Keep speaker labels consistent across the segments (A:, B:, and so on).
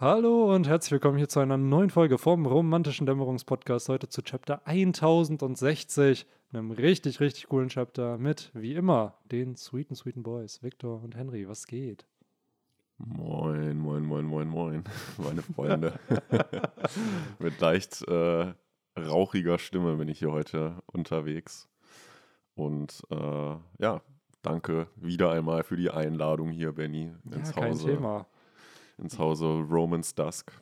A: Hallo und herzlich willkommen hier zu einer neuen Folge vom Romantischen Dämmerungspodcast. Heute zu Chapter 1060, einem richtig, richtig coolen Chapter mit, wie immer, den sweeten, sweeten Boys, Victor und Henry. Was geht?
B: Moin, moin, moin, moin, moin, meine Freunde. mit leicht äh, rauchiger Stimme bin ich hier heute unterwegs. Und äh, ja, danke wieder einmal für die Einladung hier, Benny, ins
A: ja, kein
B: Hause.
A: Thema.
B: Ins Hause Romans Dusk.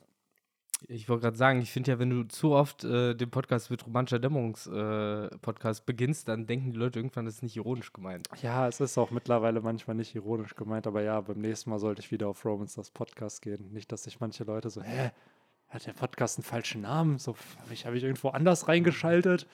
C: Ich wollte gerade sagen, ich finde ja, wenn du zu oft äh, den Podcast mit romantischer Dämmerungs-Podcast beginnst, dann denken die Leute irgendwann, das ist nicht ironisch gemeint.
A: Ja, es ist auch mittlerweile manchmal nicht ironisch gemeint, aber ja, beim nächsten Mal sollte ich wieder auf Romans das Podcast gehen. Nicht, dass sich manche Leute so, hä, hat der Podcast einen falschen Namen? So, habe ich, hab ich irgendwo anders reingeschaltet?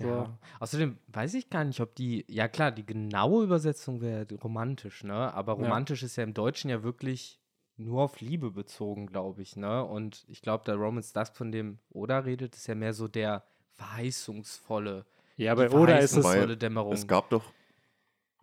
A: So.
C: Ja. Außerdem weiß ich gar nicht, ob die, ja klar, die genaue Übersetzung wäre romantisch, ne? Aber
A: Ja.
C: romantisch ist ja im Deutschen ja wirklich nur auf Liebe bezogen, glaube ich, ne? Und ich glaube, der Romans Dusk, von dem Oda redet, ist ja mehr so der verheißungsvolle,
A: Ja, bei Oda ist es,
B: Wobei,
C: Dämmerung.
B: Es gab doch,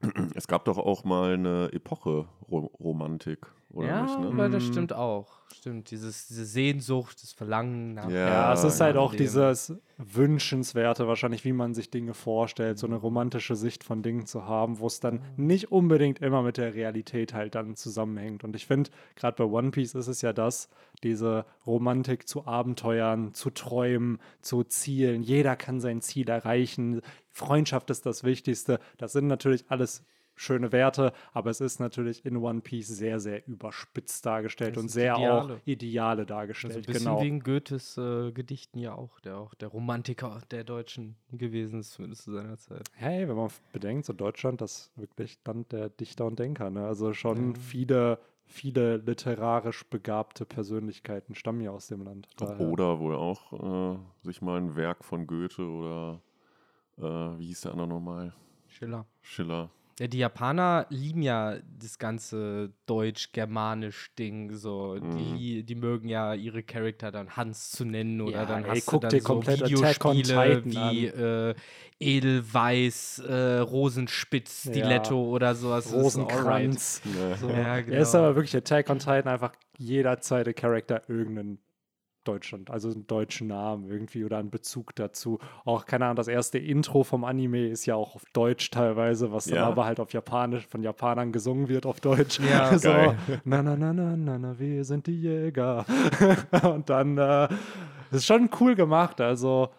B: es gab doch auch mal eine Epoche Ro Romantik, oder
C: ja,
B: nicht? Ne?
C: aber das
A: Mm.
C: stimmt auch. Stimmt, dieses, diese Sehnsucht, das Verlangen nach.
B: Ja,
A: Ja, es ist halt auch
C: dem.
A: dieses Wünschenswerte, wahrscheinlich, wie man sich Dinge vorstellt, so eine romantische Sicht von Dingen zu haben, wo es dann nicht unbedingt immer mit der Realität halt dann zusammenhängt. Und ich finde, gerade bei One Piece ist es ja das, diese Romantik zu Abenteuern, zu Träumen, zu Zielen. Jeder kann sein Ziel erreichen. Freundschaft ist das Wichtigste. Das sind natürlich alles schöne Werte, aber es ist natürlich in One Piece sehr, sehr überspitzt dargestellt und sehr auch
C: Ideale.
A: Ideale
C: Also
A: dargestellt.
C: ein bisschen
A: genau.
C: wie in Goethes äh, Gedichten ja auch, der auch der Romantiker der Deutschen gewesen ist, zumindest zu seiner Zeit.
A: Hey, wenn man bedenkt, so Deutschland, das ist wirklich Land der Dichter und Denker. Ne? Also schon
C: Ja.
A: viele, viele literarisch begabte Persönlichkeiten stammen ja aus dem Land. Daher-
B: Oda wohl auch äh, sich mal ein Werk von Goethe oder äh, wie hieß der andere nochmal?
C: Schiller.
B: Schiller.
C: Ja, die Japaner lieben ja das ganze deutsch-germanisch Ding. So,
B: Mhm.
C: die, die mögen ja ihre Charakter dann Hans zu nennen oder
A: Ja,
C: dann
A: ey,
C: hast
A: guck
C: du
A: dir
C: dann so
A: komplett Attack on
C: Videospiele wie äh, Edelweiß, äh, Rosenspitz,
A: Ja.
C: Stiletto oder sowas. Das ist alright.
A: Rosenkranz.
B: Ja.
A: So.
C: Ja,
A: Er ist
C: genau.
A: aber wirklich Attack on Titan einfach jederzeit der Charakter irgendeinen Deutschland, also einen deutschen Namen irgendwie oder einen Bezug dazu. Auch, keine Ahnung, das erste Intro vom Anime ist ja auch auf Deutsch teilweise, was dann
B: Ja.
A: aber halt auf Japanisch von Japanern gesungen wird auf Deutsch.
C: Ja,
A: so,
B: geil.
A: na, na, na, na, na, na, wir sind die Jäger. und dann, äh, das ist schon cool gemacht, also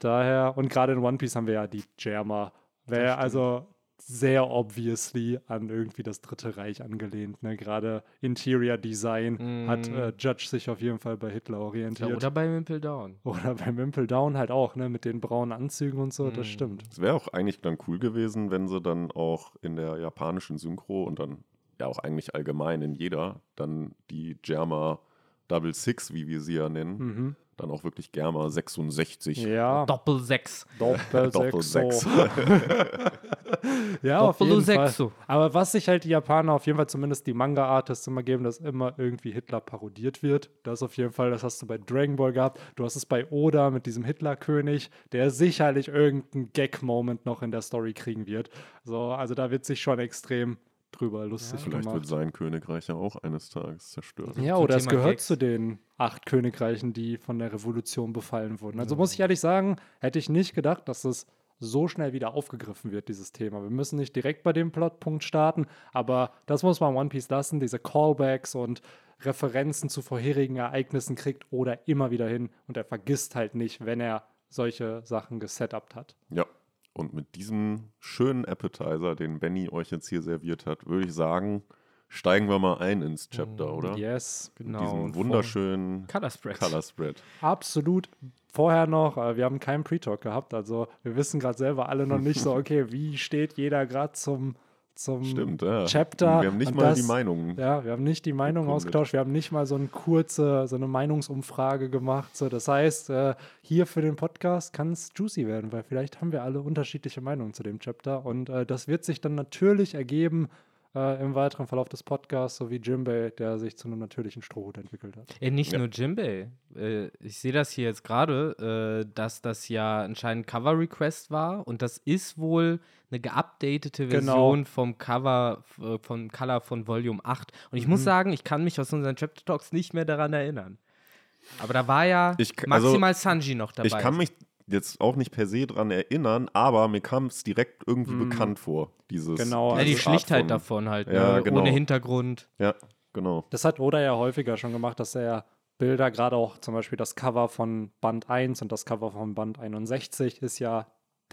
A: daher, und gerade in One Piece haben wir ja die Germa. Wäre
C: stimmt.
A: also sehr obviously an irgendwie das Dritte Reich angelehnt. Ne? Gerade Interior Design hat
C: Mm.
A: äh, Judge sich auf jeden Fall bei Hitler
C: Ja,
A: orientiert.
C: oder bei Wimple Down.
A: Oder bei Wimple Down halt auch, ne? Mit den braunen Anzügen und so, das
C: Mm.
A: stimmt.
B: Es wäre auch eigentlich dann cool gewesen, wenn sie dann auch in der japanischen Synchro und dann ja auch eigentlich allgemein in jeder dann die Germa Double Six, wie wir sie ja nennen,
A: Mhm.
B: Dann auch wirklich Germa 66.
A: Ja,
C: Doppel 6.
A: Doppel
B: Doppel
A: sechs.
B: sechs.
A: ja, auf
C: Doppel
A: jeden Fall.
C: sechs.
A: Aber was sich halt die Japaner auf jeden Fall zumindest die Manga-Artists immer geben, dass immer irgendwie Hitler parodiert wird. Das auf jeden Fall, das hast du bei Dragon Ball gehabt. Du hast es bei Oda mit diesem Hitlerkönig, der sicherlich irgendeinen Gag-Moment noch in der Story kriegen wird. So, also da wird sich schon extrem drüber lustig
B: Vielleicht wird
A: gemacht.
B: sein Königreich ja auch eines Tages zerstört.
A: Ja, oder es gehört
C: Gags.
A: zu den acht Königreichen, die von der Revolution befallen wurden. Also
C: Ja.
A: muss ich ehrlich sagen, hätte ich nicht gedacht, dass es so schnell wieder aufgegriffen wird, dieses Thema. Wir müssen nicht direkt bei dem Plotpunkt starten, aber das muss man One Piece lassen, diese Callbacks und Referenzen zu vorherigen Ereignissen kriegt oder immer wieder hin und er vergisst halt nicht, wenn er solche Sachen gesetupt hat.
B: Ja. Und mit diesem schönen Appetizer, den Benny euch jetzt hier serviert hat, würde ich sagen, steigen wir mal ein ins Chapter,
C: Mm,
B: oder?
A: Yes,
B: Mit
C: Genau.
B: diesem
C: und vor-
B: wunderschönen
C: Color Spread.
B: Color Spread.
A: absolut. Vorher noch, äh, wir haben keinen Pre-Talk gehabt, also wir wissen gerade selber alle noch nicht so, okay, wie steht jeder gerade zum, zum
B: Stimmt, ja.
A: Chapter.
B: Wir haben nicht
A: und
B: mal
A: das-
B: die Meinung.
A: Ja, wir haben nicht die Meinung
B: Bekundet.
A: ausgetauscht, wir haben nicht mal so eine kurze, so eine Meinungsumfrage gemacht. So, das heißt, äh, hier für den Podcast kann es juicy werden, weil vielleicht haben wir alle unterschiedliche Meinungen zu dem Chapter und äh, das wird sich dann natürlich ergeben, äh, im weiteren Verlauf des Podcasts, sowie Jimbei, der sich zu einem natürlichen Strohhut entwickelt hat.
C: Äh, nicht
B: Ja.
C: nur Jimbei. Äh, ich sehe das hier jetzt gerade, äh, dass das ja anscheinend Cover-Request war und das ist wohl eine geupdatete
A: Genau.
C: Version vom Cover, äh, vom Color von Volume 8. Und ich muss
A: Mhm.
C: sagen, ich kann mich aus unseren Chapter Talks nicht mehr daran erinnern. Aber da war ja
B: Ich also,
C: maximal Sanji noch dabei.
B: Ich kann mich jetzt auch nicht per se dran erinnern, aber mir kam es direkt irgendwie
A: Mm.
B: bekannt vor. Dieses,
A: Genau,
C: ja, die
B: diese Art
C: Schlichtheit
B: von-
C: davon halt,
B: Ja,
C: ne?
B: genau.
C: ohne Hintergrund.
B: Ja, genau.
A: Das hat Oda ja häufiger schon gemacht, dass er Bilder, gerade auch zum Beispiel das Cover von Band 1 und das Cover von Band 61 ist ja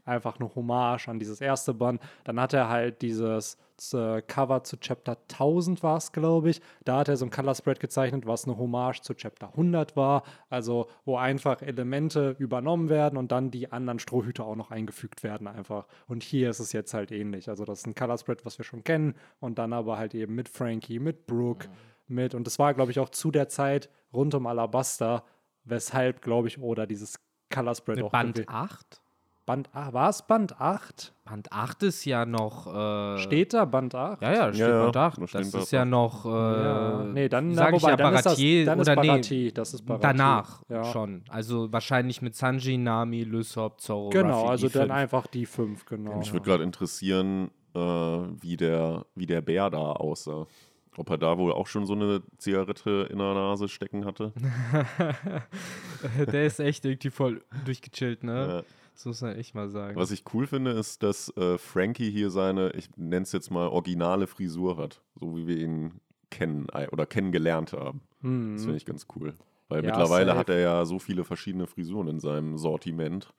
A: einfach eine Hommage an dieses erste Band. Dann hat er halt dieses äh, Cover zu Chapter 1000 war es, glaube ich. Da hat er so ein Color Spread gezeichnet, was eine Hommage zu Chapter 100 war. Also wo einfach Elemente übernommen werden und dann die anderen Strohhüte auch noch eingefügt werden einfach. Und hier ist es jetzt halt ähnlich. Also das ist ein Color Spread, was wir schon kennen und dann aber halt eben mit Frankie, mit Brooke, mit. Und das war, glaube ich, auch zu der Zeit rund um Alabasta, weshalb, glaube ich, Oda dieses Color Spread auch
C: Band
A: gewi-
C: 8?
A: Band ah, war es Band 8?
C: Band 8 ist ja noch. Äh,
A: Steht da Band 8?
C: Ja, ja, steht
B: Ja,
C: Band 8.
B: da
C: Das
B: steht
C: ist ja
B: 8.
C: noch. Äh,
A: Ja, nee, dann,
C: sag
A: na,
C: ich ja
A: dann ist das,
C: Baratier
A: dann ist
C: oder nee,
A: das ist Barati.
C: Danach
A: ja.
C: schon. Also wahrscheinlich mit Sanji, Nami, Lysop, Zoro.
A: Genau,
C: Ruffy,
A: also dann einfach die fünf, genau.
B: Mich würde gerade interessieren, äh, wie, der, wie der Bär da aussah. Ob er da wohl auch schon so eine Zigarette in der Nase stecken hatte.
C: Der ist echt irgendwie voll durchgechillt, ne?
B: Ja.
C: Das muss man echt mal sagen.
B: Was ich cool finde, ist, dass äh, Frankie hier seine, ich nenne es jetzt mal, originale Frisur hat. So wie wir ihn kennen oder kennengelernt haben.
A: Mhm.
B: Das finde ich ganz cool. Weil
A: Ja,
B: mittlerweile
A: safe.
B: hat er ja so viele verschiedene Frisuren in seinem Sortiment,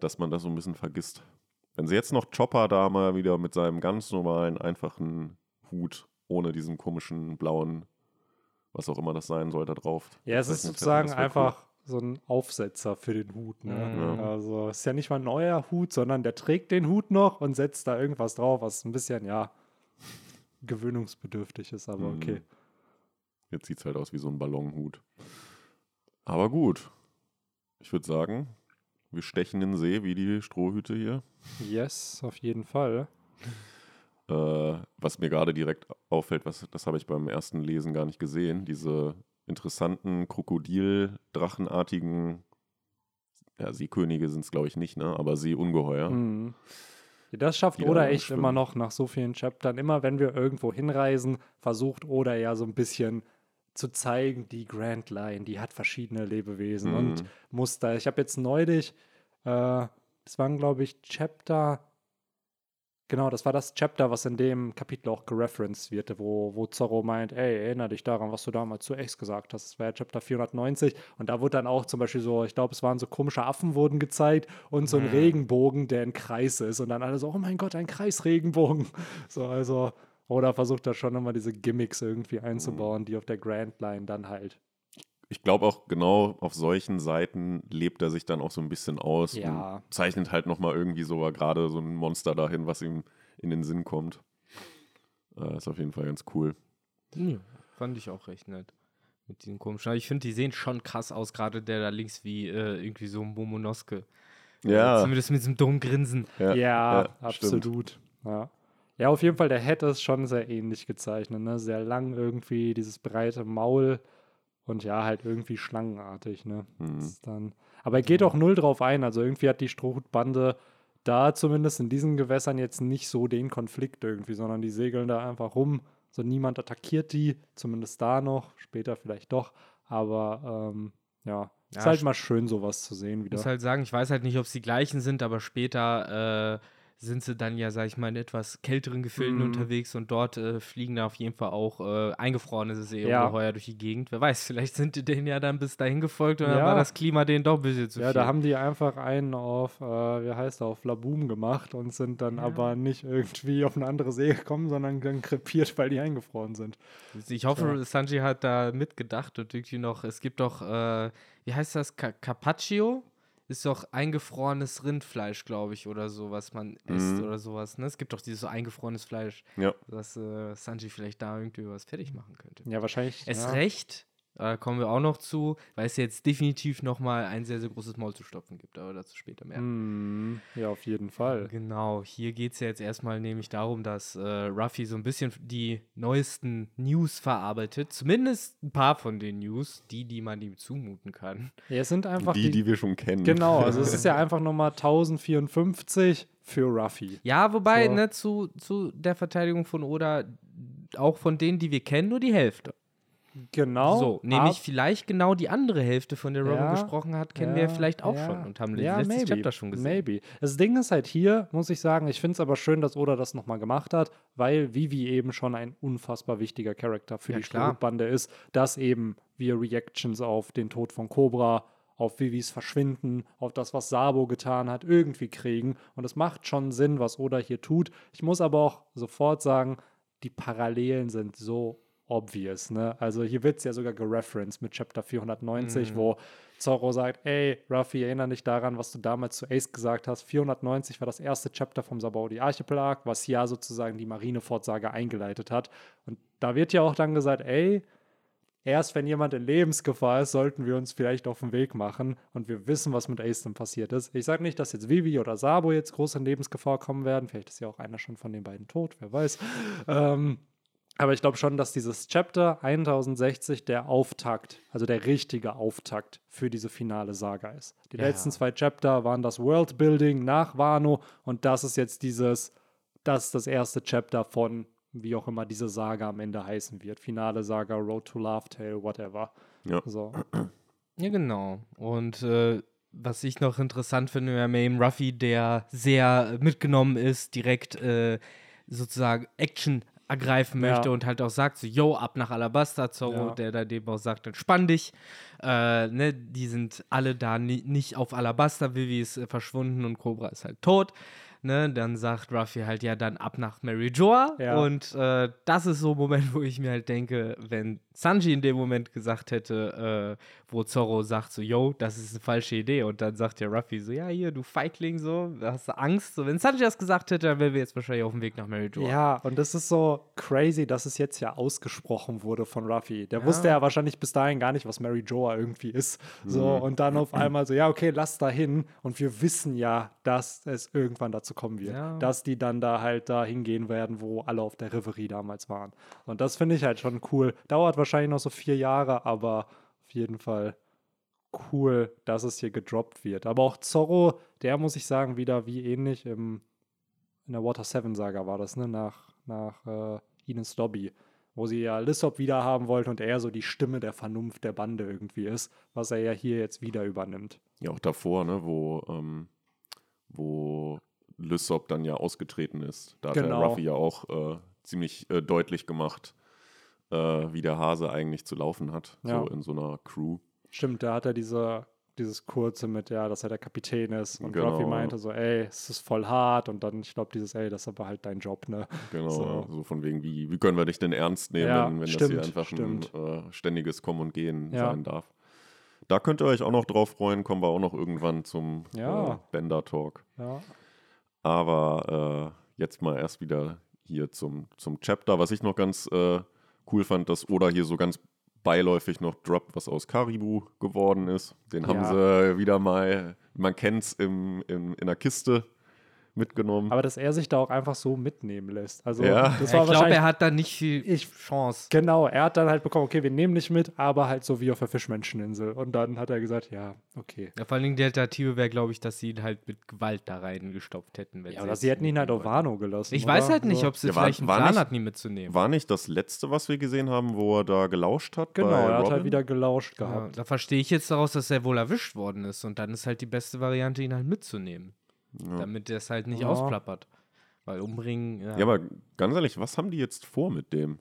B: dass man das so ein bisschen vergisst. Wenn sie jetzt noch Chopper da mal wieder mit seinem ganz normalen, einfachen Hut ohne diesen komischen blauen, was auch immer das sein soll, da drauf.
A: Ja, es ist sozusagen einfach so ein Aufsetzer für den Hut. Ne?
C: Mhm.
B: Ja.
A: Also ist ja nicht mal ein neuer Hut, sondern der trägt den Hut noch und setzt da irgendwas drauf, was ein bisschen, ja, gewöhnungsbedürftig ist, aber
B: Mhm.
A: okay.
B: Jetzt sieht es halt aus wie so ein Ballonhut. Aber gut. Ich würde sagen, wir stechen in den See wie die Strohhüte hier.
A: Yes, auf jeden Fall.
B: Äh, was mir gerade direkt auffällt, was, das habe ich beim ersten Lesen gar nicht gesehen, diese interessanten Krokodil-Drachenartigen, ja, Seekönige sind es glaube ich nicht, ne? aber Seeungeheuer.
A: Mhm. Das schafft Oda echt
B: schwimmen.
A: immer noch nach so vielen Chaptern. Immer wenn wir irgendwo hinreisen, versucht Oda ja so ein bisschen zu zeigen, die Grand Line, die hat verschiedene Lebewesen
B: Mhm.
A: und Muster. Ich habe jetzt neulich, äh, das waren glaube ich Chapter, genau, das war das Chapter, was in dem Kapitel auch gereferenced wird, wo, wo Zorro meint, ey, erinnere dich daran, was du damals zu Ex gesagt hast. Das war ja Chapter 490 und da wurde dann auch zum Beispiel so, ich glaube, es waren so komische Affen wurden gezeigt und so ein
C: Mhm.
A: Regenbogen, der ein Kreis ist und dann alle so, oh mein Gott, ein Kreisregenbogen. So, also, oder versucht da schon immer diese Gimmicks irgendwie einzubauen, die auf der Grand Line dann halt.
B: Ich glaube auch genau auf solchen Seiten lebt er sich dann auch so ein bisschen aus
A: Ja.
B: und zeichnet halt nochmal irgendwie so gerade so ein Monster dahin, was ihm in den Sinn kommt. Äh, ist auf jeden Fall ganz cool.
C: Ja, fand ich auch recht nett. Mit diesen komischen. Aber ich finde, die sehen schon krass aus, gerade der da links wie äh, irgendwie so ein Momonosuke.
B: Ja,
C: Zumindest mit diesem dummen Grinsen.
B: ja,
A: Ja,
B: stimmt.
A: absolut. Ja. ja, auf jeden Fall, der Head ist schon sehr ähnlich gezeichnet. Ne? Sehr lang irgendwie, dieses breite Maul und ja, halt irgendwie schlangenartig. Ne?
B: Mhm.
A: Dann, aber er geht auch null drauf ein. Also irgendwie hat die Strohhutbande da zumindest in diesen Gewässern jetzt nicht so den Konflikt irgendwie, sondern die segeln da einfach rum. So niemand attackiert die, zumindest da noch, später vielleicht doch. Aber ähm, ja,
C: Ja,
A: ist halt mal schön, sowas zu sehen
C: Ich
A: wieder.
C: muss halt sagen, ich weiß halt nicht, ob es die gleichen sind, aber später äh, sind sie dann ja, sag ich mal, in etwas kälteren Gefilden
A: Mhm.
C: unterwegs und dort äh, fliegen da auf jeden Fall auch äh, eingefrorene
A: Ja.
C: Seeungeheuer durch die Gegend. Wer weiß, vielleicht sind die denen ja dann bis dahin gefolgt und dann
A: Ja.
C: war das Klima denen doch ein bisschen zu
A: Ja,
C: viel.
A: da haben die einfach einen auf, äh, wie heißt er, auf Laboom gemacht und sind dann
C: Ja.
A: aber nicht irgendwie auf eine andere See gekommen, sondern dann krepiert, weil die eingefroren sind.
C: Ich hoffe,
A: Ja.
C: Sanji hat da mitgedacht und irgendwie noch, es gibt doch, äh, wie heißt das, Ca- Carpaccio? Ist doch eingefrorenes Rindfleisch, glaube ich, oder so, was man isst
B: Mhm.
C: oder sowas. Ne? Es gibt doch dieses so eingefrorenes Fleisch,
B: Ja.
C: dass äh, Sanji vielleicht da irgendwie was fertig machen könnte.
A: Ja, wahrscheinlich.
C: Es
A: ja.
C: recht, Da kommen wir auch noch zu, weil es jetzt definitiv nochmal ein sehr, sehr großes Maul zu stopfen gibt, aber dazu später mehr.
A: Mm, ja, auf jeden Fall.
C: Genau, hier geht es ja jetzt erstmal nämlich darum, dass äh, Ruffy so ein bisschen die neuesten News verarbeitet. Zumindest ein paar von den News, die, die man ihm zumuten kann.
A: Ja, es sind einfach
B: Die, die wir schon kennen.
A: Genau, also es ist ja einfach nochmal 1054 für Ruffy.
C: Ja, wobei,
A: So.
C: ne, zu, zu der Verteidigung von Oda, auch von denen, die wir kennen, nur die Hälfte.
A: Genau.
C: so, nämlich vielleicht genau die andere Hälfte, von der Robin
A: Ja,
C: gesprochen hat, kennen wir
A: ja,
C: vielleicht auch
A: ja.
C: schon und haben
A: ja,
C: letztes
A: maybe,
C: Chapter schon gesehen.
A: Maybe. Das Ding ist halt hier, muss ich sagen, ich finde es aber schön, dass Oda das nochmal gemacht hat, weil Vivi eben schon ein unfassbar wichtiger Charakter für die. Strohbande ist, dass eben wir Reactions auf den Tod von Cobra, auf Vivis Verschwinden, auf das, was Sabo getan hat, irgendwie kriegen. Und es macht schon Sinn, was Oda hier tut. Ich muss aber auch sofort sagen, die Parallelen sind so obvious. Ne? Also hier wird es ja sogar gereferenced mit Chapter 490, wo Zorro sagt, ey, Ruffy, erinnere dich daran, was du damals zu Ace gesagt hast. 490 war das erste Chapter vom Sabaudi Archipelag, was ja sozusagen die Marineford-Sage eingeleitet hat. Und da wird ja auch dann gesagt, ey, erst wenn jemand in Lebensgefahr ist, sollten wir uns vielleicht auf den Weg machen und wir wissen, was mit Ace dann passiert ist. Ich sage nicht, dass jetzt Vivi oder Sabo jetzt groß in Lebensgefahr kommen werden. Vielleicht ist ja auch einer schon von den beiden tot, wer weiß. Ähm, aber ich glaube schon, dass dieses Chapter 1060 der Auftakt, also der richtige Auftakt für diese finale Saga ist. Die
C: Ja.
A: letzten zwei Chapter waren das Worldbuilding nach Wano und das ist jetzt dieses, das ist das erste Chapter von, wie auch immer diese Saga am Ende heißen wird. Finale Saga, Road to Laugh Tale, whatever.
B: Ja.
A: So.
C: Ja, genau. Und äh, was ich noch interessant finde, wir haben eben Ruffy, der sehr mitgenommen ist, direkt äh, sozusagen Action ergreifen
A: Ja.
C: möchte und halt auch sagt, so, yo, ab nach Alabasta, Zorro,
A: Ja.
C: der da dem auch sagt, entspann dich. Äh, ne, die sind alle da ni nicht auf Alabasta, Vivi ist äh, verschwunden und Cobra ist halt tot. Ne, dann sagt Ruffy halt, ja, dann ab nach Mary Joa.
A: Ja.
C: Und äh, das ist so ein Moment, wo ich mir halt denke, wenn Sanji in dem Moment gesagt hätte, äh, wo Zorro sagt so, yo, das ist eine falsche Idee. Und dann sagt der Ruffy so, ja, hier, du Feigling, so, hast du Angst? So, wenn Sanji das gesagt hätte, dann wären wir jetzt wahrscheinlich auf dem Weg nach Mary Joa.
A: Ja, und das ist so crazy, dass es jetzt ja ausgesprochen wurde von Ruffy. Der
C: Ja.
A: wusste ja wahrscheinlich bis dahin gar nicht, was Mary Joa irgendwie ist. So, und dann auf einmal so, ja, okay, lass da hin. Und wir wissen ja, dass es irgendwann dazu kommen wird.
C: Ja.
A: Dass die dann da halt da hingehen werden, wo alle auf der Reverie damals waren. Und das finde ich halt schon cool. Dauert wahrscheinlich noch so vier Jahre, aber auf jeden Fall cool, dass es hier gedroppt wird. Aber auch Zorro, der muss ich sagen, wieder wie ähnlich im in der Water 7 Saga war das, ne? Nach, nach äh, Ines Lobby, wo sie ja Lissop wieder haben wollte und er so die Stimme der Vernunft der Bande irgendwie ist, was er ja hier jetzt wieder übernimmt.
B: Ja, auch davor, ne, wo, ähm, wo Lysop dann ja ausgetreten ist. Da hat
A: Genau.
B: der Ruffy ja auch äh, ziemlich äh, deutlich gemacht, äh, wie der Hase eigentlich zu laufen hat,
A: Ja.
B: so in so einer Crew.
A: Stimmt, da hat er diese, dieses kurze mit, ja, dass er der Kapitän ist und
B: Genau.
A: Ruffy meinte so, ey, es ist voll hart und dann, ich glaube, dieses, ey, das ist aber halt dein Job, ne?
B: Genau,
A: So.
B: so, von wegen, wie, wie können wir dich denn ernst nehmen,
A: Ja,
B: wenn das
A: stimmt,
B: hier einfach
A: stimmt.
B: ein äh, ständiges Kommen und Gehen
A: Ja.
B: sein darf. Da könnt ihr euch auch noch drauf freuen, kommen wir auch noch irgendwann zum
A: Ja.
B: äh, Bender-Talk.
A: Ja.
B: Aber äh, jetzt mal erst wieder hier zum, zum Chapter. Was ich noch ganz äh, cool fand, dass Oda hier so ganz beiläufig noch droppt, was aus Karibu geworden ist. Den haben
A: Ja.
B: sie wieder mal, man kennt es in der Kiste mitgenommen.
A: Aber dass er sich da auch einfach so mitnehmen lässt. Also,
B: Ja.
A: das
C: Ja,
A: war
C: ich glaube, er hat da nicht viel
A: Ich-
C: Chance.
A: Genau, er hat dann halt bekommen, okay, wir nehmen dich mit, aber halt so wie auf der Fischmenscheninsel. Und dann hat er gesagt, ja, okay.
C: Ja, vor allem die Alternative wäre, glaube ich, dass sie ihn halt mit Gewalt da reingestopft hätten. Wenn
A: Ja, oder sie hätten ihn halt auf. Wano gelassen.
C: Ich weiß
A: oder?
C: halt nicht, ob sie
B: Ja, war-
C: vielleicht einen
B: war
C: Plan
B: nicht-
C: hatten, ihn mitzunehmen.
B: War nicht das letzte, was wir gesehen haben, wo er da gelauscht hat?
A: Genau,
B: bei
A: er hat
B: Robin?
A: halt wieder gelauscht
C: Ja,
A: gehabt.
C: da verstehe ich jetzt daraus, dass er wohl erwischt worden ist. Und dann ist halt die beste Variante, ihn halt mitzunehmen.
B: Ja.
C: Damit er es halt nicht
A: Ja.
C: ausplappert. Weil umbringen, ja.
B: Ja, aber ganz ehrlich, was haben die jetzt vor mit dem?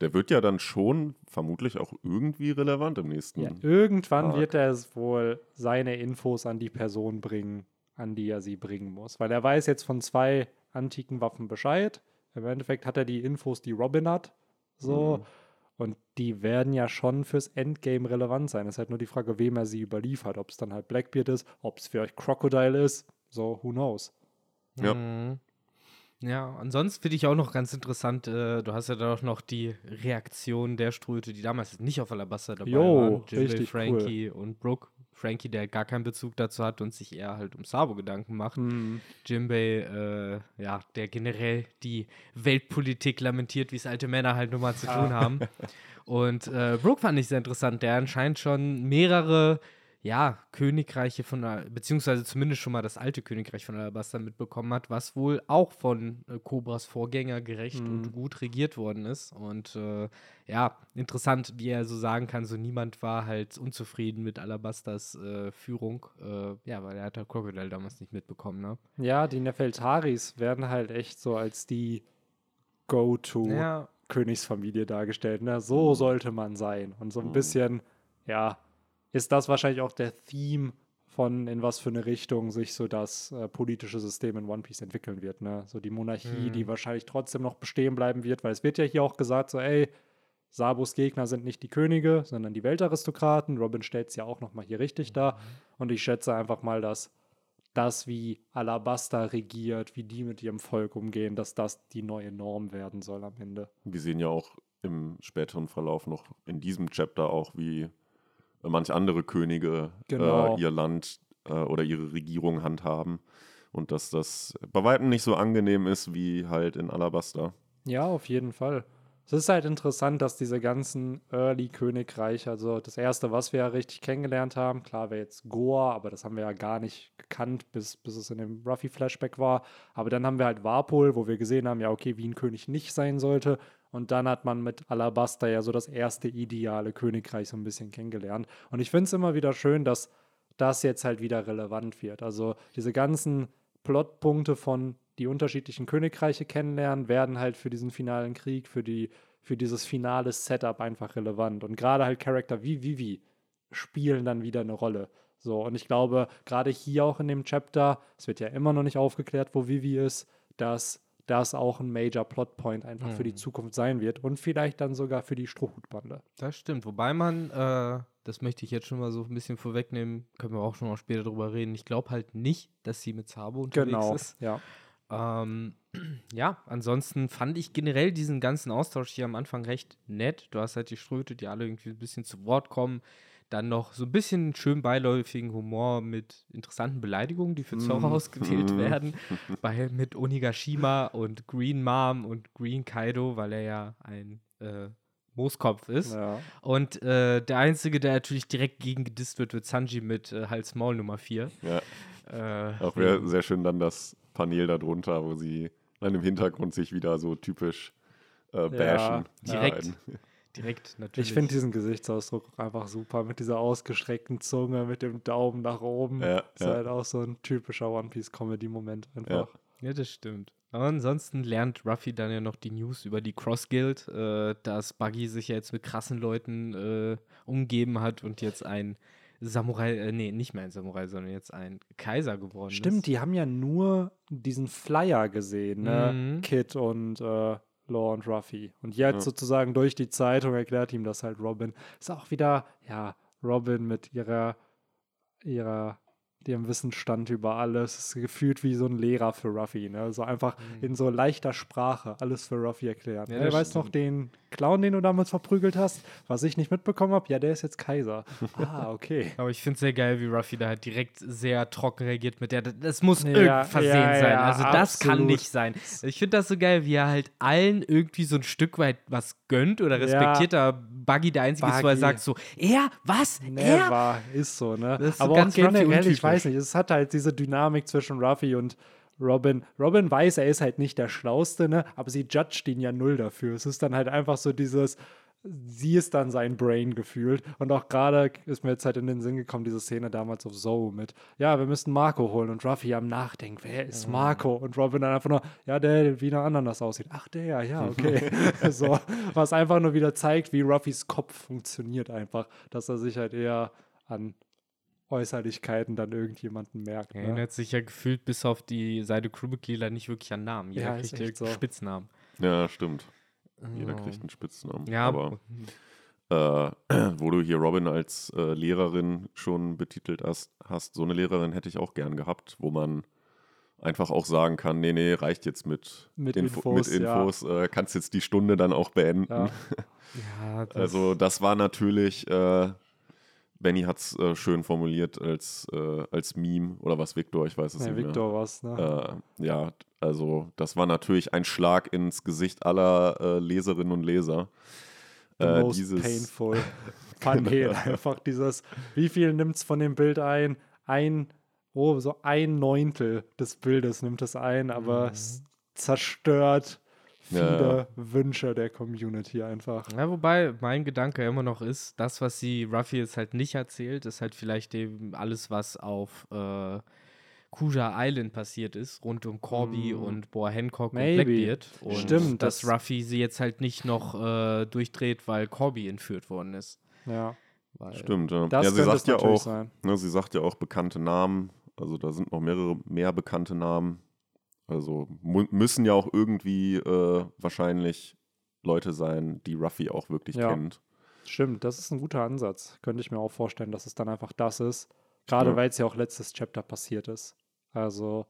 B: Der wird ja dann schon vermutlich auch irgendwie relevant im nächsten.
A: Ja, irgendwann
B: Arc.
A: wird er es wohl seine Infos an die Person bringen, an die er sie bringen muss. Weil er weiß jetzt von zwei antiken Waffen Bescheid. Im Endeffekt hat er die Infos, die Robin hat. So.
B: Mhm.
A: Und die werden ja schon fürs Endgame relevant sein. Es ist halt nur die Frage, wem er sie überliefert. Ob es dann halt Blackbeard ist, ob es vielleicht Crocodile ist. So, who knows?
B: Ja.
C: Mhm. Ja, ansonsten finde ich auch noch ganz interessant, äh, du hast ja da auch noch die Reaktion der Ströte, die damals nicht auf Alabaster dabei
A: Jo,
C: waren. Jimmy, Frankie und Brooke. Frankie, der gar keinen Bezug dazu hat und sich eher halt um Sabo Gedanken macht.
A: Hm.
C: Jimbei, äh, ja, der generell die Weltpolitik lamentiert, wie es alte Männer halt nun mal zu tun haben. Und äh, Brooke fand ich sehr interessant, der anscheinend schon mehrere, ja, Königreiche von, beziehungsweise zumindest schon mal das alte Königreich von Alabasta mitbekommen hat, was wohl auch von äh, Cobras Vorgänger gerecht und gut regiert worden ist. Und äh, ja, interessant, wie er so sagen kann, so niemand war halt unzufrieden mit Alabastas äh, Führung. Äh, ja, weil er hat halt Crocodile damals nicht mitbekommen, ne?
A: Ja, die Nefeltaris werden halt echt so als die Go-To
C: Ja,
A: Königsfamilie dargestellt. Ne? So sollte man sein. Und so ein bisschen, ja, ist das wahrscheinlich auch der Theme von in was für eine Richtung sich so das äh, politische System in One Piece entwickeln wird. Ne? So die Monarchie, die wahrscheinlich trotzdem noch bestehen bleiben wird, weil es wird ja hier auch gesagt, so, ey, Sabos Gegner sind nicht die Könige, sondern die Weltaristokraten. Robin stellt es ja auch nochmal hier richtig dar. Und ich schätze einfach mal, dass das, wie Alabasta regiert, wie die mit ihrem Volk umgehen, dass das die neue Norm werden soll am Ende.
B: Wir sehen ja auch im späteren Verlauf noch in diesem Chapter auch, wie manch andere Könige
A: Genau.
B: äh, ihr Land äh, oder ihre Regierung handhaben. Und dass das bei weitem nicht so angenehm ist wie halt in Alabasta.
A: Ja, auf jeden Fall. Es ist halt interessant, dass diese ganzen Early-Königreiche, also das erste, was wir ja richtig kennengelernt haben, klar wäre jetzt Goa, aber das haben wir ja gar nicht gekannt, bis, bis es in dem Ruffy-Flashback war. Aber dann haben wir halt Warpol, wo wir gesehen haben, ja, okay, wie ein König nicht sein sollte. Und dann hat man mit Alabasta ja so das erste ideale Königreich so ein bisschen kennengelernt. Und ich finde es immer wieder schön, dass das jetzt halt wieder relevant wird. Also diese ganzen Plotpunkte von die unterschiedlichen Königreiche kennenlernen, werden halt für diesen finalen Krieg, für, die, für dieses finale Setup einfach relevant. Und gerade halt Charakter wie Vivi spielen dann wieder eine Rolle. So, und ich glaube, gerade hier auch in dem Chapter, es wird ja immer noch nicht aufgeklärt, wo Vivi ist, dass das auch ein Major Plotpoint einfach für die Zukunft sein wird und vielleicht dann sogar für die Strohhutbande.
C: Das stimmt. Wobei man, äh, das möchte ich jetzt schon mal so ein bisschen vorwegnehmen, können wir auch schon mal später drüber reden. Ich glaube halt nicht, dass sie mit Sabo unterwegs
A: Genau,
C: ist.
A: ja.
C: Ähm, ja, ansonsten fand ich generell diesen ganzen Austausch hier am Anfang recht nett. Du hast halt die Ströte, die alle irgendwie ein bisschen zu Wort kommen. Dann noch so ein bisschen schön beiläufigen Humor mit interessanten Beleidigungen, die für Zorro ausgewählt werden. Bei, mit Onigashima und Green Mom und Green Kaido, weil er ja ein äh, Mooskopf ist.
A: ja.
C: Und äh, der Einzige, der natürlich direkt gegen gedisst wird, wird Sanji mit äh, Hals-Maul Nummer 4.
B: Ja.
C: Äh,
B: Auch wäre sehr schön dann das Panel darunter, wo sie dann im Hintergrund sich wieder so typisch äh, bashen.
C: direkt.
B: Nein.
C: Direkt natürlich.
A: Ich finde diesen Gesichtsausdruck einfach super mit dieser ausgestreckten Zunge, mit dem Daumen nach oben.
B: Ja,
A: ist
B: ja.
A: halt auch so ein typischer One Piece Comedy Moment einfach.
C: Ja, das stimmt. Aber ansonsten lernt Ruffy dann ja noch die News über die Cross Guild, äh, dass Buggy sich ja jetzt mit krassen Leuten äh, umgeben hat und jetzt ein Samurai, äh, nee, nicht mehr ein Samurai, sondern jetzt ein Kaiser geworden
A: Stimmt,
C: ist.
A: die haben ja nur diesen Flyer gesehen, ne?
C: Mhm.
A: Kid und äh, Law und Ruffy. Und jetzt
B: Ja.
A: sozusagen durch die Zeitung erklärt ihm das halt Robin. Ist auch wieder, ja, Robin mit ihrer, ihrer, ihrem Wissensstand über alles. Ist gefühlt wie so ein Lehrer für Ruffy, ne? So einfach in so leichter Sprache alles für Ruffy erklären.
C: Ja,
A: Ja,
C: das
A: weißt noch
C: stimmt.
A: den Clown, den du damals verprügelt hast, was ich nicht mitbekommen habe? Ja, der ist jetzt Kaiser. ah, okay.
C: Aber ich finde es sehr geil, wie Ruffy da halt direkt sehr trocken reagiert mit der. Das muss
A: Ja,
C: irgendein Versehen
A: ja,
C: sein.
A: ja,
C: also das kann
A: absolut.
C: nicht sein. Ich finde das so geil, wie er halt allen irgendwie so ein Stück weit was gönnt oder respektiert. Da Buggy der Einzige ist, wo er
A: Buggy.
C: sagt so, er, was, er?
A: Never ist so, ne?
C: Das ist so
A: Aber
C: ganz
A: auch generell, ich weiß nicht, es hat halt diese Dynamik zwischen Ruffy und Robin. Robin weiß, er ist halt nicht der Schlauste, ne? Aber sie judgt ihn ja null dafür. Es ist dann halt einfach so dieses, sie ist dann sein Brain gefühlt. Und auch gerade ist mir jetzt halt in den Sinn gekommen, diese Szene damals auf Zoe mit, ja, wir müssen Marco holen und Ruffy am Nachdenken, wer ist Marco? Und Robin dann einfach nur, ja, der wie einer Ananas aussieht. Ach, der, ja, okay. so, was einfach nur wieder zeigt, wie Ruffys Kopf funktioniert einfach, dass er sich halt eher an Äußerlichkeiten dann irgendjemanden merkt.
C: Er
A: Ne?
C: erinnert sich ja gefühlt bis auf die Seite Crewmitglieder nicht wirklich an Namen. Jeder
A: Ja,
C: kriegt ja
A: so.
C: Spitznamen.
B: Ja, stimmt. Jeder
C: Oh.
B: kriegt einen Spitznamen.
C: Ja,
B: Aber äh, wo du hier Robin als äh, Lehrerin schon betitelt hast, hast, so eine Lehrerin hätte ich auch gern gehabt, wo man einfach auch sagen kann, nee, nee, reicht jetzt mit,
A: Mit
B: Info,
A: Infos,
B: mit
A: ja.
B: Infos äh, kannst jetzt die Stunde dann auch beenden.
A: Ja.
C: Ja, das,
B: Also das war natürlich, äh, Benny hat es äh, schön formuliert als, äh, als Meme oder was Victor, ich weiß es
A: Nee,
B: nicht mehr.
A: Victor was, ne?
B: Äh, ja, also das war natürlich ein Schlag ins Gesicht aller äh, Leserinnen und Leser.
A: The
B: Äh,
A: most
B: dieses,
A: painful Panet. Einfach dieses, wie viel nimmt es von dem Bild ein? Ein, oh, so ein Neuntel des Bildes nimmt es ein, aber es zerstört viele
B: Ja.
A: Wünsche der Community einfach.
C: Ja, wobei mein Gedanke immer noch ist, das, was sie Ruffy jetzt halt nicht erzählt, ist halt vielleicht eben alles, was auf äh, Kuja Island passiert ist, rund um Corby
A: Mm.
C: und Boa Hancock
A: Maybe.
C: und Blackbeard. Und
A: Stimmt,
C: Dass
A: das-
C: Ruffy sie jetzt halt nicht noch äh, durchdreht, weil Corby entführt worden ist.
A: Ja,
C: Weil,
B: Stimmt, ja.
A: das
B: ja sie sagt ja auch,
A: sein.
B: ne, sie sagt ja auch bekannte Namen. Also da sind noch mehrere mehr bekannte Namen. Also müssen ja auch irgendwie äh, wahrscheinlich Leute sein, die Ruffy auch wirklich
A: Ja.
B: kennt.
A: Stimmt, das ist ein guter Ansatz. Könnte ich mir auch vorstellen, dass es dann einfach das ist. Gerade
B: Ja.
A: weil es ja auch letztes Chapter passiert ist. Also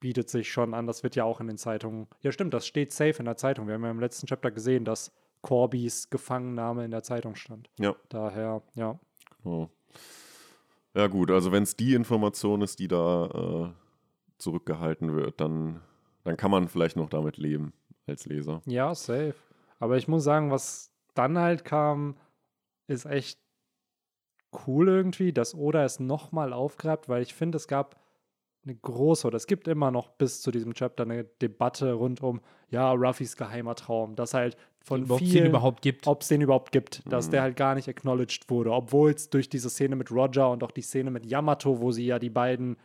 A: bietet sich schon an, das wird ja auch in den Zeitungen. Ja, stimmt, das steht safe in der Zeitung. Wir haben ja im letzten Chapter gesehen, dass Corbys Gefangennahme in der Zeitung stand.
B: Ja.
A: Daher, ja.
B: Oh. Ja gut, also wenn es die Information ist, die da äh, zurückgehalten wird, dann, dann kann man vielleicht noch damit leben als Leser.
A: Ja, safe. Aber ich muss sagen, was dann halt kam, ist echt cool irgendwie, dass Oda es nochmal aufgreift, weil ich finde, es gab eine große, oder es gibt immer noch bis zu diesem Chapter eine Debatte rund um, ja, Ruffys geheimer Traum, dass halt von
C: ob es den
A: vielen,
C: überhaupt gibt.
A: ob es den überhaupt gibt, dass
B: Mhm.
A: der halt gar nicht acknowledged wurde, obwohl es durch diese Szene mit Roger und auch die Szene mit Yamato, wo sie ja die beiden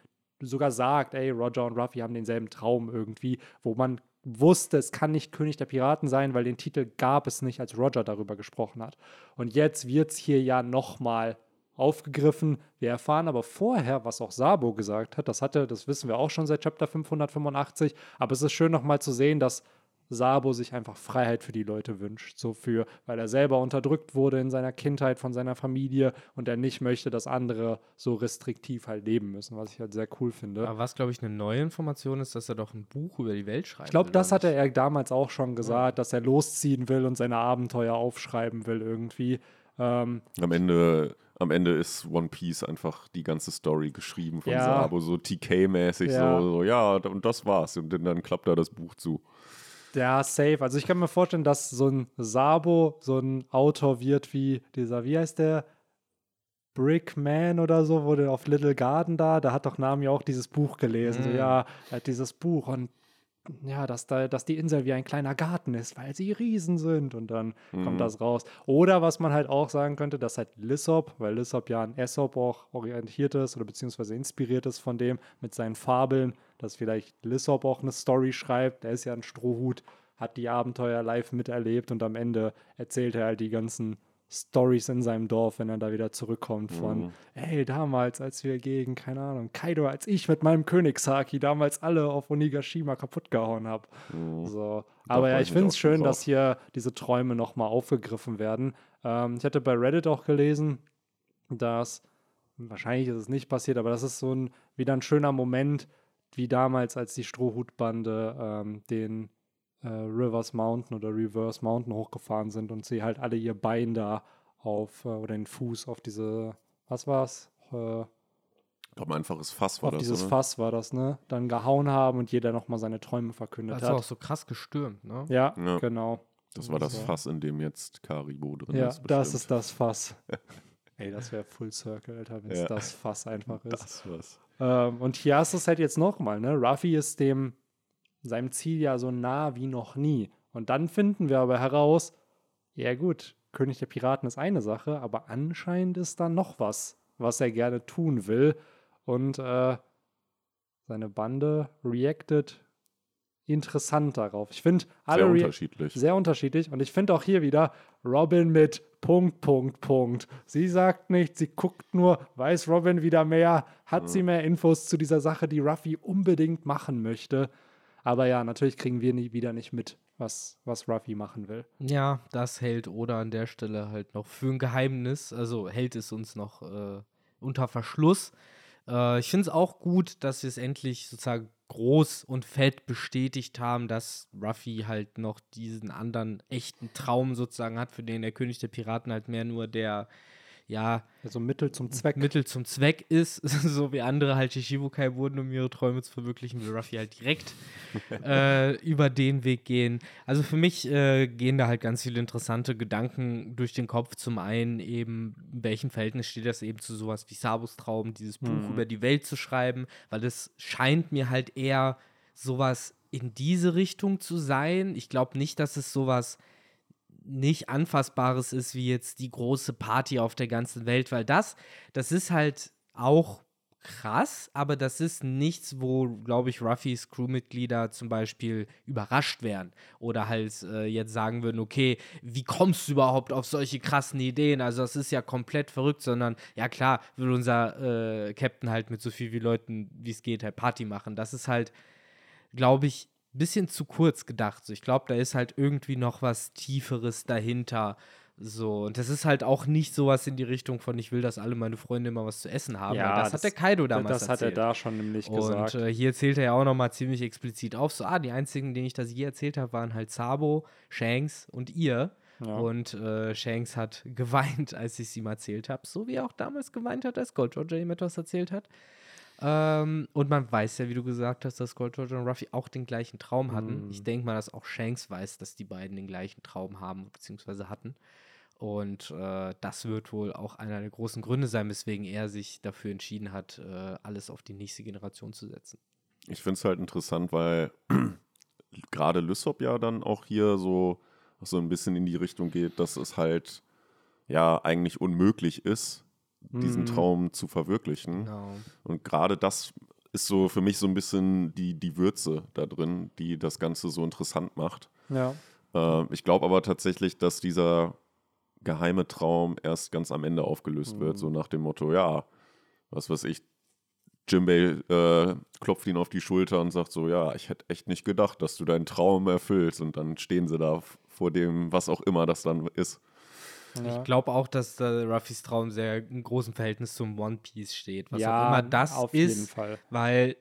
A: sogar sagt, ey, Roger und Ruffy haben denselben Traum irgendwie, wo man wusste, es kann nicht König der Piraten sein, weil den Titel gab es nicht, als Roger darüber gesprochen hat. Und jetzt wird es hier ja nochmal aufgegriffen. Wir erfahren aber vorher, was auch Sabo gesagt hat. Das hatte, das wissen wir auch schon seit Chapter 585. Aber es ist schön nochmal zu sehen, dass Sabo sich einfach Freiheit für die Leute wünscht. So für, weil er selber unterdrückt wurde in seiner Kindheit von seiner Familie und er nicht möchte, dass andere so restriktiv halt leben müssen, was ich halt sehr cool finde.
C: Aber was, glaube ich, eine neue Information ist, dass er doch ein Buch über die Welt schreibt.
A: Ich glaube, das hatte er damals auch schon gesagt, dass er losziehen will und seine Abenteuer aufschreiben will irgendwie. Ähm,
B: Am Ende, am Ende ist One Piece einfach die ganze Story geschrieben von
A: Ja.
B: Sabo, so TK-mäßig,
A: Ja.
B: so, so, ja, und das war's. Und dann, dann klappt da das Buch zu.
A: Ja, safe. Also ich kann mir vorstellen, dass so ein Sabo so ein Autor wird wie dieser, wie heißt der? Brickman oder so, wurde auf Little Garden da, da hat doch Nami auch dieses Buch gelesen. So,
C: Mm.
A: ja, er hat dieses Buch und ja, dass, da, dass die Insel wie ein kleiner Garten ist, weil sie Riesen sind und dann kommt
B: Mhm.
A: das raus. Oder was man halt auch sagen könnte, dass halt Lissop, weil Lissop ja an Aesop auch orientiert ist oder beziehungsweise inspiriert ist von dem mit seinen Fabeln, dass vielleicht Lissop auch eine Story schreibt. Der ist ja ein Strohhut, hat die Abenteuer live miterlebt und am Ende erzählt er halt die ganzen Stories in seinem Dorf, wenn er da wieder zurückkommt von,
B: Mhm.
A: hey, damals, als wir gegen, keine Ahnung, Kaido, als ich mit meinem Königshaki damals alle auf Onigashima kaputt gehauen habe.
B: Mhm.
A: So. Aber ja, ich finde es schön, dass hier diese Träume nochmal aufgegriffen werden. Ähm, ich hatte bei Reddit auch gelesen, dass, wahrscheinlich ist es nicht passiert, aber das ist so ein, wieder ein schöner Moment, wie damals, als die Strohhutbande ähm, den äh, Rivers Mountain oder Reverse Mountain hochgefahren sind und sie halt alle ihr Bein da auf, äh, oder den Fuß auf diese, was war's? Äh,
B: Ich glaube, ein einfaches Fass war
A: auf
B: das,
A: dieses
B: oder?
A: Fass war das, ne? Dann gehauen haben und jeder nochmal seine Träume verkündet
C: Das war auch
A: hat.
C: so krass gestürmt, ne?
A: Ja,
B: Ja.
A: genau.
B: Das war das. Fass, in dem jetzt Karibo drin
A: Ja,
B: ist.
A: das
B: bestimmt.
A: ist das Fass. Ey, das wäre Full Circle, Alter, wenn es
B: Ja.
A: das Fass einfach ist.
B: das was.
A: Ähm, und hier hast du es halt jetzt nochmal, ne? Ruffy ist dem seinem Ziel ja so nah wie noch nie. Und dann finden wir aber heraus, ja gut, König der Piraten ist eine Sache, aber anscheinend ist da noch was, was er gerne tun will. Und äh, seine Bande reacted interessant darauf. Ich finde alle
B: Sehr unterschiedlich.
A: sehr unterschiedlich. Und ich finde auch hier wieder Robin mit Punkt, Punkt, Punkt. Sie sagt nichts, sie guckt nur, weiß Robin wieder mehr, hat sie mehr Infos zu dieser Sache, die Ruffy unbedingt machen möchte. Aber ja, natürlich kriegen wir nie, wieder nicht mit, was, was Ruffy machen will.
C: Ja, das hält Oda an der Stelle halt noch für ein Geheimnis. Also hält es uns noch äh, unter Verschluss. Äh, ich finde es auch gut, dass wir es endlich sozusagen groß und fett bestätigt haben, dass Ruffy halt noch diesen anderen echten Traum sozusagen hat, für den der König der Piraten halt mehr nur der ja,
A: also Mittel zum Zweck.
C: Mittel zum Zweck ist, so wie andere halt Shishibukai wurden, um ihre Träume zu verwirklichen, will Ruffy halt direkt äh, über den Weg gehen. Also für mich äh, gehen da halt ganz viele interessante Gedanken durch den Kopf. Zum einen eben, in welchem Verhältnis steht das eben zu sowas wie Sabus Traum, dieses Buch
A: Mhm.
C: über die Welt zu schreiben, weil es scheint mir halt eher sowas in diese Richtung zu sein. Ich glaube nicht, dass es sowas nicht anfassbares ist wie jetzt die große Party auf der ganzen Welt, weil das, das ist halt auch krass, aber das ist nichts, wo, glaube ich, Ruffys Crewmitglieder zum Beispiel überrascht wären oder halt äh, jetzt sagen würden, okay, wie kommst du überhaupt auf solche krassen Ideen? Also das ist ja komplett verrückt, sondern ja klar, will unser äh, Captain halt mit so viel wie Leuten, wie es geht, halt Party machen. Das ist halt, glaube ich, bisschen zu kurz gedacht. So, ich glaube, da ist halt irgendwie noch was Tieferes dahinter. So, und das ist halt auch nicht sowas in die Richtung von, ich will, dass alle meine Freunde immer was zu essen haben.
A: Ja,
C: das,
A: das-
C: hat der Kaido damals
A: das hat er
C: erzählt.
A: da schon nämlich
C: Und
A: gesagt.
C: äh, hier zählt er ja auch nochmal ziemlich explizit auf. So, ah, die einzigen, denen ich das je erzählt habe, waren halt Sabo, Shanks und ihr.
A: Ja.
C: Und äh, Shanks hat geweint, als ich es ihm erzählt habe. So wie er auch damals geweint hat, als Gold Roger ihm etwas erzählt hat. Ähm, und man weiß ja, wie du gesagt hast, dass Gold Roger und Ruffy auch den gleichen Traum hatten.
A: Mhm.
C: Ich denke mal, dass auch Shanks weiß, dass die beiden den gleichen Traum haben bzw. hatten. Und äh, das wird wohl auch einer der großen Gründe sein, weswegen er sich dafür entschieden hat, äh, alles auf die nächste Generation zu setzen.
B: Ich finde es halt interessant, weil gerade Lysop ja dann auch hier so, so ein bisschen in die Richtung geht, dass es halt ja eigentlich unmöglich ist, diesen
A: Mhm.
B: Traum zu verwirklichen.
C: Genau.
B: Und gerade das ist so für mich so ein bisschen die, die Würze da drin, die das Ganze so interessant macht.
A: Ja.
B: Äh, ich glaube aber tatsächlich, dass dieser geheime Traum erst ganz am Ende aufgelöst wird,
A: Mhm.
B: so nach dem Motto, ja, was weiß ich, Jimbei äh, klopft ihn auf die Schulter und sagt so, ja, ich hätte echt nicht gedacht, dass du deinen Traum erfüllst. Und dann stehen sie da vor dem, was auch immer das dann ist.
A: Ja.
C: Ich glaube auch, dass äh, Ruffys Traum sehr im großen Verhältnis zum One Piece steht. Was
A: ja,
C: auch immer das
A: auf
C: ist.
A: jeden Fall.
C: weil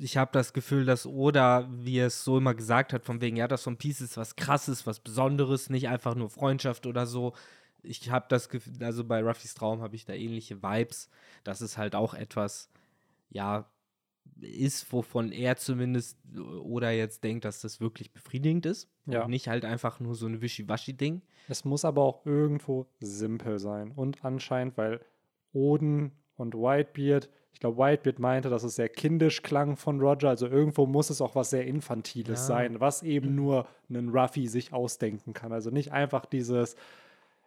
C: ich habe das Gefühl, dass Oda, wie er es so immer gesagt hat, von wegen, ja, das One Piece ist was Krasses, was Besonderes, nicht einfach nur Freundschaft oder so. Ich habe das Gefühl, also bei Ruffys Traum habe ich da ähnliche Vibes, dass es halt auch etwas, ja, ist, wovon er zumindest oder jetzt denkt, dass das wirklich befriedigend ist.
A: Ja.
C: Und nicht halt einfach nur so ein Wischiwaschi-Ding.
A: Es muss aber auch irgendwo simpel sein. Und anscheinend, weil Oden und Whitebeard, ich glaube, Whitebeard meinte, dass es sehr kindisch klang von Roger. Also irgendwo muss es auch was sehr Infantiles
C: Ja.
A: sein, was eben nur ein Ruffy sich ausdenken kann. Also nicht einfach dieses,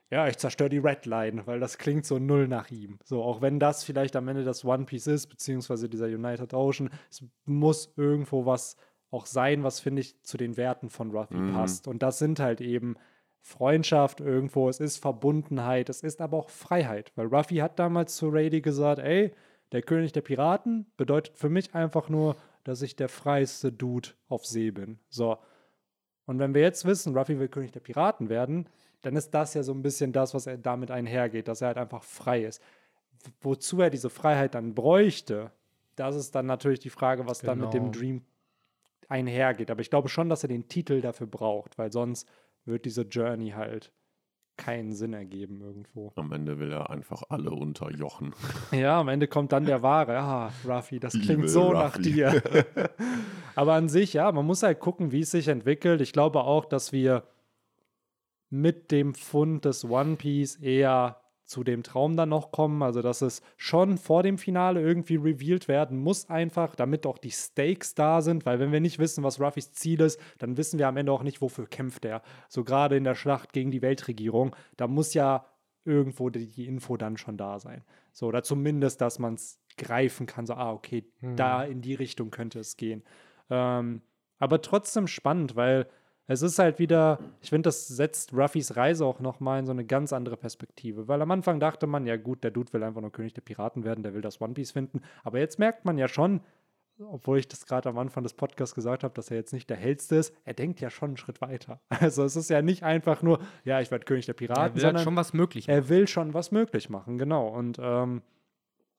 A: ja, ich zerstöre die Redline, weil das klingt so null nach ihm. So, auch wenn das vielleicht am Ende das One Piece ist, beziehungsweise dieser United Ocean, es muss irgendwo was auch sein, was, finde ich, zu den Werten von Ruffy
B: Mhm.
A: passt. Und das sind halt eben Freundschaft irgendwo, es ist Verbundenheit, es ist aber auch Freiheit. Weil Ruffy hat damals zu Rady gesagt, ey, der König der Piraten bedeutet für mich einfach nur, dass ich der freiste Dude auf See bin. So. Und wenn wir jetzt wissen, Ruffy will König der Piraten werden, dann ist das ja so ein bisschen das, was er damit einhergeht, dass er halt einfach frei ist. Wozu er diese Freiheit dann bräuchte, das ist dann natürlich die Frage, was dann mit dem
C: Genau.
A: Dream einhergeht. Aber ich glaube schon, dass er den Titel dafür braucht, weil sonst wird diese Journey halt keinen Sinn ergeben irgendwo.
B: Am Ende will er einfach alle unterjochen.
A: Ja, am Ende kommt dann der wahre. Ah, Ruffy, das klingt
B: Liebe
A: so nach
B: Ruffy.
A: dir. Aber an sich, ja, man muss halt gucken, wie es sich entwickelt. Ich glaube auch, dass wir mit dem Fund des One Piece eher zu dem Traum dann noch kommen. Also, dass es schon vor dem Finale irgendwie revealed werden muss, einfach, damit auch die Stakes da sind. Weil, wenn wir nicht wissen, was Ruffys Ziel ist, dann wissen wir am Ende auch nicht, wofür kämpft er. So gerade in der Schlacht gegen die Weltregierung, da muss ja irgendwo die, Info dann schon da sein. So, oder zumindest, dass man es greifen kann. So, ah, okay, da in die Richtung könnte es gehen. Ähm, aber trotzdem spannend, weil es ist halt wieder, ich finde, das setzt Ruffys Reise auch nochmal in so eine ganz andere Perspektive. Weil am Anfang dachte man, ja gut, der Dude will einfach nur König der Piraten werden, der will das One Piece finden. Aber jetzt merkt man ja schon, obwohl ich das gerade am Anfang des Podcasts gesagt habe, dass er jetzt nicht der hellste ist, er denkt ja schon einen Schritt weiter. Also es ist ja nicht einfach nur, ja, ich werde König der
C: Er
A: Piraten,
C: will halt
A: sondern
C: schon was möglich machen.
A: er will schon was möglich machen, genau. Und ähm,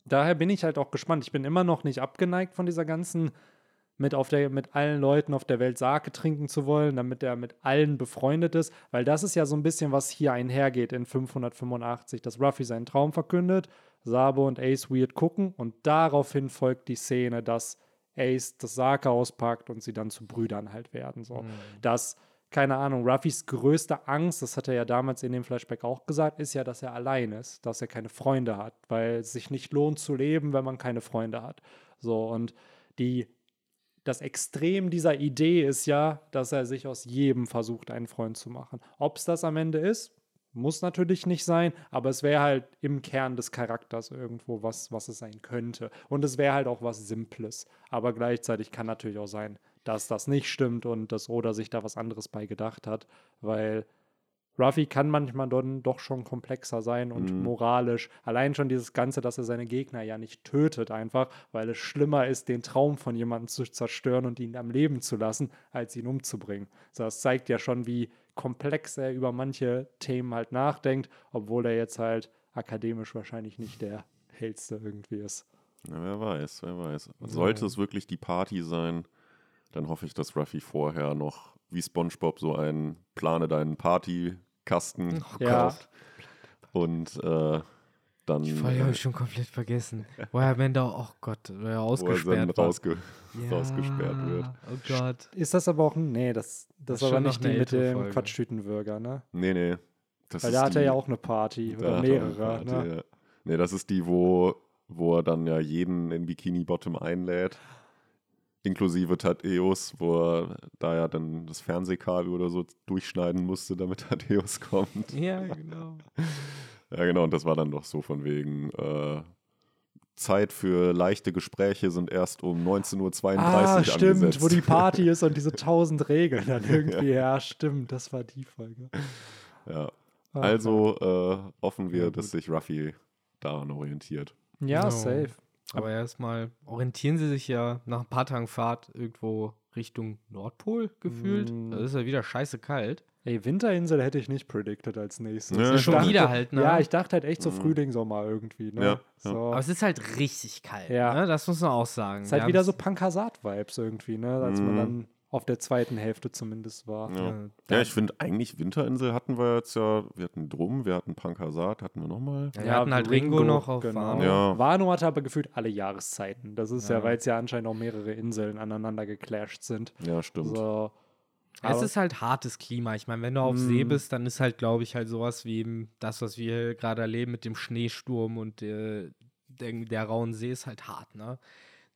A: daher bin ich halt auch gespannt. Ich bin immer noch nicht abgeneigt von dieser ganzen mit, auf der, mit allen Leuten auf der Welt Sake trinken zu wollen, damit er mit allen befreundet ist, weil das ist ja so ein bisschen, was hier einhergeht in 585, dass Ruffy seinen Traum verkündet, Sabo und Ace weird gucken und daraufhin folgt die Szene, dass Ace das Sake auspackt und sie dann zu Brüdern halt werden. So.
C: Mhm.
A: Das, keine Ahnung, Ruffys größte Angst, das hat er ja damals in dem Flashback auch gesagt, ist ja, dass er allein ist, dass er keine Freunde hat, weil es sich nicht lohnt zu leben, wenn man keine Freunde hat. So, und die das Extrem dieser Idee ist ja, dass er sich aus jedem versucht, einen Freund zu machen. Ob es das am Ende ist, muss natürlich nicht sein, aber es wäre halt im Kern des Charakters irgendwo was, was es sein könnte. Und es wäre halt auch was Simples. Aber gleichzeitig kann natürlich auch sein, dass das nicht stimmt und dass Oda sich da was anderes bei gedacht hat, weil Ruffy kann manchmal dann doch schon komplexer sein und
B: Mhm.
A: moralisch. Allein schon dieses Ganze, dass er seine Gegner ja nicht tötet, einfach, weil es schlimmer ist, den Traum von jemandem zu zerstören und ihn am Leben zu lassen, als ihn umzubringen. So, das zeigt ja schon, wie komplex er über manche Themen halt nachdenkt, obwohl er jetzt halt akademisch wahrscheinlich nicht der hellste irgendwie ist.
B: Ja, wer weiß, wer weiß. Sollte
A: Ja.
B: es wirklich die Party sein, dann hoffe ich, dass Ruffy vorher noch wie SpongeBob so einen Plane deinen Partykasten
C: Oh
A: Ja.
B: kauft. Und äh, dann,
C: Die Folge habe
B: äh,
C: ich schon komplett vergessen. Wo er am Ende, oh Gott, wo er
B: wo er
C: ausgesperrt war.
B: rausge rausgesperrt wird.
C: Oh Gott.
A: Ist das aber auch ein. Nee, das, das,
C: Das
A: ist aber nicht die mit dem. Quatschtütenbürger, ne?
B: Nee, nee. Das
A: Weil
B: ist
A: da hat er
B: die-
A: ja auch eine Party
B: da
A: oder
B: er
A: mehrere.
B: Party,
A: ne?
B: ja. Nee, das ist die, wo, wo er dann ja jeden in Bikini Bottom einlädt. Inklusive Tadeus, wo er da ja dann das Fernsehkabel oder so durchschneiden musste, damit Tadeus kommt.
C: Ja, genau.
B: Ja, genau, und das war dann doch so von wegen äh, Zeit für leichte Gespräche sind erst um 19.32 Uhr
A: Ah, stimmt,
B: angesetzt.
A: wo die Party ist und diese tausend Regeln dann irgendwie. ja. stimmt, das war die Folge.
B: ja.
A: Ah,
B: Also äh, hoffen wir,
A: Ja,
B: dass sich Ruffy daran orientiert.
A: Ja,
C: No.
A: safe.
C: Aber erstmal orientieren sie sich ja nach ein paar Tagen Fahrt irgendwo Richtung Nordpol gefühlt.
A: Mm.
C: Das ist ja wieder scheiße kalt.
A: Ey, Winterinsel hätte ich nicht predicted als nächstes.
B: Ja,
A: Ich
C: Schon
A: dachte-
C: wieder halt, ne?
A: Ja, ich dachte halt echt so
B: Mhm.
A: Frühling, Sommer irgendwie. Ne?
B: Ja, ja.
A: So.
C: Aber es ist halt richtig kalt.
A: Ja.
C: Ne? Das muss man auch sagen.
A: ist halt wieder so Pankasat-Vibes irgendwie, ne? als man
B: Mhm.
A: dann auf der zweiten Hälfte zumindest war.
B: Ja,
C: Ja,
B: ja ich finde eigentlich Winterinsel hatten wir jetzt ja, wir hatten Drum, wir hatten Pankasat, hatten wir nochmal.
C: Ja, wir hatten halt Ringo, noch auf
A: genau.
C: Wano.
B: Ja.
A: Wano hatte aber gefühlt alle Jahreszeiten. Das ist ja,
C: Ja.
A: weil es ja anscheinend auch mehrere Inseln aneinander geclasht sind.
B: Ja, stimmt.
A: So.
C: Es ist halt hartes Klima. Ich meine, wenn du auf See
A: Mm.
C: bist, dann ist halt, glaube ich, halt sowas wie das, was wir gerade erleben mit dem Schneesturm und äh, der, der rauen See ist halt hart, ne?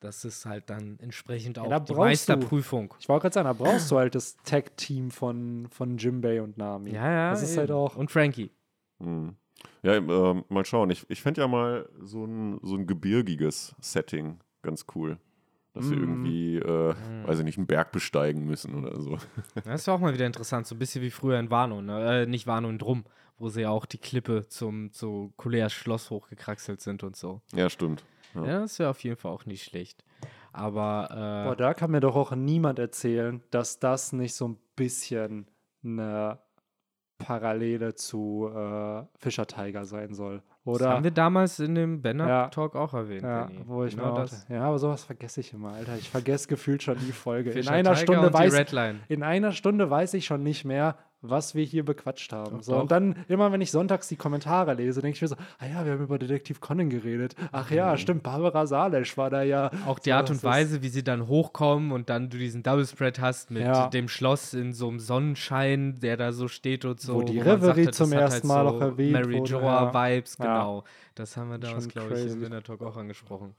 C: Das ist halt dann entsprechend auch
A: da
C: die
A: brauchst du-
C: Meisterprüfung.
A: Ich wollte gerade sagen, da brauchst du halt das Tag-Team von, von Jimbei und Nami.
C: Ja, ja.
A: Das ist halt
C: eben.
A: auch.
C: Und Frankie.
B: Hm. Ja, ähm, mal schauen. Ich, ich fände ja mal so ein, so ein gebirgiges Setting ganz cool. Dass wir
A: Mhm.
B: irgendwie, äh, weiß ich nicht, einen Berg besteigen müssen oder so.
C: Das ist ja auch mal wieder interessant, so ein bisschen wie früher in Wano, ne? Äh, nicht Wano in Drum, wo sie ja auch die Klippe zum zu Kuleas Schloss hochgekraxelt sind und so.
B: Ja, stimmt. Ja.
C: Ja, das wäre auf jeden Fall auch nicht schlecht. Aber äh,
A: Boah, da kann mir doch auch niemand erzählen, dass das nicht so ein bisschen eine Parallele zu äh, Fischer Tiger sein soll.
C: das
A: Oder?
C: haben wir damals in dem Banner
A: Ja.
C: Talk auch erwähnt.
A: ja, wo ich
C: Genau das.
A: ja, aber sowas vergesse ich immer, Alter. Ich vergesse gefühlt schon die Folge. In einer
C: Tiger
A: Stunde weiß in einer Stunde weiß ich schon nicht mehr, was wir hier bequatscht haben.
C: Doch,
A: so,
C: doch.
A: und dann, immer wenn ich sonntags die Kommentare lese, denke ich mir so, ah ja, wir haben über Detektiv Conan geredet. Ach ja, stimmt, Barbara Salesch war da ja.
C: Auch die
A: So,
C: Art und Weise, wie sie dann hochkommen und dann du diesen Double Spread hast mit
A: Ja.
C: dem Schloss in so einem Sonnenschein, der da so steht und so.
A: Wo die Reverie zum ersten Mal auch erwähnt
C: Mary Joa-Vibes,
A: ja.
C: genau. Das haben wir damals, glaube ich, im. Winter Talk auch angesprochen.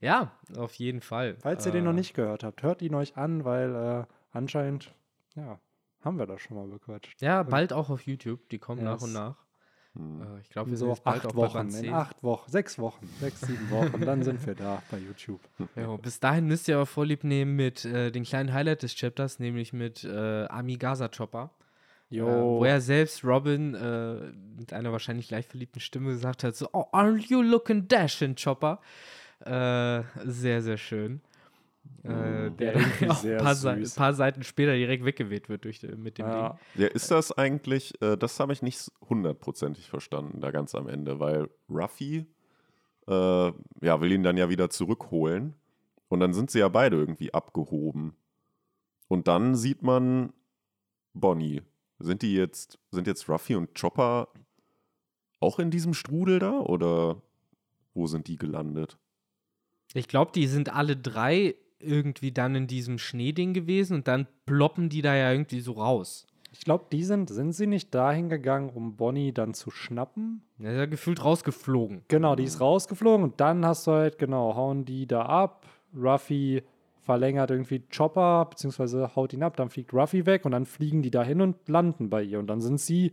C: Ja, auf jeden Fall.
A: Falls ihr den noch
C: Äh,
A: nicht gehört habt, hört ihn euch an, weil äh, anscheinend, ja, haben wir das schon mal bequatscht.
C: Ja, bald auch auf YouTube. Die kommen nach
A: Yes.
C: und nach.
B: Hm.
C: Äh, ich glaube, wir
A: In
C: sind
A: so
C: jetzt bald
A: acht
C: auch bei
A: Wochen, in
C: 10.
A: acht Wochen, sechs Wochen, sechs, sieben Wochen, dann sind wir da bei YouTube.
C: Jo, bis dahin müsst ihr aber vorlieb nehmen mit äh, den kleinen Highlight des Chapters, nämlich mit äh, Ami Gaza Chopper. Äh, wo er selbst Robin äh, mit einer wahrscheinlich leicht verliebten Stimme gesagt hat: so, oh, aren't you looking dashing, Chopper? Äh, sehr, sehr schön. Äh, der
A: Ja, irgendwie
C: auch
A: sehr
C: ein paar,
A: süß.
C: paar Seiten später direkt weggeweht wird durch, äh, mit dem
A: ja,
C: Ding.
B: Ja, ist das eigentlich, äh, das habe ich nicht hundertprozentig verstanden, da ganz am Ende, weil Ruffy äh, ja, will ihn dann ja wieder zurückholen. Und dann sind sie ja beide irgendwie abgehoben. Und dann sieht man Bonnie. Sind die jetzt, sind jetzt Ruffy und Chopper auch in diesem Strudel da oder wo sind die gelandet?
C: Ich glaube, die sind alle drei irgendwie dann in diesem Schneeding gewesen und dann ploppen die da ja irgendwie so raus.
A: Ich glaube, die sind, sind sie nicht dahin gegangen, um Bonnie dann zu schnappen?
C: Der ist ja gefühlt rausgeflogen.
A: Genau, die ist rausgeflogen und dann hast du halt, genau, hauen die da ab. Ruffy verlängert irgendwie Chopper, beziehungsweise haut ihn ab, dann fliegt Ruffy weg und dann fliegen die dahin und landen bei ihr. Und dann sind sie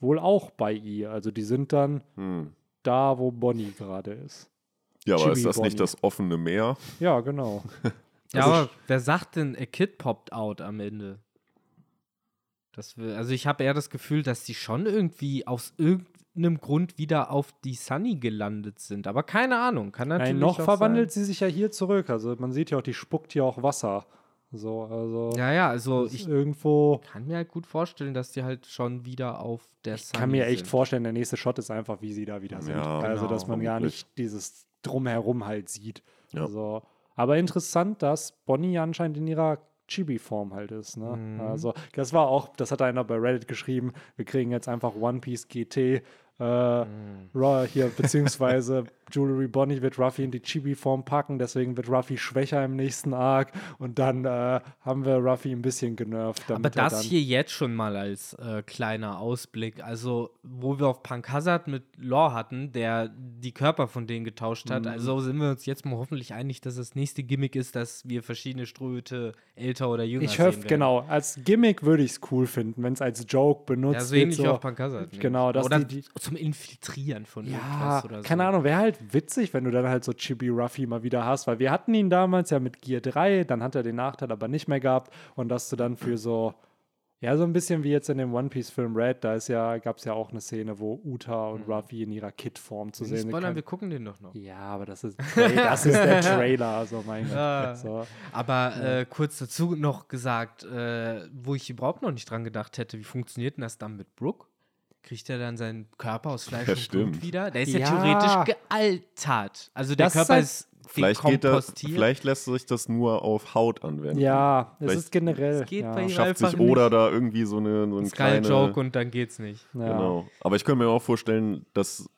A: wohl auch bei ihr. Also die sind dann
B: Hm.
A: da, wo Bonnie gerade ist.
B: Ja, aber
A: Chibi
B: ist das
A: Bonnie.
B: nicht das offene Meer?
A: Ja, genau.
C: Ja,
B: Also
C: aber wer sagt denn, a Kid popped out am Ende? Das will, also ich habe eher das Gefühl, dass die schon irgendwie aus irgendeinem Grund wieder auf die Sunny gelandet sind. Aber keine Ahnung, kann natürlich
A: Nein, noch
C: auch
A: verwandelt
C: sein.
A: sie sich ja hier zurück. Also man sieht ja auch, die spuckt hier auch Wasser. So, also
C: Ja, ja, also ich
A: irgendwo.
C: kann mir halt gut vorstellen, dass die halt schon wieder auf der
A: Ich kann mir echt
C: sind.
A: vorstellen, der nächste Shot ist einfach, wie sie da wieder sind.
B: Ja,
A: also,
C: genau,
A: dass man gar
B: vermutlich.
A: nicht dieses Drumherum halt sieht.
B: Ja.
A: Also, aber interessant, dass Bonnie anscheinend in ihrer Chibi-Form halt ist. Ne?
C: Mhm.
A: Also, das war auch, das hat einer bei Reddit geschrieben, wir kriegen jetzt einfach One Piece GT. Äh,
C: Mhm.
A: Raw hier, beziehungsweise Jewelry Bonnie wird Ruffy in die Chibi-Form packen, deswegen wird Ruffy schwächer im nächsten Arc und dann äh, haben wir Ruffy ein bisschen genervt.
C: Aber
A: er
C: das hier jetzt schon mal als äh, kleiner Ausblick. Also, wo wir auf Punk Hazard mit Law hatten, der die Körper von denen getauscht hat.
A: Mhm.
C: Also sind wir uns jetzt mal hoffentlich einig, dass das nächste Gimmick ist, dass wir verschiedene Ströte älter oder jünger
A: Ich hoffe, genau, als Gimmick würde ich es cool finden, wenn es als Joke benutzt
C: Ja, so
A: wird.
C: ähnlich
A: So.
C: auf Punk Hazard. nämlich.
A: Genau, dass
C: oder
A: die- die-
C: zum Infiltrieren von
A: Ja,
C: irgendwas oder so.
A: keine Ahnung, wäre halt witzig, wenn du dann halt so Chibi Ruffy mal wieder hast, weil wir hatten ihn damals ja mit Gear 3, dann hat er den Nachteil aber nicht mehr gehabt und dass du dann für so, ja, so ein bisschen wie jetzt in dem One Piece Film Red, da ist ja, gab es ja auch eine Szene, wo Uta und Ruffy in ihrer Kid-Form zu sehen sind.
C: spoilern, wir gucken den doch noch.
A: Ja, aber das ist, das ist der Trailer, also mein
C: Ah.
A: Gott. So.
C: Aber äh, kurz dazu noch gesagt, äh, wo ich überhaupt noch nicht dran gedacht hätte, wie funktioniert denn das dann mit Brooke? Kriegt er dann seinen Körper aus Fleisch
B: Ja,
C: und Blut
B: stimmt.
C: wieder? Der ist ja,
A: Ja.
C: theoretisch gealtert. Also der
A: Das ist
C: Körper
A: halt-
C: ist
B: Vielleicht, geht das,
C: dekompostiert.
B: vielleicht lässt sich das nur auf Haut anwenden.
A: Ja, es
B: Vielleicht
A: ist generell.
C: Es geht
A: ja.
C: bei ihr
B: Schafft sich
C: nicht.
B: da irgendwie so eine, so eine
C: Skull Joke
B: kleine...
C: und dann geht's nicht.
A: ja.
B: Genau. Aber ich könnte mir auch vorstellen, dass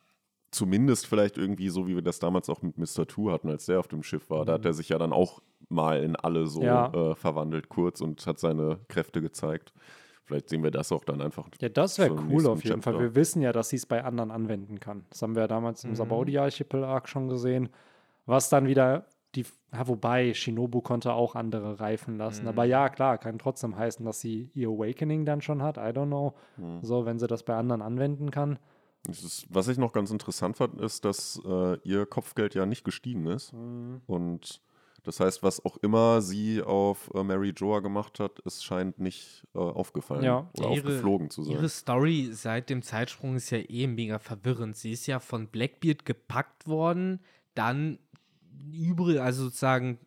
B: zumindest vielleicht irgendwie so, wie wir das damals auch mit Mr. Two hatten, als der auf dem Schiff war, da hat er sich ja dann auch mal in alle so
A: Ja.
B: äh, verwandelt kurz und hat seine Kräfte gezeigt. Vielleicht sehen wir das auch dann einfach.
A: Ja, das wäre cool auf jeden Fall.
B: Chapter.
A: Wir wissen ja, dass sie es bei anderen anwenden kann. Das haben wir ja damals im
C: Mhm.
A: Sabaudi-Archipel-Arc schon gesehen. Was dann wieder die, ja, wobei Shinobu konnte auch andere reifen lassen.
C: Mhm.
A: Aber ja, klar, kann trotzdem heißen, dass sie ihr Awakening dann schon hat. I don't know.
B: Mhm.
A: So, wenn sie das bei anderen anwenden kann.
B: Ist, was ich noch ganz interessant fand, ist, dass äh, ihr Kopfgeld ja nicht gestiegen ist.
A: Mhm.
B: Und das heißt, was auch immer sie auf äh, Mary Joa gemacht hat, es scheint nicht äh, aufgefallen
A: Ja.
B: oder
C: Ihre-
B: aufgeflogen zu sein.
C: Ihre Story seit dem Zeitsprung ist ja eh mega verwirrend. Sie ist ja von Blackbeard gepackt worden, dann übrig, also sozusagen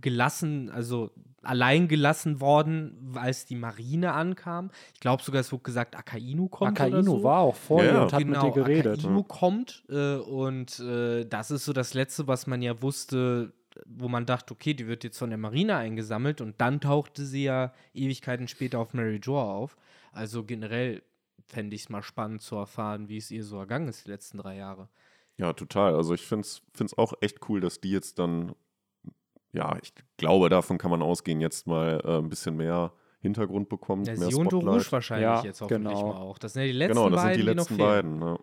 C: gelassen, also allein gelassen worden, als die Marine ankam. Ich glaube sogar, es wurde gesagt, Akainu kommt. oder
A: Akainu
C: so.
A: war auch vor
B: Ja, ja.
A: und hat
C: genau,
A: mit ihr geredet.
C: Akainu kommt äh, und äh, das ist so das Letzte, was man ja wusste, wo man dachte, okay, die wird jetzt von der Marine eingesammelt und dann tauchte sie ja Ewigkeiten später auf Mary Joa auf. Also generell fände ich es mal spannend zu erfahren, wie es ihr so ergangen ist die letzten drei Jahre.
B: Ja, total. Also ich finde es auch echt cool, dass die jetzt dann, ja, ich glaube, davon kann man ausgehen, jetzt mal äh, ein bisschen mehr Hintergrund bekommt,
C: Der
B: mehr
C: Sion. Rouge wahrscheinlich
A: Ja,
C: jetzt hoffentlich
A: genau.
C: mal auch. Das sind ja die letzten
B: Genau, das
C: beiden,
B: sind die
C: noch
B: letzten beiden. Ja.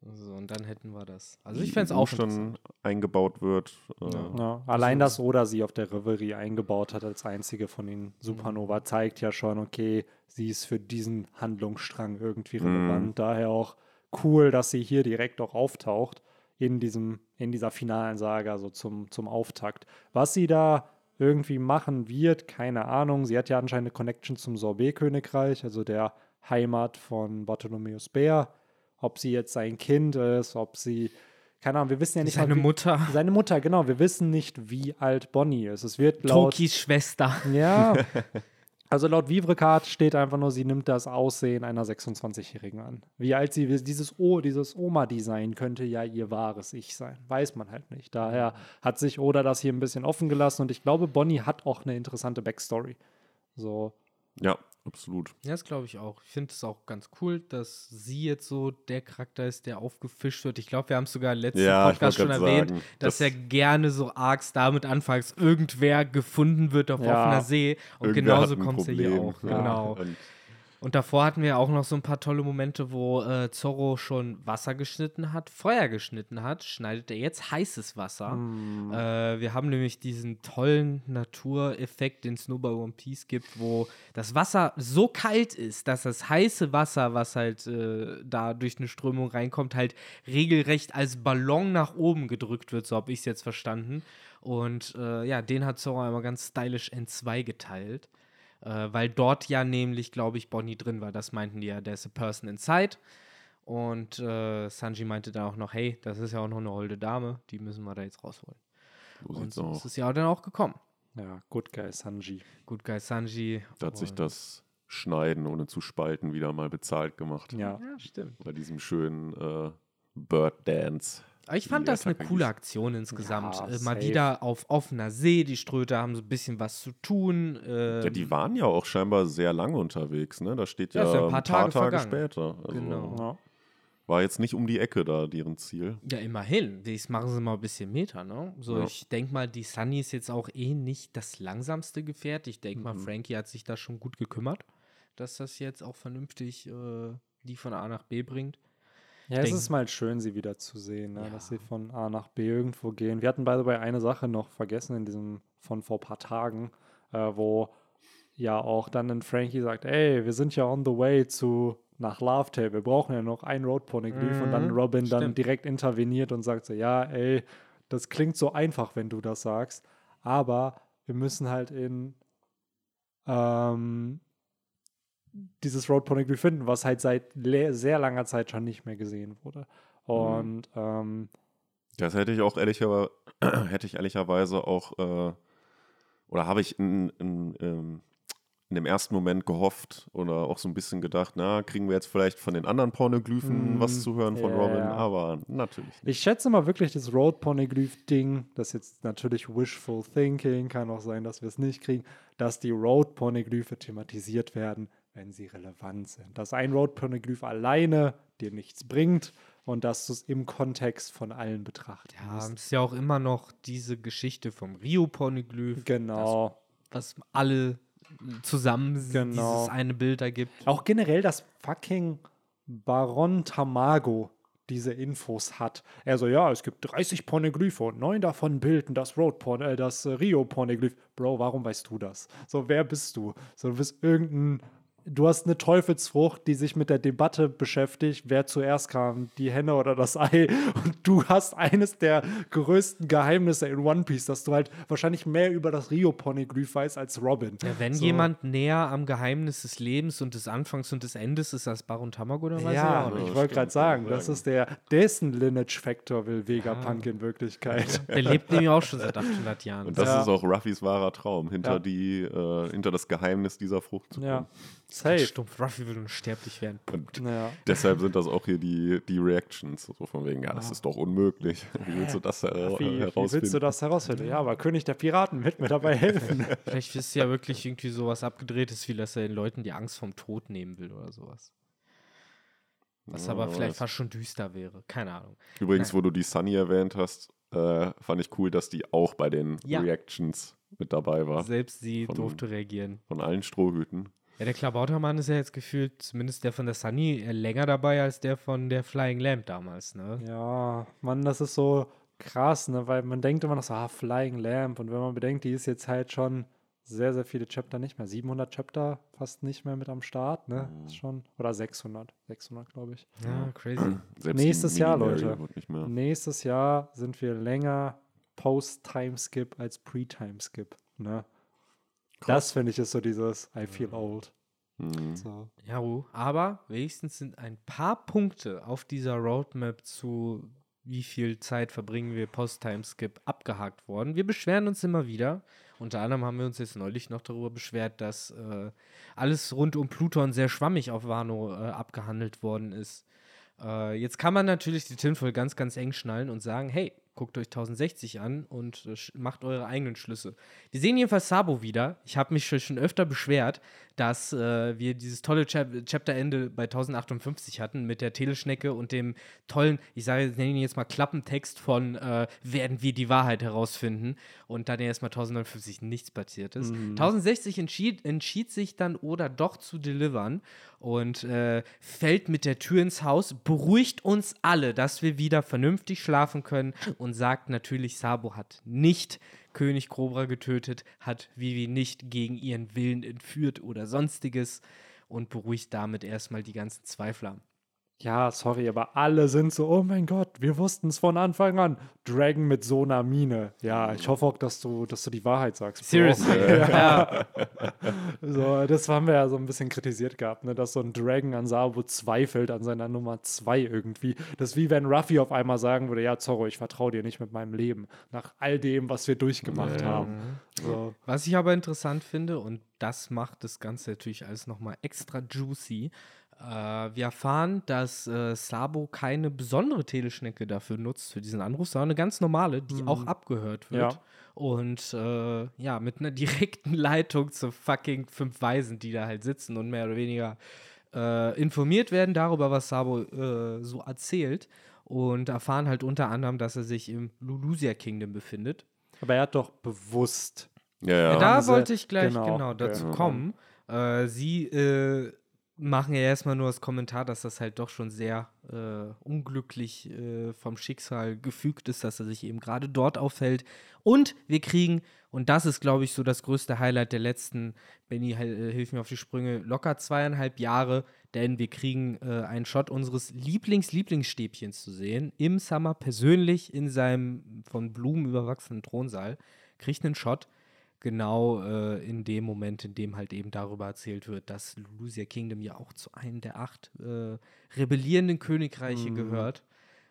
C: So, und dann hätten wir das. Also ich fände es auch
B: dann eingebaut wird. Äh,
C: Ja.
A: Ja, allein, dass Oda sie auf der Reverie eingebaut hat als einzige von den Supernova, zeigt ja schon, okay, sie ist für diesen Handlungsstrang irgendwie relevant. Daher auch cool, dass sie hier direkt auch auftaucht in diesem, in dieser finalen Saga, so zum, zum Auftakt. Was sie da irgendwie machen wird, keine Ahnung. Sie hat ja anscheinend eine Connection zum Sorbet-Königreich, also der Heimat von Bartholomäus Bär. Ob sie jetzt sein Kind ist, ob sie, keine Ahnung, wir wissen ja nicht
C: Seine
A: mal, wie,
C: Mutter,
A: seine Mutter, genau. Wir wissen nicht, wie alt Bonnie ist. Es wird laut.
C: Tokis Schwester.
A: Ja. Also laut Vivrecard steht einfach nur, sie nimmt das Aussehen einer 26-Jährigen an. Wie alt sie dieses O, dieses Oma-Design könnte ja ihr wahres Ich sein. Weiß man halt nicht. Daher hat sich Oda das hier ein bisschen offen gelassen und ich glaube, Bonnie hat auch eine interessante Backstory. So,
B: Ja, absolut.
C: Ja, das glaube ich auch. Ich finde es auch ganz cool, dass sie jetzt so der Charakter ist, der aufgefischt wird. Ich glaube, wir haben es sogar im letzten
B: Ja,
C: Podcast schon erwähnt,
B: sagen,
C: dass
B: das-
C: er gerne so Arcs damit anfangs irgendwer gefunden wird auf
A: Ja.
C: offener See. Und genauso kommt es ja hier auch.
B: Ja.
C: Genau.
B: Und
C: Und davor hatten wir auch noch so ein paar tolle Momente, wo äh, Zorro schon Wasser geschnitten hat, Feuer geschnitten hat, schneidet er jetzt heißes Wasser.
A: Hm.
C: Äh, wir haben nämlich diesen tollen Natureffekt, den es nur bei One Piece gibt, wo das Wasser so kalt ist, dass das heiße Wasser, was halt äh, da durch eine Strömung reinkommt, halt regelrecht als Ballon nach oben gedrückt wird, so habe ich es jetzt verstanden. Und äh, ja, den hat Zorro einmal ganz stylisch in zwei geteilt. Äh, weil dort ja nämlich, glaube ich, Bonnie drin war. Das meinten die ja, there's a person inside. Und äh, Sanji meinte dann auch noch, hey, das ist ja auch noch eine holde Dame, die müssen wir da jetzt rausholen.
B: so
C: Und so
B: aus.
C: ist es ja dann auch gekommen.
A: ja, Good Guy Sanji.
C: Gut, Guy Sanji.
B: Da hat sich das Schneiden ohne zu spalten wieder mal bezahlt gemacht.
A: Ja.
C: Ja, stimmt.
B: Bei diesem schönen äh, Bird Dance.
C: Ich fand das eine coole. Aktion insgesamt.
A: Ja,
C: äh, mal
A: safe.
C: wieder auf offener See. Die Ströte haben so ein bisschen was zu tun. Äh,
B: Ja, die waren ja auch scheinbar sehr lange unterwegs, ne? Da steht
C: Ja,
B: ja,
C: ist ja ein paar
B: paar,
C: Tage
B: Tage,
C: vergangen.
B: später. Also
C: Genau.
A: Ja.
B: War jetzt nicht um die Ecke da deren Ziel.
C: Ja, immerhin. Das machen sie mal ein bisschen Meter, ne? So,
B: Ja.
C: ich denke mal, die Sunny ist jetzt auch eh nicht das langsamste Gefährt. Ich denke
B: Mhm.
C: mal, Frankie hat sich da schon gut gekümmert, dass das jetzt auch vernünftig äh, die von A nach B bringt.
A: Ja, es ist mal schön, sie wieder zu sehen, ne? dass
C: Ja.
A: sie von A nach B irgendwo gehen. Wir hatten by the way eine Sache noch vergessen in diesem von vor ein paar Tagen, äh, wo ja auch dann ein Frankie sagt, ey, wir sind ja on the way zu nach Love Tale, wir brauchen ja noch ein Road Poneglyph und dann
C: Mhm,
A: Robin dann
C: stimmt.
A: direkt interveniert und sagt so, ja, ey, das klingt so einfach, wenn du das sagst, aber wir müssen halt in ähm, dieses Road Poneglyph finden, was halt seit sehr langer Zeit schon nicht mehr gesehen wurde. Und ähm,
B: Das hätte ich auch ehrlicher, hätte ich ehrlicherweise auch, äh, oder habe ich in, in, ähm, in dem ersten Moment gehofft oder auch so ein bisschen gedacht, na, kriegen wir jetzt vielleicht von den anderen Pornoglyphen
A: Mm,
B: was zu hören von
A: ja.
B: Robin, aber natürlich nicht.
A: ich schätze mal wirklich das Road Poneglyph-Ding, das ist jetzt natürlich wishful thinking, kann auch sein, dass wir es nicht kriegen, dass die Road Poneglyphe thematisiert werden, wenn sie relevant sind. Dass ein Road Poneglyph alleine dir nichts bringt und dass du es im Kontext von allen betrachten
C: Ja,
A: musst.
C: es ist ja auch immer noch diese Geschichte vom Rio-Poneglyph,
A: Genau.
C: was alle zusammen
A: Genau.
C: dieses eine Bild ergibt.
A: Auch generell, dass fucking Baron Tamago diese Infos hat. Er so, ja, es gibt 30 Pornoglyphe und neun davon bilden das Road Porn, äh, das Rio Pornoglyph. Bro, warum weißt du das? So, wer bist du? So, du bist irgendein Du hast eine Teufelsfrucht, die sich mit der Debatte beschäftigt, wer zuerst kam, die Henne oder das Ei. Und du hast eines der größten Geheimnisse in One Piece, dass du halt wahrscheinlich mehr über das Rio-Poneglyph weißt als Robin.
C: Ja, wenn
A: So.
C: jemand näher am Geheimnis des Lebens und des Anfangs und des Endes ist als Baron Tamago, dann weiß
A: Ja,
C: ich auch nicht.
A: ich wollte gerade sagen, das ist der, dessen Lineage-Factor will Vegapunk in Wirklichkeit.
C: Der lebt nämlich auch schon seit 800 Jahren.
B: Und das
A: Ja.
B: ist auch Ruffys wahrer Traum, hinter,
A: Ja.
B: die, äh, hinter das Geheimnis dieser Frucht zu kommen.
A: ja, safe.
C: Stumpf, Ruffy will unsterblich werden.
B: Und
A: Ja.
B: deshalb sind das auch hier die, die Reactions, so von wegen, ja, das ist doch unmöglich. Wie willst du das her
A: Wie, wie
B: herausfinden?
A: willst du das herausfinden? Ja, aber König der Piraten wird mir dabei helfen.
C: Vielleicht ist ja wirklich irgendwie sowas abgedrehtes, wie dass er den Leuten die Angst vom Tod nehmen will oder sowas. Was
B: Ja,
C: aber vielleicht
B: weiß.
C: fast schon düster wäre. Keine Ahnung.
B: Übrigens, wo du die Sunny erwähnt hast, äh, fand ich cool, dass die auch bei den
C: Ja.
B: Reactions mit dabei war.
C: Selbst sie
B: Von-
C: durfte reagieren.
B: Von allen Strohhüten.
C: Ja, der Klabautermann ist ja jetzt gefühlt, zumindest der von der Sunny, äh, länger dabei als der von der Flying Lamp damals, ne?
A: ja, Mann, das ist so krass, ne? weil man denkt immer noch so, ah, Flying Lamp. Und wenn man bedenkt, die ist jetzt halt schon sehr, sehr viele Chapter nicht mehr. 700 Chapter fast nicht mehr mit am Start, ne? Ist schon, oder 600. 600, glaube ich.
C: Ja, crazy.
B: Selbst die
A: Nächstes Jahr, Leute. Nächstes Jahr sind wir länger Post-Time-Skip als Pre-Time-Skip. Ne? Das finde ich ist so dieses I feel old.
B: Mhm.
A: So.
C: Ja, aber wenigstens sind ein paar Punkte auf dieser Roadmap zu wie viel Zeit verbringen wir Post-Time-Skip abgehakt worden. Wir beschweren uns immer wieder Unter anderem haben wir uns jetzt neulich noch darüber beschwert, dass äh, alles rund um Pluton sehr schwammig auf Wano äh, abgehandelt worden ist. Äh, jetzt kann man natürlich die Tinfoil ganz, ganz eng schnallen und sagen, hey, guckt euch 1060 an und äh, macht eure eigenen Schlüsse. Wir sehen jedenfalls Sabo wieder. Ich habe mich schon öfter beschwert, dass äh, wir dieses tolle Chap Chapterende bei 1058 hatten mit der Teleschnecke und dem tollen, ich sage, nenne ihn jetzt mal Klappentext von äh, werden wir die Wahrheit herausfinden und dann erstmal 1059 nichts passiert ist. Mhm. 1060 entschied, entschied sich dann oder doch zu delivern und äh, fällt mit der Tür ins Haus, beruhigt uns alle, dass wir wieder vernünftig schlafen können und sagt natürlich, Sabo hat nicht König Cobra getötet, hat Vivi nicht gegen ihren Willen entführt oder sonstiges und beruhigt damit erstmal die ganzen Zweifler.
A: Ja, sorry, aber alle sind so, oh mein Gott, wir wussten es von Anfang an. Dragon mit so einer Mine. Ja, ich hoffe auch, dass du, dass du die Wahrheit sagst.
C: Seriously.
A: ja. so, das haben wir ja so ein bisschen kritisiert gehabt, ne? dass so ein Dragon an Sabo zweifelt an seiner Nummer 2 irgendwie. Das ist wie wenn Ruffy auf einmal sagen würde, ja, Zorro, ich vertraue dir nicht mit meinem Leben. Nach all dem, was wir durchgemacht ja. haben. So.
C: Was ich aber interessant finde, und das macht das Ganze natürlich alles nochmal extra juicy, wir erfahren, dass äh, Sabo keine besondere Teleschnecke dafür nutzt, für diesen Anruf, sondern eine ganz normale, die mhm. auch abgehört wird. Ja. Und äh, ja, mit einer direkten Leitung zu fucking fünf Weisen, die da halt sitzen und mehr oder weniger äh, informiert werden darüber, was Sabo äh, so erzählt. Und erfahren halt unter anderem, dass er sich im Lulusia Kingdom befindet.
A: Aber er hat doch bewusst.
C: Ja, ja. ja da wollte ich gleich genau, genau dazu genau. kommen. Äh, sie äh, machen ja erstmal nur das Kommentar, dass das halt doch schon sehr äh, unglücklich äh, vom Schicksal gefügt ist, dass er sich eben gerade dort aufhält. Und wir kriegen, und das ist, glaube ich, so das größte Highlight der letzten, Benny, äh, hilf mir auf die Sprünge, locker zweieinhalb Jahre, denn wir kriegen äh, einen Shot unseres Lieblings-Lieblingsstäbchens zu sehen, im Summer persönlich in seinem von Blumen überwachsenen Thronsaal, kriegt einen Shot genau äh, in dem Moment, in dem halt eben darüber erzählt wird, dass Lucia Kingdom ja auch zu einem der acht äh, rebellierenden Königreiche mhm. gehört.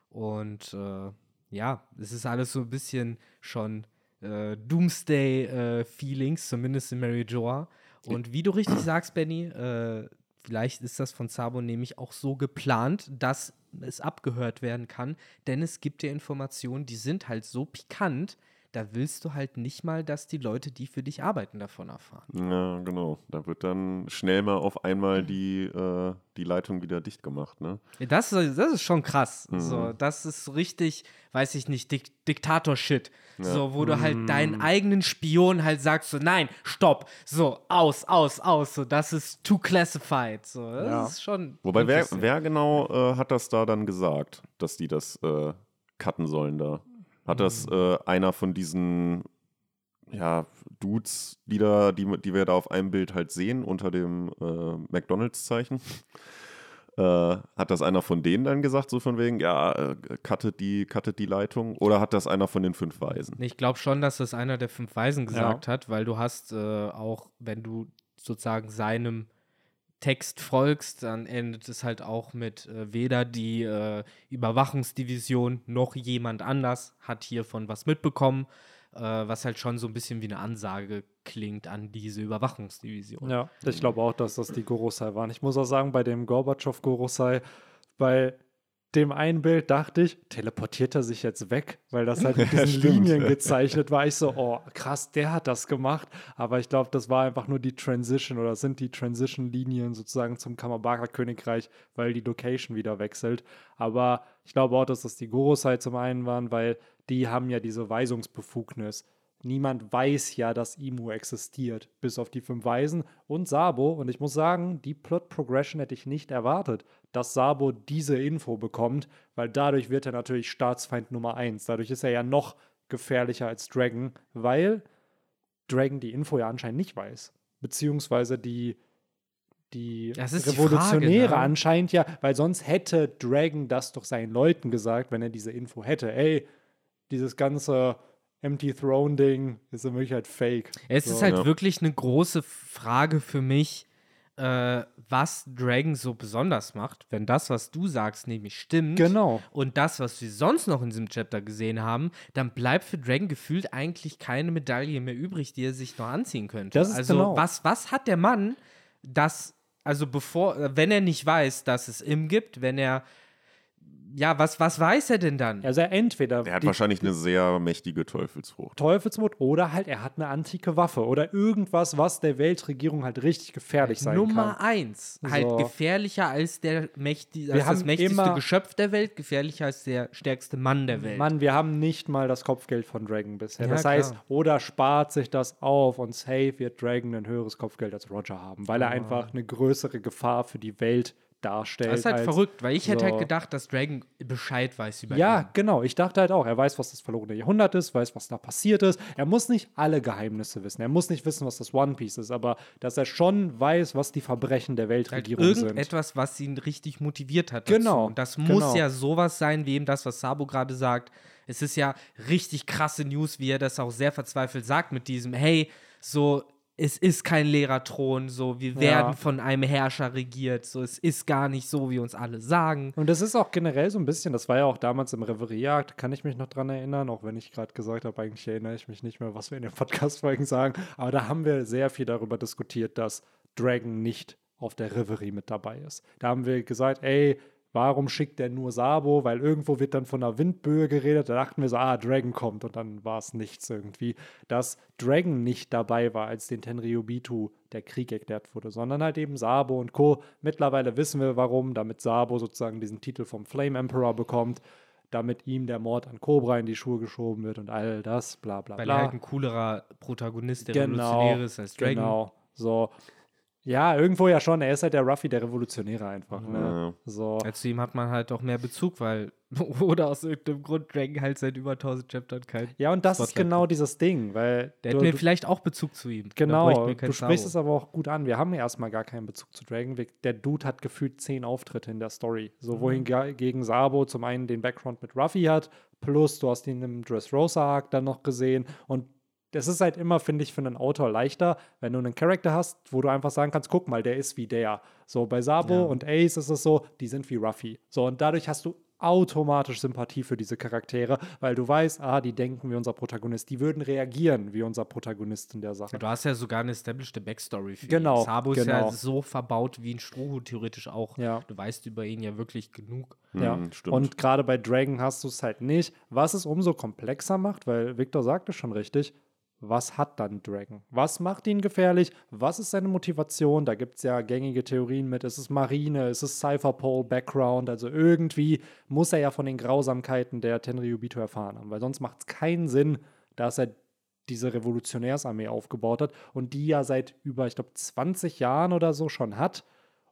C: Und äh, ja, es ist alles so ein bisschen schon äh, Doomsday-Feelings, äh, zumindest in Mary Joa. Und wie du richtig sagst, Benny, äh, vielleicht ist das von Sabo nämlich auch so geplant, dass es abgehört werden kann, denn es gibt ja Informationen, die sind halt so pikant, da willst du halt nicht mal, dass die Leute, die für dich arbeiten, davon erfahren.
B: Ja, genau. Da wird dann schnell mal auf einmal die, äh, die Leitung wieder dicht gemacht, ne?
C: Das, das ist schon krass. Mhm. So, das ist richtig, weiß ich nicht, Dik Diktator-Shit. Ja. So, wo du halt mhm. deinen eigenen Spion halt sagst, so, nein, stopp, so, aus, aus, aus, so, das ist too classified. So, das ja. ist schon.
B: Wobei, wer, wer genau äh, hat das da dann gesagt, dass die das äh, cutten sollen da? Hat das mhm. äh, einer von diesen ja, Dudes, die, da, die, die wir da auf einem Bild halt sehen, unter dem äh, McDonalds-Zeichen? Äh, hat das einer von denen dann gesagt, so von wegen, ja, äh, cuttet, die, cuttet die Leitung? Oder hat das einer von den fünf Weisen?
C: Ich glaube schon, dass das einer der fünf Weisen gesagt ja. hat, weil du hast äh, auch, wenn du sozusagen seinem Text folgst, dann endet es halt auch mit äh, weder die äh, Überwachungsdivision noch jemand anders hat hiervon was mitbekommen, äh, was halt schon so ein bisschen wie eine Ansage klingt an diese Überwachungsdivision.
A: Ja, ich glaube auch, dass das die Gorosei waren. Ich muss auch sagen, bei dem Gorbatschow-Gorosei, bei dem einen Bild dachte ich, teleportiert er sich jetzt weg, weil das halt mit diesen ja, Linien gezeichnet war. Ich so, oh krass, der hat das gemacht. Aber ich glaube, das war einfach nur die Transition oder sind die Transition-Linien sozusagen zum Kamabaka-Königreich, weil die Location wieder wechselt. Aber ich glaube auch, dass das die Gorosei zum einen waren, weil die haben ja diese Weisungsbefugnis. Niemand weiß ja, dass Imu existiert, bis auf die fünf Weisen und Sabo. Und ich muss sagen, die Plot Progression hätte ich nicht erwartet, dass Sabo diese Info bekommt, weil dadurch wird er natürlich Staatsfeind Nummer eins. Dadurch ist er ja noch gefährlicher als Dragon, weil Dragon die Info ja anscheinend nicht weiß. Beziehungsweise die, die Revolutionäre die Frage, ne? anscheinend ja, weil sonst hätte Dragon das doch seinen Leuten gesagt, wenn er diese Info hätte. Ey, dieses ganze Empty Throne-Ding ist in Wirklichkeit fake.
C: Es so. ist halt ja. wirklich eine große Frage für mich, äh, was Dragon so besonders macht, wenn das, was du sagst, nämlich stimmt.
A: Genau.
C: Und das, was wir sonst noch in diesem Chapter gesehen haben, dann bleibt für Dragon gefühlt eigentlich keine Medaille mehr übrig, die er sich noch anziehen könnte.
A: Das ist
C: also,
A: genau.
C: was, was hat der Mann, das, also bevor, wenn er nicht weiß, dass es ihm gibt, wenn er, ja, was, was weiß er denn dann?
A: Also er entweder
B: Er hat
A: die
B: wahrscheinlich eine sehr mächtige Teufelsfrucht.
A: Teufelsmut oder halt er hat eine antike Waffe oder irgendwas, was der Weltregierung halt richtig gefährlich sein
C: Nummer
A: kann.
C: eins. Halt
A: So.
C: gefährlicher als der mächtig, als das
A: haben
C: mächtigste
A: immer-
C: Geschöpf der Welt, gefährlicher als der stärkste Mann der Welt.
A: Mann, wir haben nicht mal das Kopfgeld von Dragon bisher.
C: Ja,
A: das heißt,
C: klar.
A: oder spart sich das auf und safe wird Dragon ein höheres Kopfgeld als Roger haben, weil er einfach eine größere Gefahr für die Welt darstellt.
C: Das ist halt verrückt, weil ich hätte halt
A: so.
C: gedacht, dass Dragon Bescheid weiß über
A: Ja,
C: ihn.
A: genau. Ich dachte halt auch, er weiß, was das verlorene Jahrhundert ist, weiß, was da passiert ist. Er muss nicht alle Geheimnisse wissen. Er muss nicht wissen, was das One Piece ist, aber dass er schon weiß, was die Verbrechen der
C: Halt
A: Weltregierung sind.
C: irgendetwas, was ihn richtig motiviert hat. Dazu.
A: Genau,
C: Und das muss
A: genau.
C: ja sowas sein, wie eben das, was Sabo gerade sagt. Es ist ja richtig krasse News, wie er das auch sehr verzweifelt sagt mit diesem, hey, so, es ist kein leerer Thron, so, wir
A: Ja.
C: werden von einem Herrscher regiert, so, es ist gar nicht so, wie uns alle sagen.
A: Und das ist auch generell so ein bisschen, das war ja auch damals im Reveriejagd, kann ich mich noch dran erinnern, auch wenn ich gerade gesagt habe, eigentlich erinnere ich mich nicht mehr, was wir in den Podcast-Folgen sagen, aber da haben wir sehr viel darüber diskutiert, dass Dragon nicht auf der Reverie mit dabei ist. Da haben wir gesagt, ey, warum schickt der nur Sabo? Weil irgendwo wird dann von einer Windböe geredet. Da dachten wir so, ah, Dragon kommt und dann war es nichts irgendwie. Dass Dragon nicht dabei war, als den Tenryubitu der Krieg erklärt wurde, sondern halt eben Sabo und Co. Mittlerweile wissen wir warum, damit Sabo sozusagen diesen Titel vom Flame Emperor bekommt, damit ihm der Mord an Cobra in die Schuhe geschoben wird und all das, bla bla
C: Weil
A: bla.
C: er halt ein coolerer Protagonist, der
A: Genau,
C: revolutionär ist als Dragon.
A: Genau, so. Ja, irgendwo ja schon. Er ist halt der Ruffy, der Revolutionäre einfach. Ne?
B: Ja.
A: So.
C: Ja, zu ihm hat man halt auch mehr Bezug, weil, oder aus irgendeinem Grund Dragon halt seit über 1000 Chaptern kein.
A: Ja, und das ist
C: Spotlight
A: genau dieses Ding, weil
C: Der
A: du,
C: hätte mir
A: du,
C: vielleicht auch Bezug zu ihm.
A: Genau, du sprichst es aber auch gut an. Wir haben ja erstmal gar keinen Bezug zu Dragon. Der Dude hat gefühlt zehn Auftritte in der Story.
C: Mhm.
A: So, wohingegen Sabo zum einen den Background mit Ruffy hat, plus du hast ihn im Dressrosa-Arc dann noch gesehen und das ist halt immer, finde ich, für einen Autor leichter, wenn du einen Charakter hast, wo du einfach sagen kannst, guck mal, der ist wie der. So, bei Sabo
C: Ja.
A: und Ace ist es so, die sind wie Ruffy. So, und dadurch hast du automatisch Sympathie für diese Charaktere, weil du weißt, ah, die denken wie unser Protagonist, die würden reagieren wie unser Protagonist in der Sache.
C: Du hast ja sogar eine established Backstory für
A: Genau,
C: ihn. Sabo ist
A: genau.
C: ja so verbaut wie ein Strohhut theoretisch auch.
A: Ja.
C: Du weißt über ihn ja wirklich genug.
A: Ja,
B: Hm, stimmt.
A: und gerade bei Dragon hast du es halt nicht, was es umso komplexer macht, weil Victor sagte schon richtig, was hat dann Dragon? Was macht ihn gefährlich? Was ist seine Motivation? Da gibt es ja gängige Theorien mit, ist es Marine, ist es Cypherpole-Background, also irgendwie muss er ja von den Grausamkeiten der Tenryubito erfahren haben, weil sonst macht es keinen Sinn, dass er diese Revolutionärsarmee aufgebaut hat und die ja seit über, ich glaube, 20 Jahren oder so schon hat.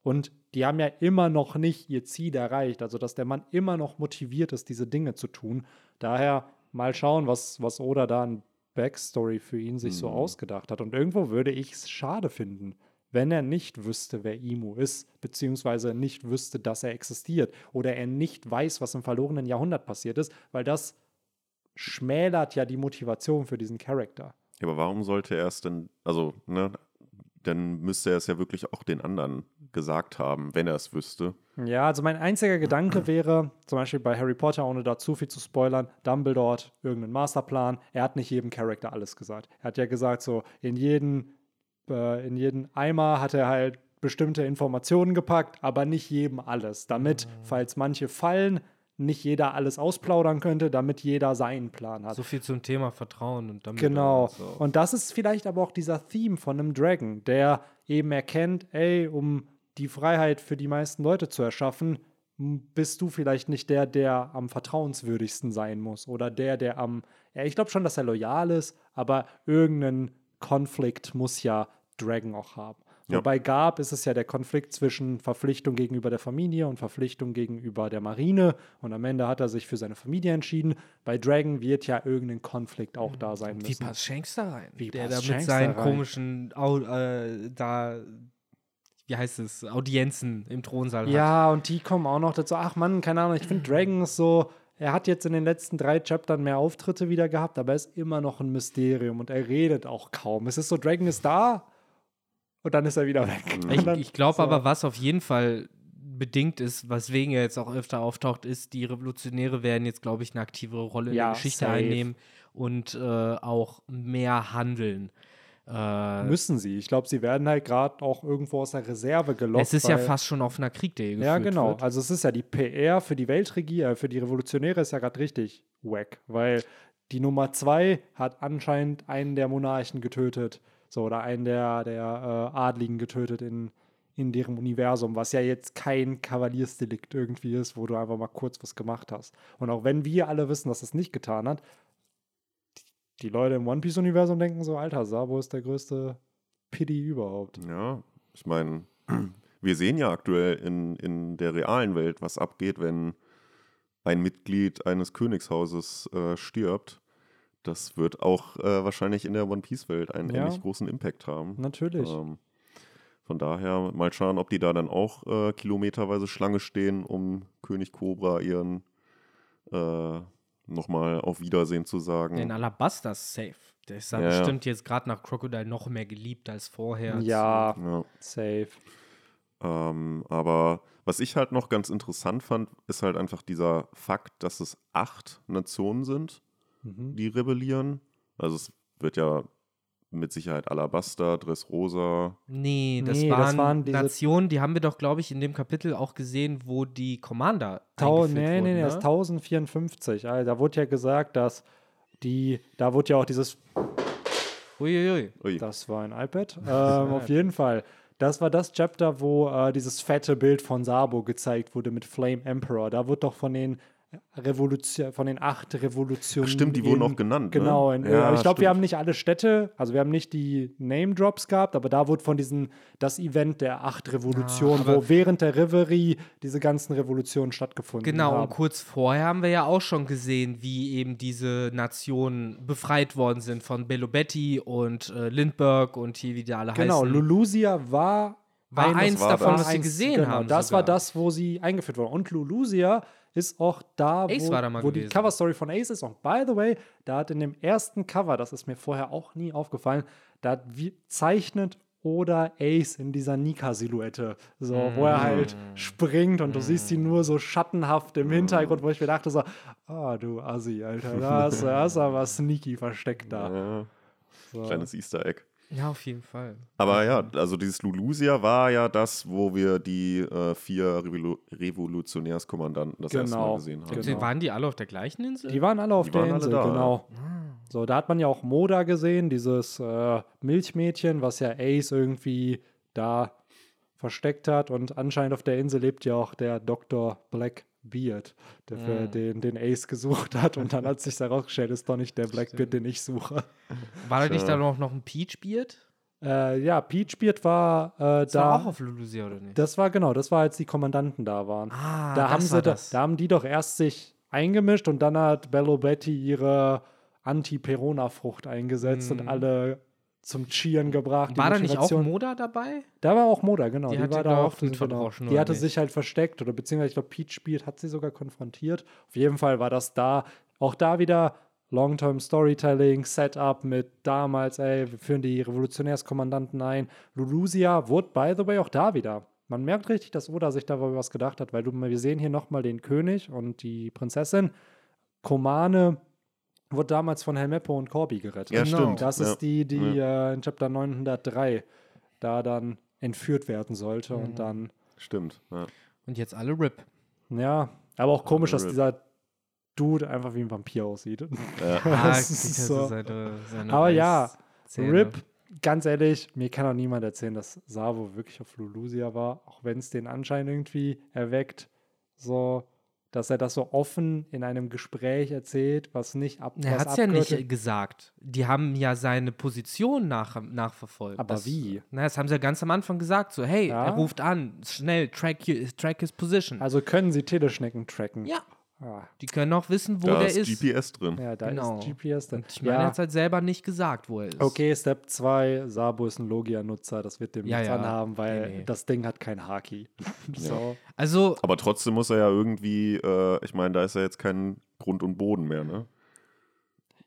A: Und die haben ja immer noch nicht ihr Ziel erreicht. Also, dass der Mann immer noch motiviert ist, diese Dinge zu tun. Daher mal schauen, was, was Oda da an Backstory für ihn sich so
B: Mhm.
A: ausgedacht hat. Und irgendwo würde ich es schade finden, wenn er nicht wüsste, wer Imu ist, beziehungsweise nicht wüsste, dass er existiert. Oder er nicht weiß, was im verlorenen Jahrhundert passiert ist, weil das schmälert ja die Motivation für diesen Charakter.
B: Ja, aber warum sollte er es denn, also, ne, dann müsste er es ja wirklich auch den anderen gesagt haben, wenn er es wüsste.
A: Ja, also mein einziger Gedanke wäre, zum Beispiel bei Harry Potter, ohne da zu viel zu spoilern, Dumbledore hat irgendeinen Masterplan. Er hat nicht jedem Charakter alles gesagt. Er hat ja gesagt, so in jeden, äh, in jeden Eimer hat er halt bestimmte Informationen gepackt, aber nicht jedem alles. Damit, falls manche fallen, nicht jeder alles ausplaudern könnte, damit jeder seinen Plan hat.
C: So viel zum Thema Vertrauen und damit.
A: Genau.
C: und so.
A: Und das ist vielleicht aber auch dieser Theme von einem Dragon, der eben erkennt, ey, um die Freiheit für die meisten Leute zu erschaffen, bist du vielleicht nicht der, der am vertrauenswürdigsten sein muss oder der, der am, ja, ich glaube schon, dass er loyal ist, aber irgendeinen Konflikt muss ja Dragon auch haben.
B: Ja.
A: Wobei Garb ist es ja der Konflikt zwischen Verpflichtung gegenüber der Familie und Verpflichtung gegenüber der Marine. Und am Ende hat er sich für seine Familie entschieden. Bei Dragon wird ja irgendein Konflikt auch da sein
C: Wie
A: müssen.
C: passt Shanks da rein?
A: Wie
C: der
A: passt
C: da mit seinen
A: rein?
C: komischen, Au äh, da, wie heißt es, Audienzen im Thronsaal hat.
A: Ja, und die kommen auch noch dazu. Ach Mann, keine Ahnung, ich finde Dragon ist so. Er hat jetzt in den letzten drei Chaptern mehr Auftritte wieder gehabt, aber er ist immer noch ein Mysterium und er redet auch kaum. Es ist so, Dragon ist da und dann ist er wieder weg.
B: Mhm.
C: Ich, ich glaube
A: so.
C: aber, was auf jeden Fall bedingt ist, weswegen er jetzt auch öfter auftaucht, ist, die Revolutionäre werden jetzt, glaube ich, eine aktivere Rolle in
A: Ja,
C: der Geschichte
A: safe.
C: einnehmen und äh, auch mehr handeln. Äh,
A: müssen sie. Ich glaube, sie werden halt gerade auch irgendwo aus der Reserve gelockt.
C: es ist ja fast schon auf einer Krieg, der hier
A: Ja, genau.
C: Wird.
A: Also es ist ja die PR für die Weltregier, äh, für die Revolutionäre ist ja gerade richtig wack, weil die Nummer zwei hat anscheinend einen der Monarchen getötet, so oder einen der, der äh, Adligen getötet in, in deren Universum, was ja jetzt kein Kavaliersdelikt irgendwie ist, wo du einfach mal kurz was gemacht hast. Und auch wenn wir alle wissen, dass es nicht getan hat, die, Leute im One Piece Universum denken so, Alter, Sabo ist der größte Pity überhaupt.
B: Ja, ich meine, wir sehen ja aktuell in, in der realen Welt, was abgeht, wenn ein Mitglied eines Königshauses äh, stirbt. Das wird auch äh, wahrscheinlich in der One Piece-Welt einen
A: Ja.
B: ähnlich großen Impact haben.
A: Natürlich.
B: Ähm, von daher mal schauen, ob die da dann auch äh, kilometerweise Schlange stehen, um König Cobra ihren äh, nochmal auf Wiedersehen zu sagen.
C: In Alabasta ist safe. Der ist Ja,
B: ja.
C: bestimmt jetzt gerade nach Crocodile noch mehr geliebt als vorher.
A: Ja,
B: ja.
A: safe.
B: Ähm, aber was ich halt noch ganz interessant fand, ist halt einfach dieser Fakt, dass es acht Nationen sind,
A: Mhm.
B: die rebellieren. Also es wird ja mit Sicherheit Alabasta, Dressrosa.
C: Nee, das,
A: Nee, das
C: waren,
A: waren diese-
C: Nationen, die haben wir doch, glaube ich, in dem Kapitel auch gesehen, wo die Commander
A: Tau nee, nee,
C: wurden,
A: nee, das
C: ne?
A: ist 1054. Also, da wurde ja gesagt, dass die, da wurde ja auch dieses,
C: Uiuiui.
B: Ui.
A: das war ein iPad, ähm, auf jeden Fall. Das war das Chapter, wo äh, dieses fette Bild von Sabo gezeigt wurde mit Flame Emperor. Da wurde doch von den Revolution, von den acht Revolutionen.
B: Stimmt, die wurden auch genannt. Ne?
A: Genau, in,
B: Ja,
A: ich glaube, wir haben nicht alle Städte, also wir haben nicht die Name Drops gehabt, aber da wurde von diesen, das Event der acht Revolutionen,
C: aber-
A: wo während der Reverie diese ganzen Revolutionen stattgefunden
C: Genau,
A: haben.
C: und kurz vorher haben wir ja auch schon gesehen, wie eben diese Nationen befreit worden sind von Belobetti und äh, Lindbergh und hier, wie die alle
A: Genau,
C: heißen.
A: Lulusia war,
C: War eins
B: war
C: davon,
B: das.
C: was wir
A: eins-
C: gesehen
A: genau,
C: haben.
A: Das
C: sogar.
A: war das, wo sie eingeführt wurden. Und Lulusia ist auch da,
C: Ace
A: wo,
C: da
A: wo die. Cover-Story von Ace ist. Und by the way, da hat in dem ersten Cover, das ist mir vorher auch nie aufgefallen, da zeichnet oder Ace in dieser Nika-Silhouette, so, wo
C: Mm.
A: er halt springt und du siehst ihn nur so schattenhaft im Hintergrund, wo ich mir dachte so, ah, du Assi, Alter, da hast hast aber sneaky versteckt da.
B: Ja,
A: So.
B: kleines Easter Egg.
C: Ja, auf jeden Fall.
B: Aber ja, also dieses Lulusia war ja das, wo wir die äh, vier Revolu Revolutionärskommandanten das erste Mal
A: Genau,
B: gesehen haben.
A: genau.
C: Waren die alle auf der gleichen Insel?
A: Die waren alle auf
B: Die
A: der
B: waren alle
A: Insel,
B: da,
A: genau.
C: Ah.
A: So, da hat man ja auch Moda gesehen, dieses äh, Milchmädchen, was ja Ace irgendwie da versteckt hat. Und anscheinend auf der Insel lebt ja auch der Dr. Blackbeard, der für
C: Mhm.
A: den, den Ace gesucht hat. Und dann hat sich herausgestellt, ist doch nicht der Blackbeard, den ich suche.
C: War da nicht da noch, noch ein Peachbeard?
A: Äh, ja, Peachbeard war äh,
C: Das
A: da.
C: war auch auf Lulusia, oder nicht?
A: das war genau, das war, als die Kommandanten da waren.
C: ah,
A: da
C: das
A: haben
C: war
A: sie da,
C: das.
A: da haben die doch erst sich eingemischt und dann hat Bello Betty ihre Anti-Perona-Frucht eingesetzt
C: Mhm.
A: und alle zum Cheeren gebracht.
C: War da nicht auch Moda dabei?
A: Da war auch Moda, genau.
C: Die
A: Die,
C: hatte
A: war da auch.
C: und
A: genau. Die hatte
C: nicht?
A: sich halt versteckt oder beziehungsweise ich glaube, Peach spielt, hat sie sogar konfrontiert. Auf jeden Fall war das da. Auch da wieder Long-Term Storytelling, Setup mit damals, ey, wir führen die Revolutionärskommandanten ein. Lulusia wurde, by the way, auch da wieder. Man merkt richtig, dass Oda sich da was gedacht hat, weil du, wir sehen hier nochmal den König und die Prinzessin. Komane wurde damals von Helmeppo und Corby gerettet.
B: Ja,
C: Genau.
B: stimmt.
A: Das
B: ja.
A: ist die, die äh, in Chapter 903 da dann entführt werden sollte
C: Mhm.
A: und dann,
B: Stimmt. Ja.
C: Und jetzt alle RIP.
A: ja, aber auch komisch, dass
B: Rip.
A: dieser Dude einfach wie ein Vampir aussieht.
B: Ja.
C: Ah,
A: Das
C: kriegt
A: ist so.
C: seine, seine
A: Aber ja,
C: Reißzähne.
A: Rip, ganz ehrlich, mir kann auch niemand erzählen, dass Savo wirklich auf Lulusia war, auch wenn es den Anschein irgendwie erweckt, so, dass er das so offen in einem Gespräch erzählt, was nicht ab.
C: Er hat es ja nicht gesagt. Die haben ja seine Position nach, nachverfolgt.
A: Aber
C: das,
A: wie?
C: Na, das haben sie ja ganz am Anfang gesagt. So, hey,
A: Ja?
C: er ruft an, schnell, track, track his position.
A: Also können sie Teleschnecken tracken.
C: ja, Die können auch wissen, wo
B: Da
C: der
B: ist
C: ist.
B: GPS drin.
A: ja, da
C: Genau.
A: ist GPS dann.
C: Und ich meine, er
A: ja.
C: hat es halt selber nicht gesagt, wo er ist.
A: Okay, Step 2, Sabo ist ein Logia-Nutzer, das wird dem
C: Ja,
A: nichts
C: ja.
A: anhaben, weil
C: Nee, nee.
A: das Ding hat kein Haki. so.
C: Also,
B: Aber trotzdem muss er ja irgendwie, äh, ich meine, da ist ja jetzt kein Grund und Boden mehr, ne?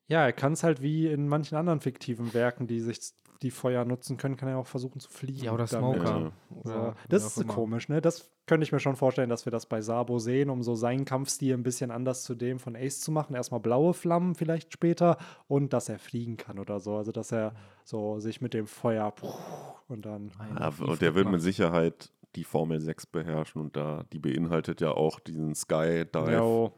A: Ja, er kann es halt wie in manchen anderen fiktiven Werken, die sich die Feuer nutzen können, kann er auch versuchen zu fliegen.
C: Ja, oder
A: damit.
C: Smoker.
B: Ja.
C: Oder
A: Das ist
C: immer.
A: komisch, ne? Das könnte ich mir schon vorstellen, dass wir das bei Sabo sehen, um so seinen Kampfstil ein bisschen anders zu dem von Ace zu machen. Erstmal blaue Flammen vielleicht später und dass er fliegen kann oder so. Also dass er so sich mit dem Feuer und dann.
B: Ja, und der wird mit. Sicherheit die Formel 6 beherrschen und da, die beinhaltet ja auch diesen Skydive.
A: Jo.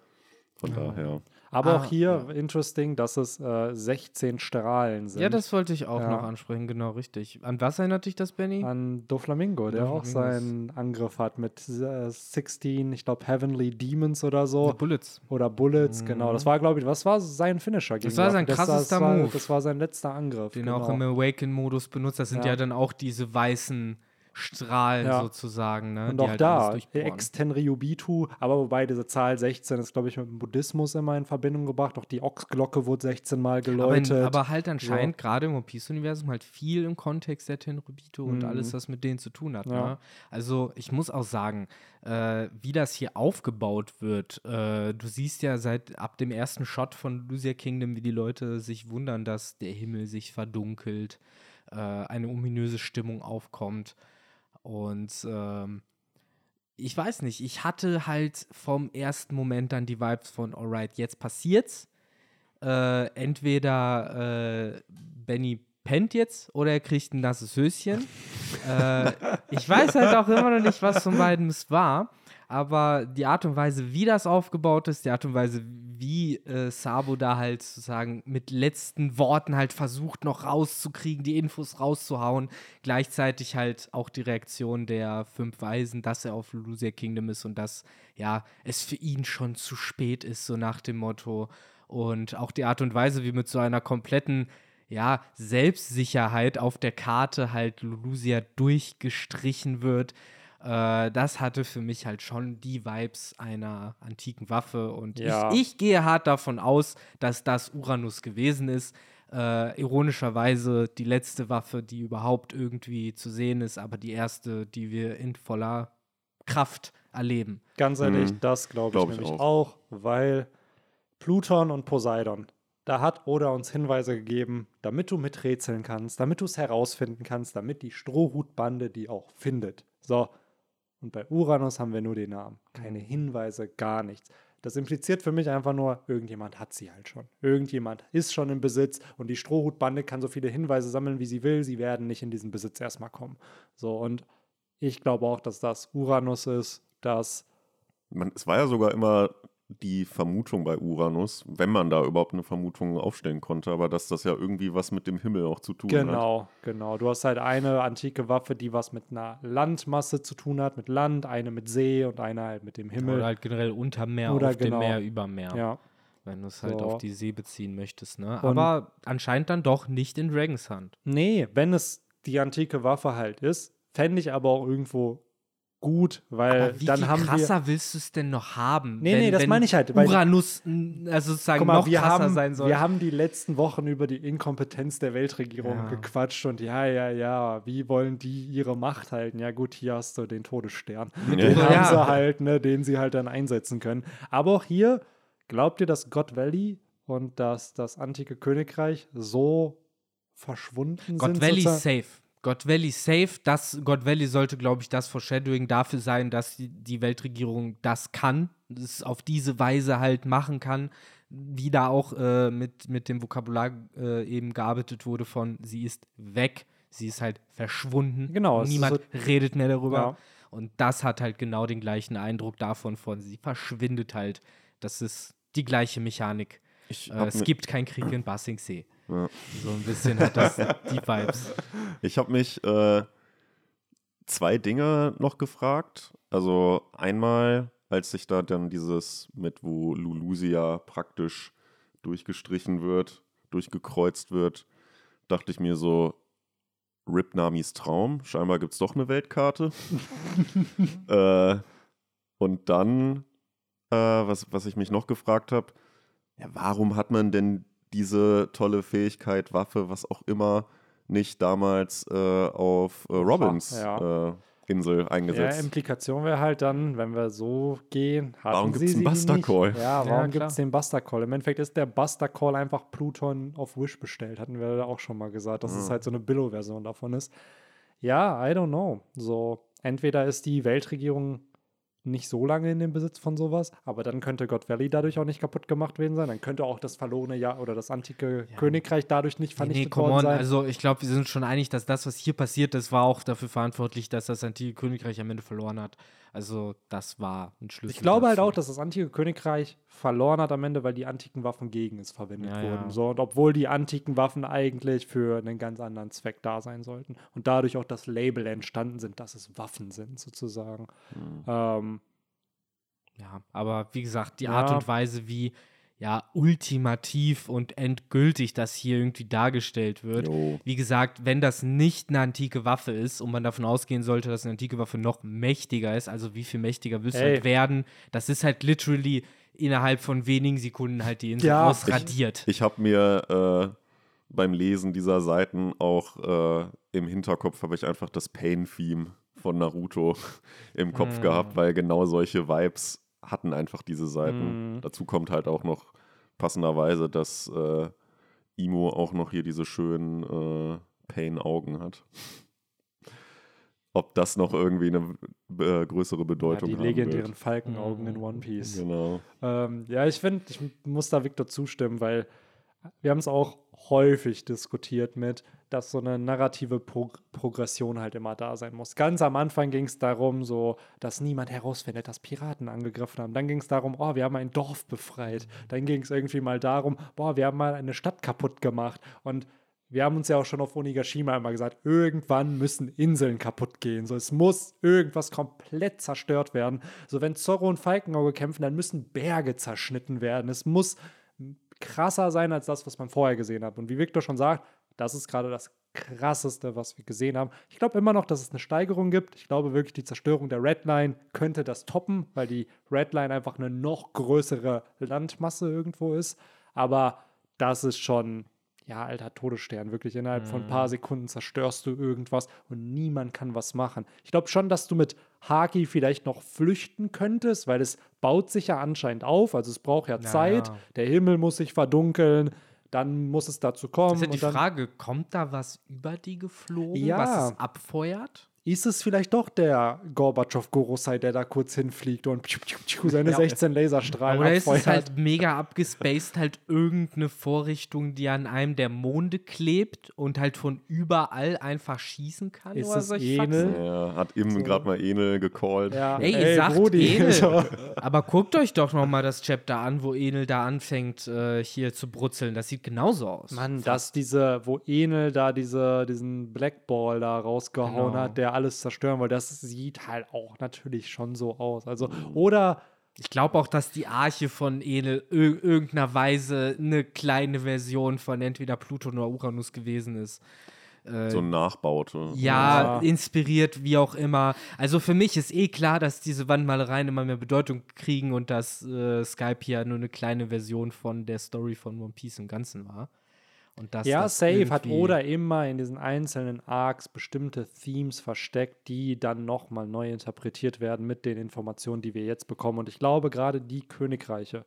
B: Von daher.
A: Aber
C: Ah,
A: auch hier interesting, dass es äh, 16 Strahlen sind.
C: Ja, das wollte ich auch
A: Ja.
C: noch ansprechen, genau richtig. An was erinnert dich das, Benny?
A: an Doflamingo, der auch seinen Angriff hat mit äh, 16, ich glaube Heavenly Demons oder so.
C: Bullets.
A: Oder Bullets, genau. Das war, glaube ich, was war sein Finisher? gegen
C: war
A: Ruff?
C: sein
A: das,
C: krassester
A: das war,
C: Move.
A: Das war sein letzter Angriff.
C: Den
A: genau.
C: auch im Awaken-Modus benutzt. Das sind ja.
A: Ja.
C: dann auch diese weißen Strahlen
A: Ja.
C: sozusagen, ne?
A: Und auch
C: halt
A: da. Extenryubitu, aber wobei diese Zahl 16 ist, glaube ich, mit dem Buddhismus immer in Verbindung gebracht. Auch die Ochsglocke wurde 16 Mal
C: aber,
A: geläutet.
C: in, aber halt anscheinend gerade im One Piece-Universum halt viel im Kontext der Tenryubito und
A: Mhm.
C: alles, was mit denen zu tun hat.
A: Ja.
C: Ne? Also ich muss auch sagen, äh, wie das hier aufgebaut wird. Äh, du siehst ja seit ab dem ersten Shot von Lucia Kingdom, wie die Leute sich wundern, dass der Himmel sich verdunkelt, äh, eine ominöse Stimmung aufkommt. Und ähm, ich weiß nicht, ich hatte halt vom ersten Moment dann die Vibes von, alright, jetzt passiert's. Äh, entweder äh, Benny pennt jetzt oder er kriegt ein nasses Höschen. äh, ich weiß halt auch immer noch nicht, was von beiden es war. Aber die Art und Weise, wie das aufgebaut ist, die Art und Weise, wie äh, Sabo da halt sozusagen mit letzten Worten halt versucht, noch rauszukriegen, die Infos rauszuhauen, gleichzeitig halt auch die Reaktion der fünf Weisen, dass er auf Lucia Kingdom ist und dass ja es für ihn schon zu spät ist, so nach dem Motto. Und auch die Art und Weise, wie mit so einer kompletten ja, Selbstsicherheit auf der Karte halt Lulusia durchgestrichen wird. Äh, das hatte für mich halt schon die Vibes einer antiken Waffe. Und
A: Ja.
C: ich, ich gehe hart davon aus, dass das Uranus gewesen ist. Äh, ironischerweise die letzte Waffe, die überhaupt irgendwie zu sehen ist, aber die erste, die wir in voller Kraft erleben.
A: Ganz ehrlich,
B: Mhm.
A: das glaube ich
B: Glaub ich
A: nämlich
B: auch.
A: auch. weil Pluton und Poseidon, da hat Oda uns Hinweise gegeben, damit du miträtseln kannst, damit du es herausfinden kannst, damit die Strohhutbande die auch findet. So. Und bei Uranus haben wir nur den Namen. Keine Hinweise, gar nichts. Das impliziert für mich einfach nur, irgendjemand hat sie halt schon. Irgendjemand ist schon im Besitz und die Strohhutbande kann so viele Hinweise sammeln, wie sie will. Sie werden nicht in diesen Besitz erstmal kommen. So, und ich glaube auch, dass das Uranus ist, dass
B: Man, es war ja sogar immer die Vermutung bei Uranus, wenn man da überhaupt eine Vermutung aufstellen konnte, aber dass das ja irgendwie was mit dem Himmel auch zu tun hat.
A: Genau, genau. Du hast halt eine antike Waffe, die was mit einer Landmasse zu tun hat, mit Land, eine mit See und eine halt mit dem Himmel.
C: Oder halt generell unter Meer,
A: Oder
C: auf
A: genau.
C: dem Meer, über Meer.
A: ja,
C: Wenn du es halt
A: So.
C: auf die See beziehen möchtest, ne?
A: Und-
C: Aber anscheinend dann doch nicht in Dragon's Hand.
A: nee, wenn es die antike Waffe halt ist, fände ich aber auch irgendwo gut, weil
C: Aber wie
A: dann
C: viel
A: haben wir
C: krasser willst du es denn noch haben?
A: Nee, nee, das
C: wenn
A: meine ich halt, weil-
C: Uranus also sozusagen
A: mal,
C: noch
A: wir
C: krasser
A: haben,
C: sein soll.
A: wir haben die letzten Wochen über die Inkompetenz der Weltregierung
C: Ja.
A: gequatscht und ja, ja, ja, wie wollen die ihre Macht halten? Ja gut, hier hast du den Todesstern.
B: Ja.
A: Den
C: Ja.
A: haben sie halt, ne, den sie halt dann einsetzen können. Aber auch hier, glaubt ihr, dass God Valley und dass das antike Königreich so verschwunden
C: God
A: sind?
C: Valley
A: sozusagen?
C: safe. God Valley safe. Das, God Valley sollte, glaube ich, das Foreshadowing dafür sein, dass die, Weltregierung das kann, es auf diese Weise halt machen kann. Wie da auch äh, mit, mit dem Vokabular äh, eben gearbeitet wurde von sie ist weg, sie ist halt verschwunden.
A: Genau, es ist
C: Niemand redet mehr darüber.
A: Ja.
C: Und das hat halt genau den gleichen Eindruck davon von, sie verschwindet halt. Das ist die gleiche Mechanik.
B: Ich
C: Äh, es gibt keinen Krieg in Basingsee.
B: Ja.
C: So ein bisschen hat das die Vibes.
B: Ich habe mich äh, zwei Dinge noch gefragt. Also einmal, als sich da dann dieses mit, wo Lulusia praktisch durchgestrichen wird, durchgekreuzt wird, dachte ich mir so, Rip Namis Traum. Scheinbar gibt es doch eine Weltkarte. äh, und dann, äh, was, was ich mich noch gefragt habe, ja, warum hat man denn diese tolle Fähigkeit, Waffe, was auch immer, nicht damals äh, auf äh, Robins
A: Ja.
B: äh, Insel
A: Ja,
B: eingesetzt.
A: Implikation wäre halt dann, wenn wir so gehen, hatten
B: Warum
A: sie
B: gibt's einen Buster? Call?
A: Ja,
C: Ja,
A: warum
C: klar.
A: gibt es den Buster Call? Im Endeffekt ist der Buster Call einfach Pluton auf Wish bestellt. Hatten wir da auch schon mal gesagt, dass es
B: Mhm.
A: halt so eine Billo-Version davon ist. Ja, I don't know. So, entweder ist die Weltregierung nicht so lange in dem Besitz von sowas, aber dann könnte God Valley dadurch auch nicht kaputt gemacht werden sein. Dann könnte auch das verlorene Jahr oder das antike
C: Ja.
A: Königreich dadurch nicht
C: Nee,
A: vernichtet
C: nee, come
A: worden
C: on.
A: sein.
C: Also ich glaube, wir sind schon einig, dass das, was hier passiert ist, war auch dafür verantwortlich, dass das antike Königreich am Ende verloren hat. Also das war ein Schlüssel.
A: Ich glaube halt
C: dazu.
A: auch, dass das antike Königreich verloren hat am Ende, weil die antiken Waffen gegen es verwendet
C: Ja,
A: wurden.
C: ja.
A: So, und obwohl die antiken Waffen eigentlich für einen ganz anderen Zweck da sein sollten und dadurch auch das Label entstanden sind, dass es Waffen sind, sozusagen.
B: Hm.
A: Ähm,
C: Ja, aber wie gesagt, die. Art und Weise, wie ja ultimativ und endgültig das hier irgendwie dargestellt wird.
B: Jo.
C: Wie gesagt, wenn das nicht eine antike Waffe ist und man davon ausgehen sollte, dass eine antike Waffe noch mächtiger ist, also wie viel mächtiger wirst du halt werden, das ist halt literally innerhalb von wenigen Sekunden halt die Insel
A: Ja.
C: ausradiert.
B: Ich habe mir äh, beim Lesen dieser Seiten auch äh, im Hinterkopf habe ich einfach das Pain-Theme von Naruto im Kopf
C: Mm.
B: gehabt, weil genau solche Vibes hatten einfach diese Seiten.
A: Mm.
B: Dazu kommt halt auch noch passenderweise, dass äh, Imo auch noch hier diese schönen äh, Pain-Augen hat. Ob das noch irgendwie eine äh, größere
A: ja,
B: Bedeutung
A: die
B: haben
A: legendären
B: wird.
A: Falkenaugen in
C: Mhm.
A: One Piece.
B: Genau.
A: Ähm, ja, ich finde, ich muss da Victor zustimmen, weil wir haben es auch häufig diskutiert mit, dass so eine narrative Pro Progression halt immer da sein muss. Ganz am Anfang ging es darum, so, dass niemand herausfindet, dass Piraten angegriffen haben. Dann ging es darum, oh, wir haben ein Dorf befreit. Dann ging es irgendwie mal darum, boah, wir haben mal eine Stadt kaputt gemacht. Und wir haben uns ja auch schon auf Onigashima immer gesagt, irgendwann müssen Inseln kaputt gehen. So, es muss irgendwas komplett zerstört werden. So, wenn Zorro und Falkenauge kämpfen, dann müssen Berge zerschnitten werden. Es muss krasser sein als das, was man vorher gesehen hat. Und wie Victor schon sagt, das ist gerade das krasseste, was wir gesehen haben. Ich glaube immer noch, dass es eine Steigerung gibt. Ich glaube wirklich, die Zerstörung der Redline könnte das toppen, weil die Redline einfach eine noch größere Landmasse irgendwo ist. Aber das ist schon, ja, alter Todesstern. Wirklich innerhalb von ein paar Sekunden zerstörst du irgendwas und niemand kann was machen. Ich glaube schon, dass du mit Haki vielleicht noch flüchten könntest, weil es baut sich ja anscheinend auf. Also es braucht ja
C: Ja,
A: Zeit.
C: ja.
A: Der Himmel muss sich verdunkeln. Dann muss es dazu kommen.
C: Das ist ja die Frage, kommt da was über die geflogen,
A: Ja.
C: was es abfeuert?
A: Ist es vielleicht doch der Gorbatschow-Gorosei, der da kurz hinfliegt und seine
C: Ja.
A: 16 Laserstrahlen
C: Oder ist
A: abfeuert.
C: es halt mega abgespaced, halt irgendeine Vorrichtung, die an einem der Monde klebt und halt von überall einfach schießen kann?
A: Ist
C: oder
A: es
C: solche
A: Enel?
C: Faxen?
B: Ja, hat eben
A: So.
B: gerade mal Enel gecallt.
A: ja.
C: Ey,
A: ey,
C: sagt
A: Brudi.
C: Enel. Aber guckt euch doch noch mal das Chapter an, wo Enel da anfängt, äh, hier zu brutzeln. Das sieht genauso aus.
A: Mann, dass diese, wo Enel da diese, diesen Blackball da rausgehauen
C: Genau.
A: hat, der alles zerstören wollte, das sieht halt auch natürlich schon so aus. Also, oder
C: Ich glaube auch, dass die Arche von Enel ir irgendeiner Weise eine kleine Version von entweder Pluton oder Uranus gewesen ist. Äh,
B: So ein Nachbaute.
C: ja,
A: Ja.
C: inspiriert, wie auch immer. Also für mich ist eh klar, dass diese Wandmalereien immer mehr Bedeutung kriegen und dass äh, Skype hier nur eine kleine Version von der Story von One Piece im Ganzen war. Und dass
A: ja,
C: das
A: safe hat Oda immer in diesen einzelnen Arcs bestimmte Themes versteckt, die dann nochmal neu interpretiert werden mit den Informationen, die wir jetzt bekommen. Und ich glaube, gerade die Königreiche,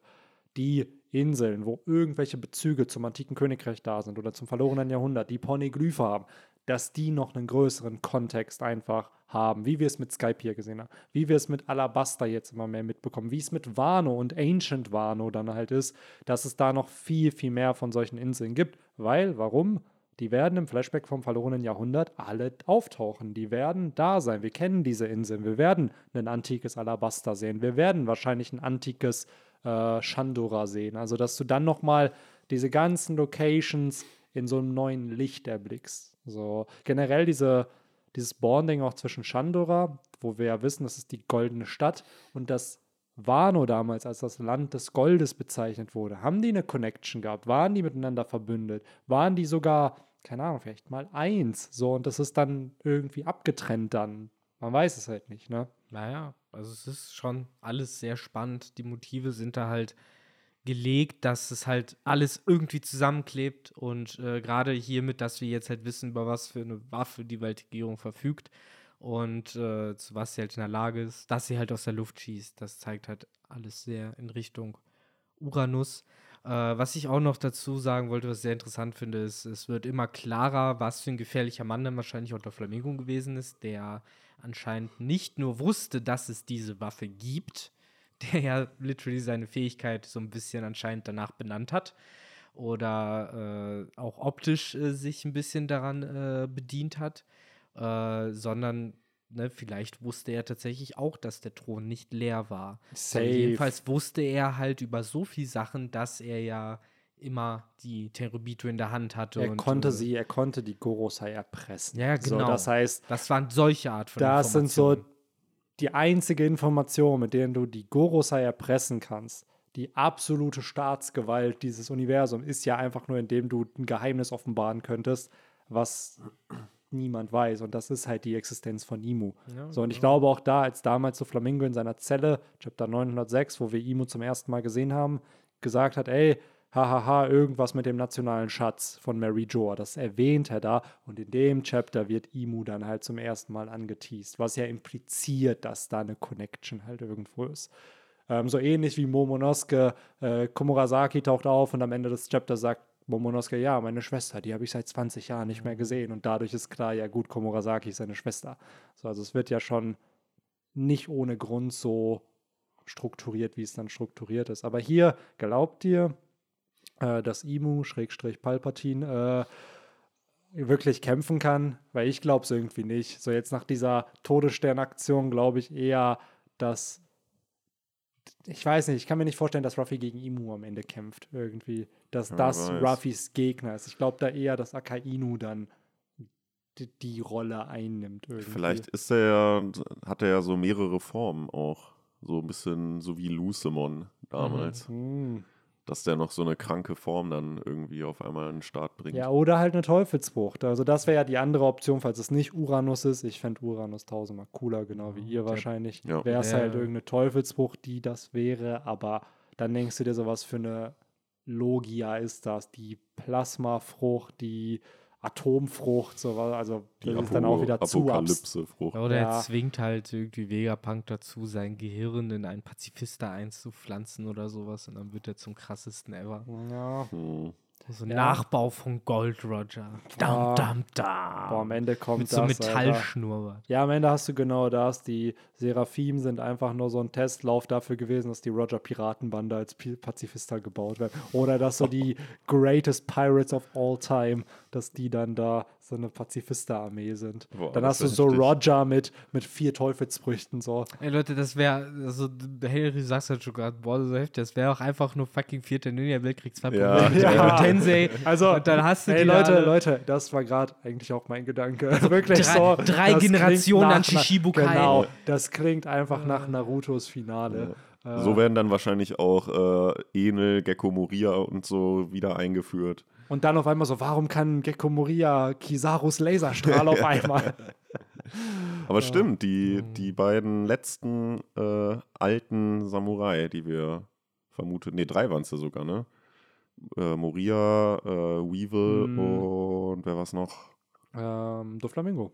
A: die Inseln, wo irgendwelche Bezüge zum antiken Königreich da sind oder zum verlorenen Jahrhundert, die Pornoglyphe haben, dass die noch einen größeren Kontext einfach haben, wie wir es mit Skype hier gesehen haben, wie wir es mit Alabaster jetzt immer mehr mitbekommen, wie es mit Wano und Ancient Wano dann halt ist, dass es da noch viel, viel mehr von solchen Inseln gibt, weil, warum? Die werden im Flashback vom verlorenen Jahrhundert alle auftauchen. Die werden da sein. Wir kennen diese Inseln. Wir werden ein antikes Alabaster sehen. Wir werden wahrscheinlich ein antikes äh, Shandora sehen. Also, dass du dann nochmal diese ganzen Locations in so einem neuen Licht erblickst. So generell diese, dieses Bonding auch zwischen Shandora, wo wir ja wissen, das ist die goldene Stadt und das Wano damals als das Land des Goldes bezeichnet wurde. Haben die eine Connection gehabt? Waren die miteinander verbündet? Waren die sogar, keine Ahnung, vielleicht mal eins? So, und das ist dann irgendwie abgetrennt dann. Man weiß es halt nicht, ne?
C: Naja, also es ist schon alles sehr spannend. Die Motive sind da halt gelegt, dass es halt alles irgendwie zusammenklebt und äh, gerade hiermit, dass wir jetzt halt wissen, über was für eine Waffe die Weltregierung verfügt und äh, zu was sie halt in der Lage ist, dass sie halt aus der Luft schießt. Das zeigt halt alles sehr in Richtung Uranus. Äh, was ich auch noch dazu sagen wollte, was ich sehr interessant finde, ist, es wird immer klarer, was für ein gefährlicher Mann dann wahrscheinlich unter Flamingo gewesen ist, der anscheinend nicht nur wusste, dass es diese Waffe gibt, der ja literally seine Fähigkeit so ein bisschen anscheinend danach benannt hat oder äh, auch optisch äh, sich ein bisschen daran äh, bedient hat, äh, sondern ne, vielleicht wusste er tatsächlich auch, dass der Thron nicht leer war.
A: Safe.
C: Jedenfalls wusste er halt über so viel Sachen, dass er ja immer die Terubito in der Hand hatte.
A: Er
C: und,
A: konnte sie, er konnte die Gorosei erpressen.
C: Ja,
A: So,
C: genau.
A: das heißt,
C: Das waren solche Art von
A: das sind so die einzige Information, mit denen du die Gorosei erpressen kannst. Die absolute Staatsgewalt dieses Universums ist ja einfach nur, indem du ein Geheimnis offenbaren könntest, was niemand weiß. Und das ist halt die Existenz von Imu.
C: Ja,
A: So, und ich
C: ja.
A: glaube auch da, als damals so Flamingo in seiner Zelle, Chapter 906, wo wir Imu zum ersten Mal gesehen haben, gesagt hat, ey, hahaha, irgendwas mit dem nationalen Schatz von Mary Jor. Das erwähnt er da. Und in dem Chapter wird Imu dann halt zum ersten Mal angeteased, was ja impliziert, dass da eine Connection halt irgendwo ist. Ähm, so ähnlich wie Momonosuke, äh, Komurasaki taucht auf und am Ende des Chapters sagt Momonosuke, ja, meine Schwester, die habe ich seit 20 Jahren nicht mehr gesehen. Und dadurch ist klar, ja gut, Komurasaki ist seine Schwester. So, also es wird ja schon nicht ohne Grund so strukturiert, wie es dann strukturiert ist. Aber hier glaubt ihr, äh, dass Imu, Schrägstrich Palpatine, äh, wirklich kämpfen kann? Weil ich glaube es irgendwie nicht. So jetzt nach dieser Todessternaktion glaube ich eher, dass ich weiß nicht, ich kann mir nicht vorstellen, dass Ruffy gegen Imu am Ende kämpft irgendwie. Dass
B: Ja,
A: das. Ruffys Gegner ist. Ich glaube da eher, dass Akainu dann die, die Rolle einnimmt irgendwie.
B: Vielleicht ist er ja, hat er ja so mehrere Formen auch. So ein bisschen so wie Lucemon damals.
A: Hm.
B: Dass der noch so eine kranke Form dann irgendwie auf einmal in den Start bringt.
A: Ja, oder halt eine Teufelsfrucht. Also das wäre ja die andere Option, falls es nicht Uranus ist. Ich fände Uranus tausendmal cooler, genau wie ihr
C: der-
A: wahrscheinlich.
B: Ja.
A: Wäre es
C: Ja.
A: halt irgendeine Teufelsfrucht, die das wäre, aber dann denkst du dir so, was für eine Logia ist das? Die Plasmafrucht, die Atomfrucht, so was. Also
B: Die
A: das ist dann auch wieder
B: Apokalypse-Frucht.
C: Oder
A: Ja.
C: er zwingt halt irgendwie Vegapunk dazu, sein Gehirn in einen Pazifista einzupflanzen oder sowas und dann wird er zum krassesten ever.
A: Ja.
B: Hm.
C: So ein
A: Ja.
C: Nachbau von Gold Roger. Dam, dam, dam.
A: Boah, am Ende kommt
C: Mit so
A: das.
C: Metallschnurrbart.
A: Ja, am Ende hast du genau das. Die Seraphim sind einfach nur so ein Testlauf dafür gewesen, dass die Roger Piratenbande als Pazifista gebaut werden. Oder dass so die Greatest Pirates of All Time, dass die dann da so eine Pazifista-Armee sind.
B: Boah,
A: dann hast du so
B: heftig.
A: Roger mit, mit vier Teufelsfrüchten. So.
C: Ey Leute, das wäre, also Henry sagt halt schon gerade, boah, so heftig, das wäre auch einfach nur fucking vierter Ninja-Weltkrieg 2.0
B: Ja.
C: mit
A: Ja.
C: Edo Tensei.
A: Also,
C: Und dann hast du
A: ey Leute,
C: alle-
A: Leute, das war gerade eigentlich auch mein Gedanke. Wirklich
C: drei-
A: so.
C: drei Generationen an
A: nach-
C: Shishibukai.
A: Genau, das klingt einfach nach Narutos Finale. Äh,
B: So werden dann wahrscheinlich auch äh, Enel, Gecko Moria und so wieder eingeführt.
A: Und dann auf einmal so, warum kann Gecko Moria Kisarus Laserstrahl auf einmal?
B: Aber stimmt, die, die beiden letzten äh, alten Samurai, die wir vermutet, nee, drei waren es ja sogar, ne? Äh, Moria, äh, Weevil
A: Mhm.
B: und wer war es noch?
A: ähm, Doflamingo.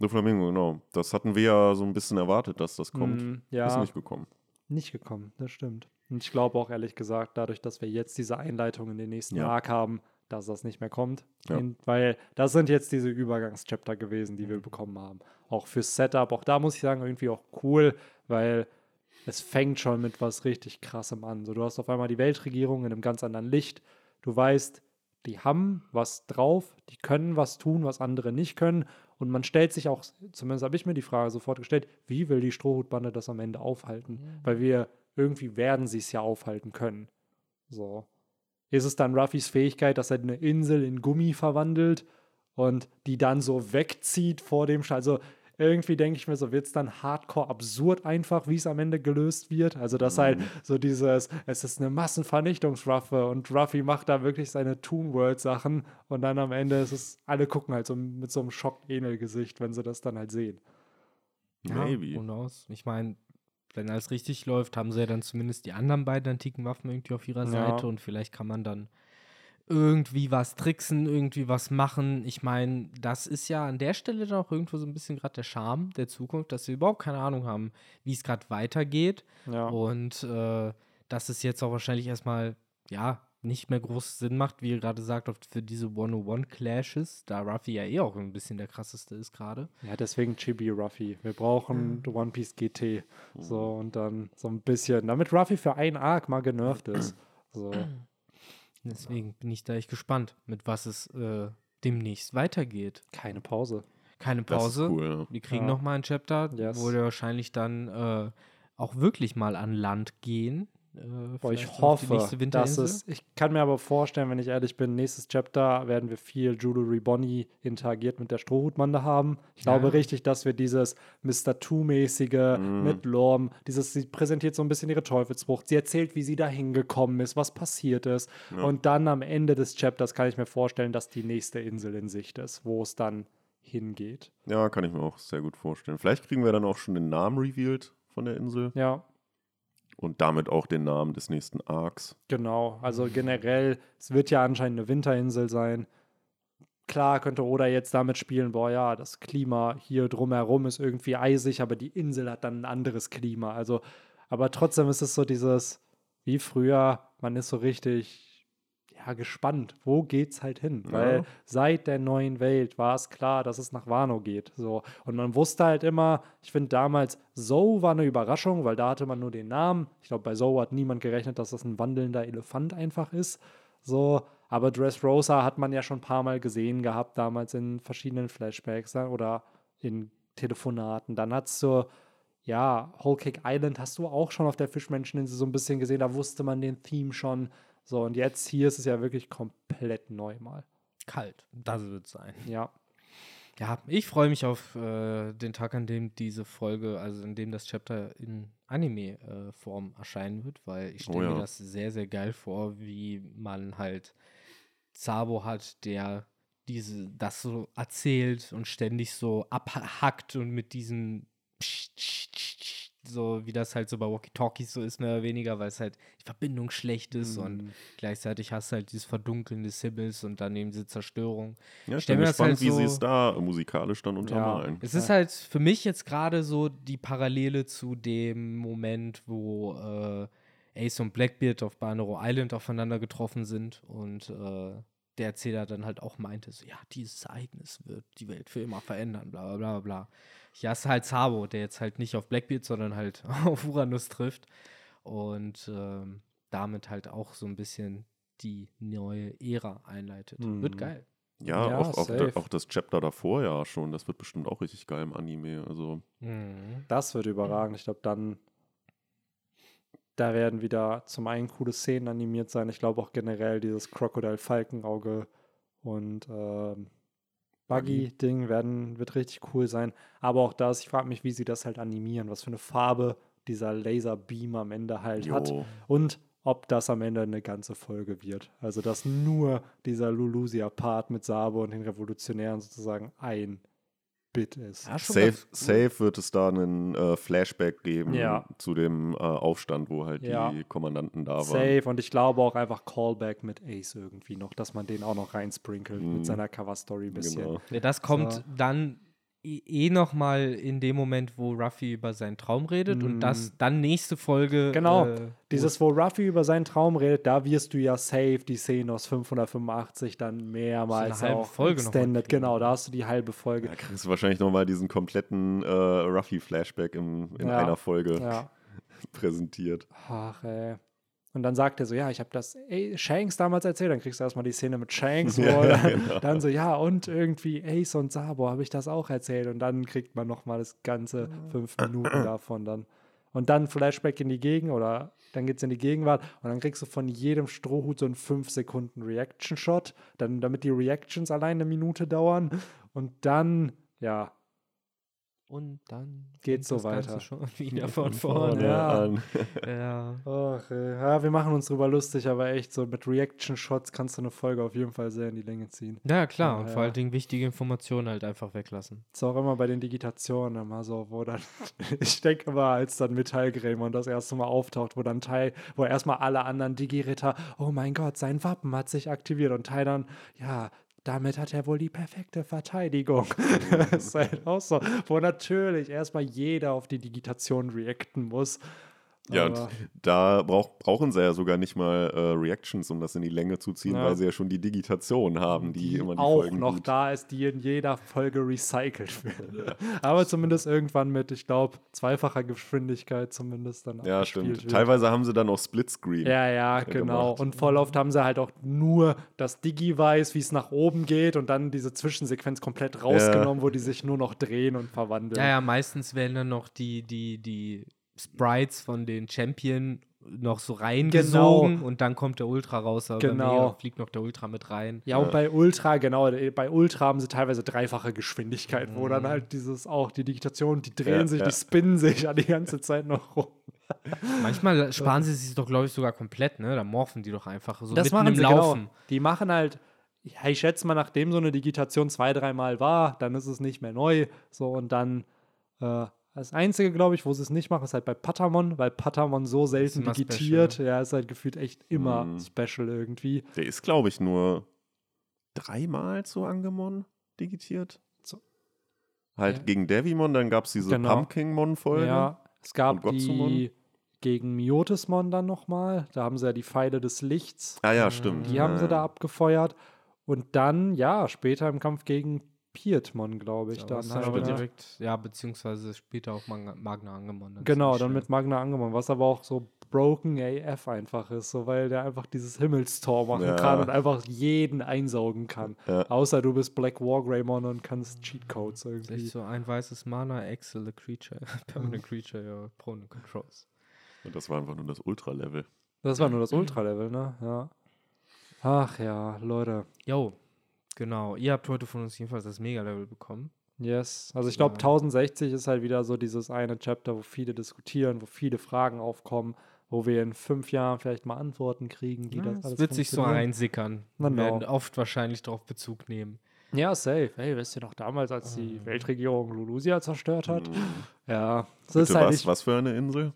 B: Doflamingo, genau. Das hatten wir ja so ein bisschen erwartet, dass das kommt.
A: Mm, ja,
B: Ist
A: nicht.
B: nicht gekommen.
A: gekommen, das stimmt. Und ich glaube auch ehrlich gesagt, dadurch, dass wir jetzt diese Einleitung in den nächsten
B: Ja.
A: Arc haben, dass das nicht mehr kommt.
B: Ja.
A: In, weil das sind jetzt diese Übergangschapter gewesen, die wir
B: Mhm.
A: bekommen haben. Auch fürs Setup, auch da muss ich sagen, irgendwie auch cool, weil es fängt schon mit was richtig krassem an. So, du hast auf einmal die Weltregierung in einem ganz anderen Licht. Du weißt, die haben was drauf, die können was tun, was andere nicht können. Und man stellt sich auch, zumindest habe ich mir die Frage sofort gestellt, wie will die Strohhutbande das am Ende aufhalten? Weil wir irgendwie werden sie es ja aufhalten können. So. Ist es dann Ruffys Fähigkeit, dass er eine Insel in Gummi verwandelt und die dann so wegzieht vor dem Sch Also irgendwie denke ich mir so, wird es dann hardcore absurd einfach, wie es am Ende gelöst wird. Also, dass halt so dieses, es ist eine Massenvernichtungswaffe und Ruffy macht da wirklich seine Toon World Sachen und dann am Ende ist es, alle gucken halt so mit so einem Schock-Enel-Gesicht, wenn sie das dann halt sehen.
B: Maybe.
C: Who knows? Ich meine, wenn alles richtig läuft, haben sie ja dann zumindest die anderen beiden antiken Waffen irgendwie auf ihrer
A: Ja.
C: Seite und vielleicht kann man dann irgendwie was tricksen, irgendwie was machen. Ich meine, das ist ja an der Stelle dann auch irgendwo so ein bisschen gerade der Charme der Zukunft, dass wir überhaupt keine Ahnung haben, wie es gerade weitergeht.
A: Ja.
C: Und äh, dass es jetzt auch wahrscheinlich erstmal, ja, nicht mehr groß Sinn macht, wie ihr gerade sagt, oft für diese 101-Clashes, da Ruffy ja eh auch ein bisschen der krasseste ist gerade.
A: Ja, deswegen Chibi Ruffy. Wir brauchen One Piece GT. So, und dann so ein bisschen, damit Ruffy für einen Arc mal genervt ist. So.
C: Deswegen bin ich da echt gespannt, mit was es äh, demnächst weitergeht.
A: Keine Pause.
C: Keine
B: Das ist
C: Pause.
B: cool, ja.
C: Wir kriegen
A: Ja.
C: noch mal ein Chapter,
A: Yes.
C: wo wir wahrscheinlich dann äh, auch wirklich mal an Land gehen. Äh,
A: Boah, ich
C: vielleicht auf die
A: hoffe, dass es. Ich kann mir aber vorstellen, wenn ich ehrlich bin, nächstes Chapter werden wir viel Jewelry Bonnie interagiert mit der Strohhutmande haben. Ich glaube
C: Ja.
A: richtig, dass wir dieses Mr. Two-mäßige mit Lorm, dieses, sie präsentiert so ein bisschen ihre Teufelsfrucht. Sie erzählt, wie sie da hingekommen ist, was passiert ist. Und dann am Ende des Chapters kann ich mir vorstellen, dass die nächste Insel in Sicht ist, wo es dann hingeht.
B: Ja, kann ich mir auch sehr gut vorstellen. Vielleicht kriegen wir dann auch schon den Namen revealed von der Insel
A: Ja,
B: und damit auch den Namen des nächsten Arcs.
A: Genau, also generell, es wird ja anscheinend eine Winterinsel sein. Klar könnte Oda jetzt damit spielen, boah ja, das Klima hier drumherum ist irgendwie eisig, aber die Insel hat dann ein anderes Klima. Also, aber trotzdem ist es so dieses, wie früher, man ist so richtig, ja, gespannt, wo geht's halt hin?
B: Ja.
A: Weil seit der neuen Welt war es klar, dass es nach Wano geht. So. Und man wusste halt immer, ich finde damals, Zoe war eine Überraschung, weil da hatte man nur den Namen. Ich glaube, bei Zoe hat niemand gerechnet, dass das ein wandelnder Elefant einfach ist. So, aber Dressrosa hat man ja schon ein paar Mal gesehen gehabt, damals in verschiedenen Flashbacks ja, oder in Telefonaten. Dann hast du, ja, Whole Cake Island hast du auch schon auf der Fischmenscheninsel so ein bisschen gesehen, da wusste man den Theme schon. So, und jetzt hier ist es ja wirklich komplett neu mal.
C: Kalt, das wird sein.
A: Ja.
C: Ja, ich freue mich auf äh, den Tag, an dem diese Folge, also in dem das Chapter in Anime-Form erscheinen wird, weil ich stelle
B: Oh ja.
C: mir das sehr, sehr geil vor, wie man halt Sabo hat, der diese, das so erzählt und ständig so abhackt und mit diesem Psst, Psst, Psst, so wie das halt so bei Walkie-Talkies so ist, mehr oder weniger, weil es halt die Verbindung schlecht ist und
A: Mhm.
C: gleichzeitig hast du halt dieses Verdunkeln des Himmels und dann eben diese Zerstörung.
B: Ja, ich bin gespannt,
C: halt
B: wie sie
C: so-
B: es da musikalisch dann untermalen.
C: Es ist halt für mich jetzt gerade so die Parallele zu dem Moment, wo äh, Ace und Blackbeard auf Banero Island aufeinander getroffen sind und äh, der Erzähler dann halt auch meinte, so, ja, dieses Ereignis wird die Welt für immer verändern, bla bla bla bla. Ja, ist halt Sabo, der jetzt halt nicht auf Blackbeard, sondern halt auf Uranus trifft und ähm, damit halt auch so ein bisschen die neue Ära einleitet. Wird
A: Mhm.
C: geil.
B: Ja,
A: Ja,
B: auch, auch, auch das Chapter davor ja schon. Das wird bestimmt auch richtig geil im Anime. Also,
C: Mhm.
A: Das wird überragend. Ich glaube, dann, da werden wieder zum einen coole Szenen animiert sein. Ich glaube auch generell dieses Crocodile-Falkenauge und ähm, Buggy-Ding werden, wird richtig cool sein. Aber auch das, ich frage mich, wie sie das halt animieren, was für eine Farbe dieser Laserbeam am Ende halt hat.
B: jo.
A: Und ob das am Ende eine ganze Folge wird. Also, dass nur dieser Lulusia-Part mit Sabo und den Revolutionären sozusagen ein Bit ist.
C: Ja,
B: Safe, safe wird es da einen äh, Flashback geben
A: Ja.
B: zu dem äh, Aufstand, wo halt
A: Ja.
B: die Kommandanten da waren.
A: Safe und ich glaube auch einfach Callback mit Ace irgendwie noch, dass man den auch noch reinsprinkelt
B: Mhm.
A: mit seiner Cover-Story ein bisschen.
B: Genau.
C: Ja, das kommt
A: So.
C: dann eh, eh noch mal in dem Moment, wo Ruffy über seinen Traum redet und das dann nächste Folge.
A: Genau,
C: äh,
A: dieses, wo Ruffy über seinen Traum redet, da wirst du ja safe die Szene aus 585 dann mehrmals
C: halbe
A: auch
C: Folge
A: extended. Genau, da hast du die halbe Folge.
B: Da kriegst du wahrscheinlich nochmal diesen kompletten äh, Ruffy-Flashback in, in
A: Ja.
B: einer Folge
A: Ja.
B: präsentiert.
A: Ach, ey. Und dann sagt er so, ja, ich habe das ey, Shanks damals erzählt. Dann kriegst du erstmal die Szene mit Shanks, wo
B: Ja,
A: dann,
B: genau.
A: dann so, ja, und irgendwie Ace und Sabo habe ich das auch erzählt. Und dann kriegt man nochmal das ganze fünf Minuten davon dann. Und dann Flashback in die Gegend oder dann geht es in die Gegenwart und dann kriegst du von jedem Strohhut so einen 5 Sekunden Reaction-Shot, dann, damit die Reactions allein eine Minute dauern. Und dann, ja,
C: Und dann
A: Geht
C: fängt
A: so
C: das Ganze
A: weiter.
C: schon wieder von
B: Vorne
C: vorne.
A: ja.
B: an.
C: Ja.
A: Ach, äh, ja, wir machen uns drüber lustig, aber echt so mit Reaction-Shots kannst du eine Folge auf jeden Fall sehr in die Länge ziehen.
C: Ja, klar. Und
A: Ja,
C: vor
A: ja.
C: allen Dingen wichtige Informationen halt einfach weglassen.
A: Ist auch immer bei den Digitationen immer so, wo dann, ich denke immer, als dann Metall Greymon das erste Mal auftaucht, wo dann Teil, wo erstmal alle anderen Digi-Ritter, oh mein Gott, sein Wappen hat sich aktiviert und Teil dann, ja, damit hat er wohl die perfekte Verteidigung. das ist halt auch so, wo natürlich erstmal jeder auf die Digitation reacten muss.
B: Ja, und da brauch, brauchen sie ja sogar nicht mal äh, Reactions, um das in die Länge zu ziehen,
A: Ja.
B: weil sie ja schon die Digitation haben, die,
A: die
B: immer die
A: auch
B: Folgen
A: noch
B: gut.
A: da ist, die in jeder Folge recycelt wird. Aber zumindest irgendwann mit, ich glaube, zweifacher Geschwindigkeit zumindest dann
B: Ja, stimmt.
A: wird.
B: Teilweise haben sie dann auch Splitscreen.
A: Ja, ja,
B: äh,
A: genau.
B: gemacht.
A: Und voll oft haben sie halt auch nur das Digi weiß, wie es nach oben geht und dann diese Zwischensequenz komplett rausgenommen, wo die sich nur noch drehen und verwandeln.
C: Ja, ja, meistens werden dann noch die, die, die Sprites von den Champion noch so reingesogen und dann kommt der Ultra raus. Aber
A: Genau.
C: genau. fliegt noch der Ultra mit rein.
A: Ja, und bei Ultra, genau, äh, bei Ultra haben sie teilweise dreifache Geschwindigkeit, wo dann halt dieses auch die Digitation, die drehen
B: Ja,
A: sich,
B: ja.
A: die spinnen sich ja die ganze Zeit noch rum.
C: Manchmal sparen sie sich doch, glaube ich, sogar komplett, ne? Da morphen die doch einfach so
A: das
C: mitten
A: machen
C: im
A: sie
C: Laufen.
A: Genau. Die machen halt, ja, ich schätze mal, nachdem so eine Digitation zwei, dreimal war, dann ist es nicht mehr neu. So und dann äh, das Einzige, glaube ich, wo sie es nicht machen, ist halt bei Patamon, weil Patamon so selten digitiert. Ja, ist halt gefühlt echt immer
B: Mhm.
A: special irgendwie.
B: Der ist, glaube ich, nur dreimal zu Angemon digitiert.
A: So.
B: Halt
A: Ja.
B: gegen Devimon, dann gab es diese
A: Genau.
B: Pumpkinmon-Folge.
A: Ja, es gab die gegen Miotismon dann nochmal. Da haben sie ja die Pfeile des Lichts.
B: Ah ja, stimmt.
A: Die
B: ja,
A: haben sie da abgefeuert. Und dann, ja, später im Kampf gegen Pietmon, glaube ich,
C: Da
A: dann halt.
C: aber
A: ne?
C: direkt, ja, beziehungsweise später auch Magna, Magna Angemon.
A: Genau, dann mit Magna angenommen, was aber auch so broken AF einfach ist, so weil der einfach dieses Himmelstor machen
B: Ja.
A: kann und einfach jeden einsaugen kann.
B: Ja.
A: Außer du bist Black War Greymon und kannst Cheatcodes irgendwie.
C: echt so ein weißes Mana, Excel, a Creature, Permanent Creature, ja, Prone Controls.
B: Und das war einfach nur das Ultra-Level.
A: Das war nur das Ultra-Level, ne? Ja. Ach ja, Leute.
C: Jo, genau. Ihr habt heute von uns jedenfalls das Mega-Level bekommen.
A: Yes. Also ich glaube,
C: Ja.
A: 1060 ist halt wieder so dieses eine Chapter, wo viele diskutieren, wo viele Fragen aufkommen, wo wir in fünf Jahren vielleicht mal Antworten kriegen, wie
C: Ja,
A: das
C: es
A: alles
C: wird sich so
A: funktioniert.
C: reinsickern. Wir
A: Genau.
C: werden oft wahrscheinlich darauf Bezug nehmen.
A: Ja, safe. Hey, wisst ihr noch damals, als die Weltregierung Lulusia zerstört hat?
B: Mhm.
A: Ja, das
B: Bitte
A: ist halt
B: was?
A: nicht,
B: Was für eine Insel?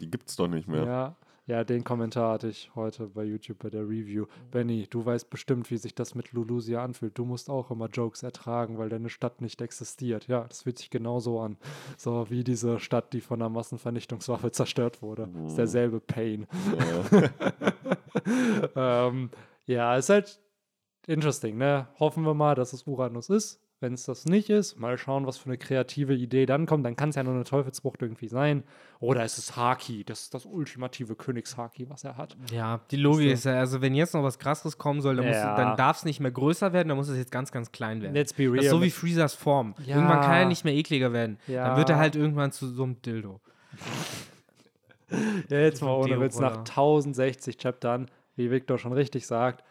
B: Die gibt's doch nicht mehr.
A: Ja, ja, den Kommentar hatte ich heute bei YouTube bei der Review. Benny, du weißt bestimmt, wie sich das mit Lulusia anfühlt. Du musst auch immer Jokes ertragen, weil deine Stadt nicht existiert. Ja, das fühlt sich genauso an. So wie diese Stadt, die von einer Massenvernichtungswaffe zerstört wurde. Ist derselbe Pain. ähm, ja, ist halt interesting, ne? Hoffen wir mal, dass es Uranus ist. Wenn es das nicht ist, mal schauen, was für eine kreative Idee dann kommt. Dann kann es ja nur eine Teufelsfrucht irgendwie sein. Oder es ist Haki, das ist das ultimative Königshaki, was er hat.
C: Ja, die Logik
A: So.
C: ist ja, also wenn jetzt noch was krasseres kommen soll, dann,
A: Ja.
C: dann darf es nicht mehr größer werden, dann muss es jetzt ganz, ganz klein werden.
A: Let's be real.
C: Das ist so wie Freezers Form.
A: Ja.
C: Irgendwann kann er nicht mehr ekliger werden.
A: Ja.
C: Dann wird er halt irgendwann zu so einem Dildo.
A: Ja, jetzt mal ohne Witz, nach
C: Roller.
A: 1060 Chaptern, wie Victor schon richtig sagt,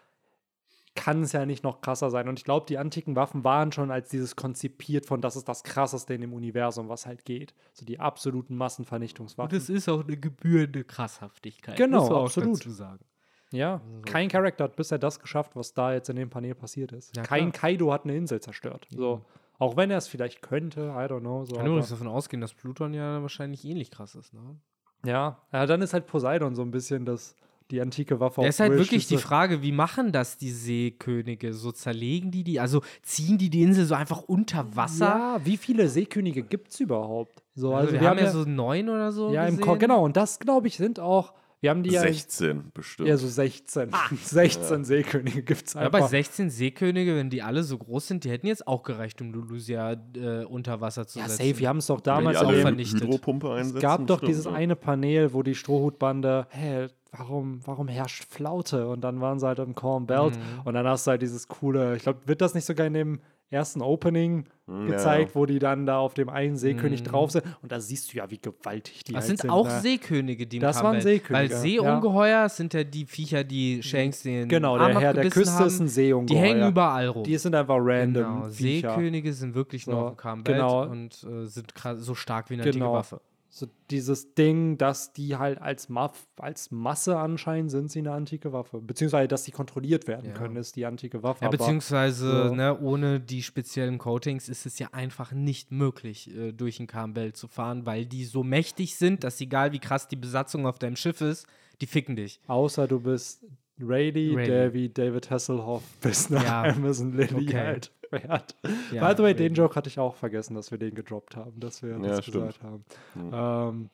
A: kann es ja nicht noch krasser sein. Und ich glaube, die antiken Waffen waren schon als dieses konzipiert von, das ist das krasseste in dem Universum, was halt geht. So die absoluten Massenvernichtungswaffen.
C: Und es ist auch eine gebührende Krasshaftigkeit.
A: Genau, absolut.
C: dazu sagen.
A: ja, kein Charakter hat bisher das geschafft, was da jetzt in dem Panel passiert ist.
C: Ja,
A: kein
C: klar.
A: Kaido hat eine Insel zerstört. So. Auch wenn er es vielleicht könnte, I don't know. So,
C: Ich kann übrigens davon ausgehen, dass Pluton ja wahrscheinlich ähnlich krass ist. Ne?
A: ja. ja, dann ist halt Poseidon so ein bisschen das, die antike Waffe.
C: Da
A: auf
C: ist halt wirklich die Frage, wie machen das die Seekönige? So zerlegen die die? Also ziehen die die Insel so einfach unter Wasser?
A: Ja, wie viele Seekönige gibt es überhaupt? So,
C: Also,
A: also,
C: wir, haben ja so neun oder so.
A: Ja, im
C: gesehen.
A: Chor, genau. Und das, glaube ich, sind auch, wir haben die ja,
B: 16 bestimmt.
A: ja so 16. 16 Seekönige gibt es
C: Ah. Ja, bei
A: einfach.
C: 16 Seekönige, wenn die alle so groß sind, die hätten jetzt auch gereicht, um Lulusia äh, unter Wasser zu
A: ja,
C: setzen.
A: safe. Wir haben es doch
B: Wenn die
A: damals
C: auch vernichtet.
B: Hydropumpe einsetzen.
A: Es gab doch
B: stimmt,
A: dieses
B: ja.
A: eine Panel, wo die Strohhutbande, hä, warum, warum herrscht Flaute? Und dann waren sie halt im Corn Belt.
C: Mhm.
A: Und dann hast du halt dieses coole, ich glaube, wird das nicht sogar in dem, ersten Opening
B: Hm, ja,
A: gezeigt, wo die dann da auf dem einen Seekönig
C: Mhm.
A: drauf sind. Und da siehst du ja, wie gewaltig die
C: Das
A: halt
C: sind auch
A: ne?
C: Seekönige, die im
A: Das waren
C: Combat-
A: Seekönige,
C: Weil Seeungeheuer sind ja die Viecher, die Shanks den
A: Genau,
C: Arm
A: der Herr der Küste ist
C: haben.
A: ein Seeungeheuer.
C: Die hängen überall rum.
A: Die sind einfach random.
C: genau.
A: Viecher.
C: Seekönige sind wirklich
A: So,
C: noch im Combat
A: genau.
C: und äh, sind so stark wie eine
A: Genau.
C: Waffe.
A: So dieses Ding, dass die halt als, Maff, als Masse anscheinend sind sie eine antike Waffe. Beziehungsweise, dass sie kontrolliert werden
C: Ja.
A: können, ist die antike Waffe.
C: Ja,
A: aber-
C: beziehungsweise
A: so.
C: ne, ohne die speziellen Coatings ist es ja einfach nicht möglich, äh, durch den Campbell zu fahren, weil die so mächtig sind, dass egal wie krass die Besatzung auf deinem Schiff ist, die ficken dich.
A: Außer du bist Rayleigh,
C: Rayleigh.
A: der wie David Hasselhoff bis nach
C: Ja,
A: Amazon Lily
C: okay.
A: halt fährt.
C: Ja,
A: By the way, den. Joke hatte ich auch vergessen, dass wir den gedroppt haben, dass wir
B: Ja,
A: das
B: stimmt.
A: gesagt haben. Ähm,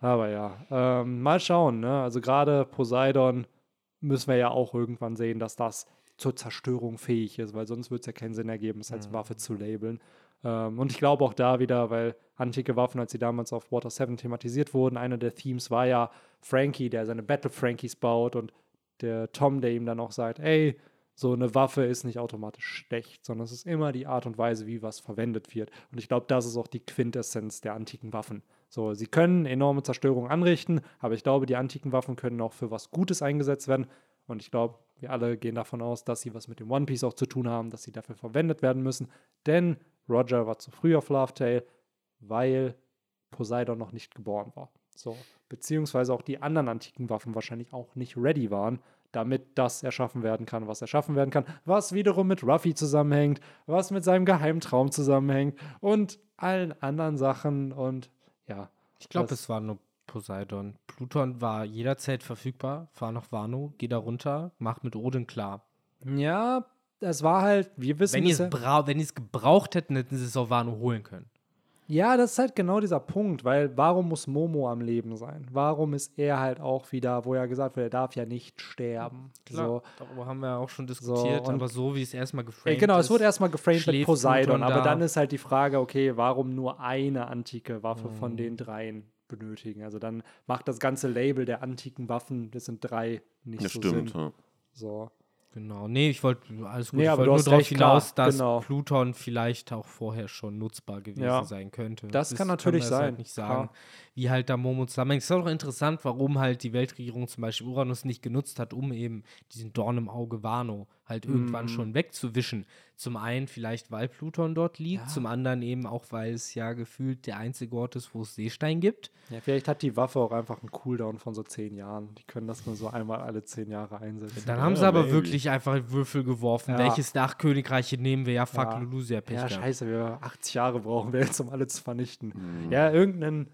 A: aber ja, ähm, mal schauen. Ne? Also gerade Poseidon müssen wir ja auch irgendwann sehen, dass das zur Zerstörung fähig ist, weil sonst würde es ja keinen Sinn ergeben, es als
C: Mhm.
A: Waffe zu labeln. Ähm, und ich glaube auch da wieder, weil antike Waffen, als sie damals auf Water 7 thematisiert wurden, einer der Themes war ja Frankie, der seine Battle Frankies baut und der Tom, der ihm dann auch sagt, ey, so eine Waffe ist nicht automatisch schlecht, sondern es ist immer die Art und Weise, wie was verwendet wird. Und ich glaube, das ist auch die Quintessenz der antiken Waffen. So, sie können enorme Zerstörung anrichten, aber ich glaube, die antiken Waffen können auch für was Gutes eingesetzt werden. Und ich glaube, wir alle gehen davon aus, dass sie was mit dem One Piece auch zu tun haben, dass sie dafür verwendet werden müssen. Denn Roger war zu früh auf Love Tale, weil Poseidon noch nicht geboren war. So, beziehungsweise auch die anderen antiken Waffen wahrscheinlich auch nicht ready waren, damit das erschaffen werden kann, was erschaffen werden kann, was wiederum mit Ruffy zusammenhängt, was mit seinem Geheimtraum zusammenhängt und allen anderen Sachen und ja.
C: Ich glaube, es war nur Poseidon. Pluton war jederzeit verfügbar. Fahr nach Wano, geh da runter, mach mit Odin klar.
A: Ja, es war halt, wir wissen
C: Wenn es wenn die es gebraucht hätten, hätten sie es auf Wano holen können.
A: Ja, das ist halt genau dieser Punkt, weil warum muss Momo am Leben sein? Warum ist er halt auch wieder, wo ja gesagt wird, er darf ja nicht sterben. So.
C: darüber haben wir auch schon diskutiert,
A: und-
C: aber so wie es erstmal
A: Ja,
C: geframed
A: genau, es
C: ist,
A: wurde erstmal geframed mit Poseidon, aber
C: da.
A: dann ist halt die Frage, okay, warum nur eine antike Waffe
C: Mhm.
A: von den dreien benötigen? Also dann macht das ganze Label der antiken Waffen, das sind drei, nicht
B: Das
A: so
B: stimmt.
A: Sinn.
B: Ja.
A: So.
C: Genau, nee, ich wollte alles gut.
A: Nee,
C: ich wollte nur darauf
A: recht, klar,
C: hinaus, dass
A: genau.
C: Pluton vielleicht auch vorher schon nutzbar gewesen
A: Ja.
C: sein könnte.
A: Das kann
C: wir
A: natürlich
C: jetzt halt
A: sein,
C: nicht sagen,
A: klar.
C: wie halt da Momo zusammenhängt. Es ist auch interessant, warum halt die Weltregierung zum Beispiel Uranus nicht genutzt hat, um eben diesen Dorn im Auge Wano halt irgendwann
A: Mhm.
C: schon wegzuwischen. Zum einen vielleicht, weil Pluton dort liegt,
A: Ja.
C: zum anderen eben auch, weil es ja gefühlt der einzige Ort ist, wo es Seestein gibt.
A: Ja, vielleicht hat die Waffe auch einfach einen Cooldown von so zehn Jahren. Die können das nur so einmal alle zehn Jahre einsetzen.
C: Dann
B: Ja,
C: haben sie aber
B: maybe.
C: wirklich einfach Würfel geworfen.
A: Ja.
C: Welches der acht Königreiche nehmen wir? Ja, fuck,
A: Ja.
C: Lulu, sehr Pech
A: Ja, scheiße, wir 80 Jahre brauchen wir jetzt, um alle zu vernichten.
B: Mhm.
A: Ja, irgendeinen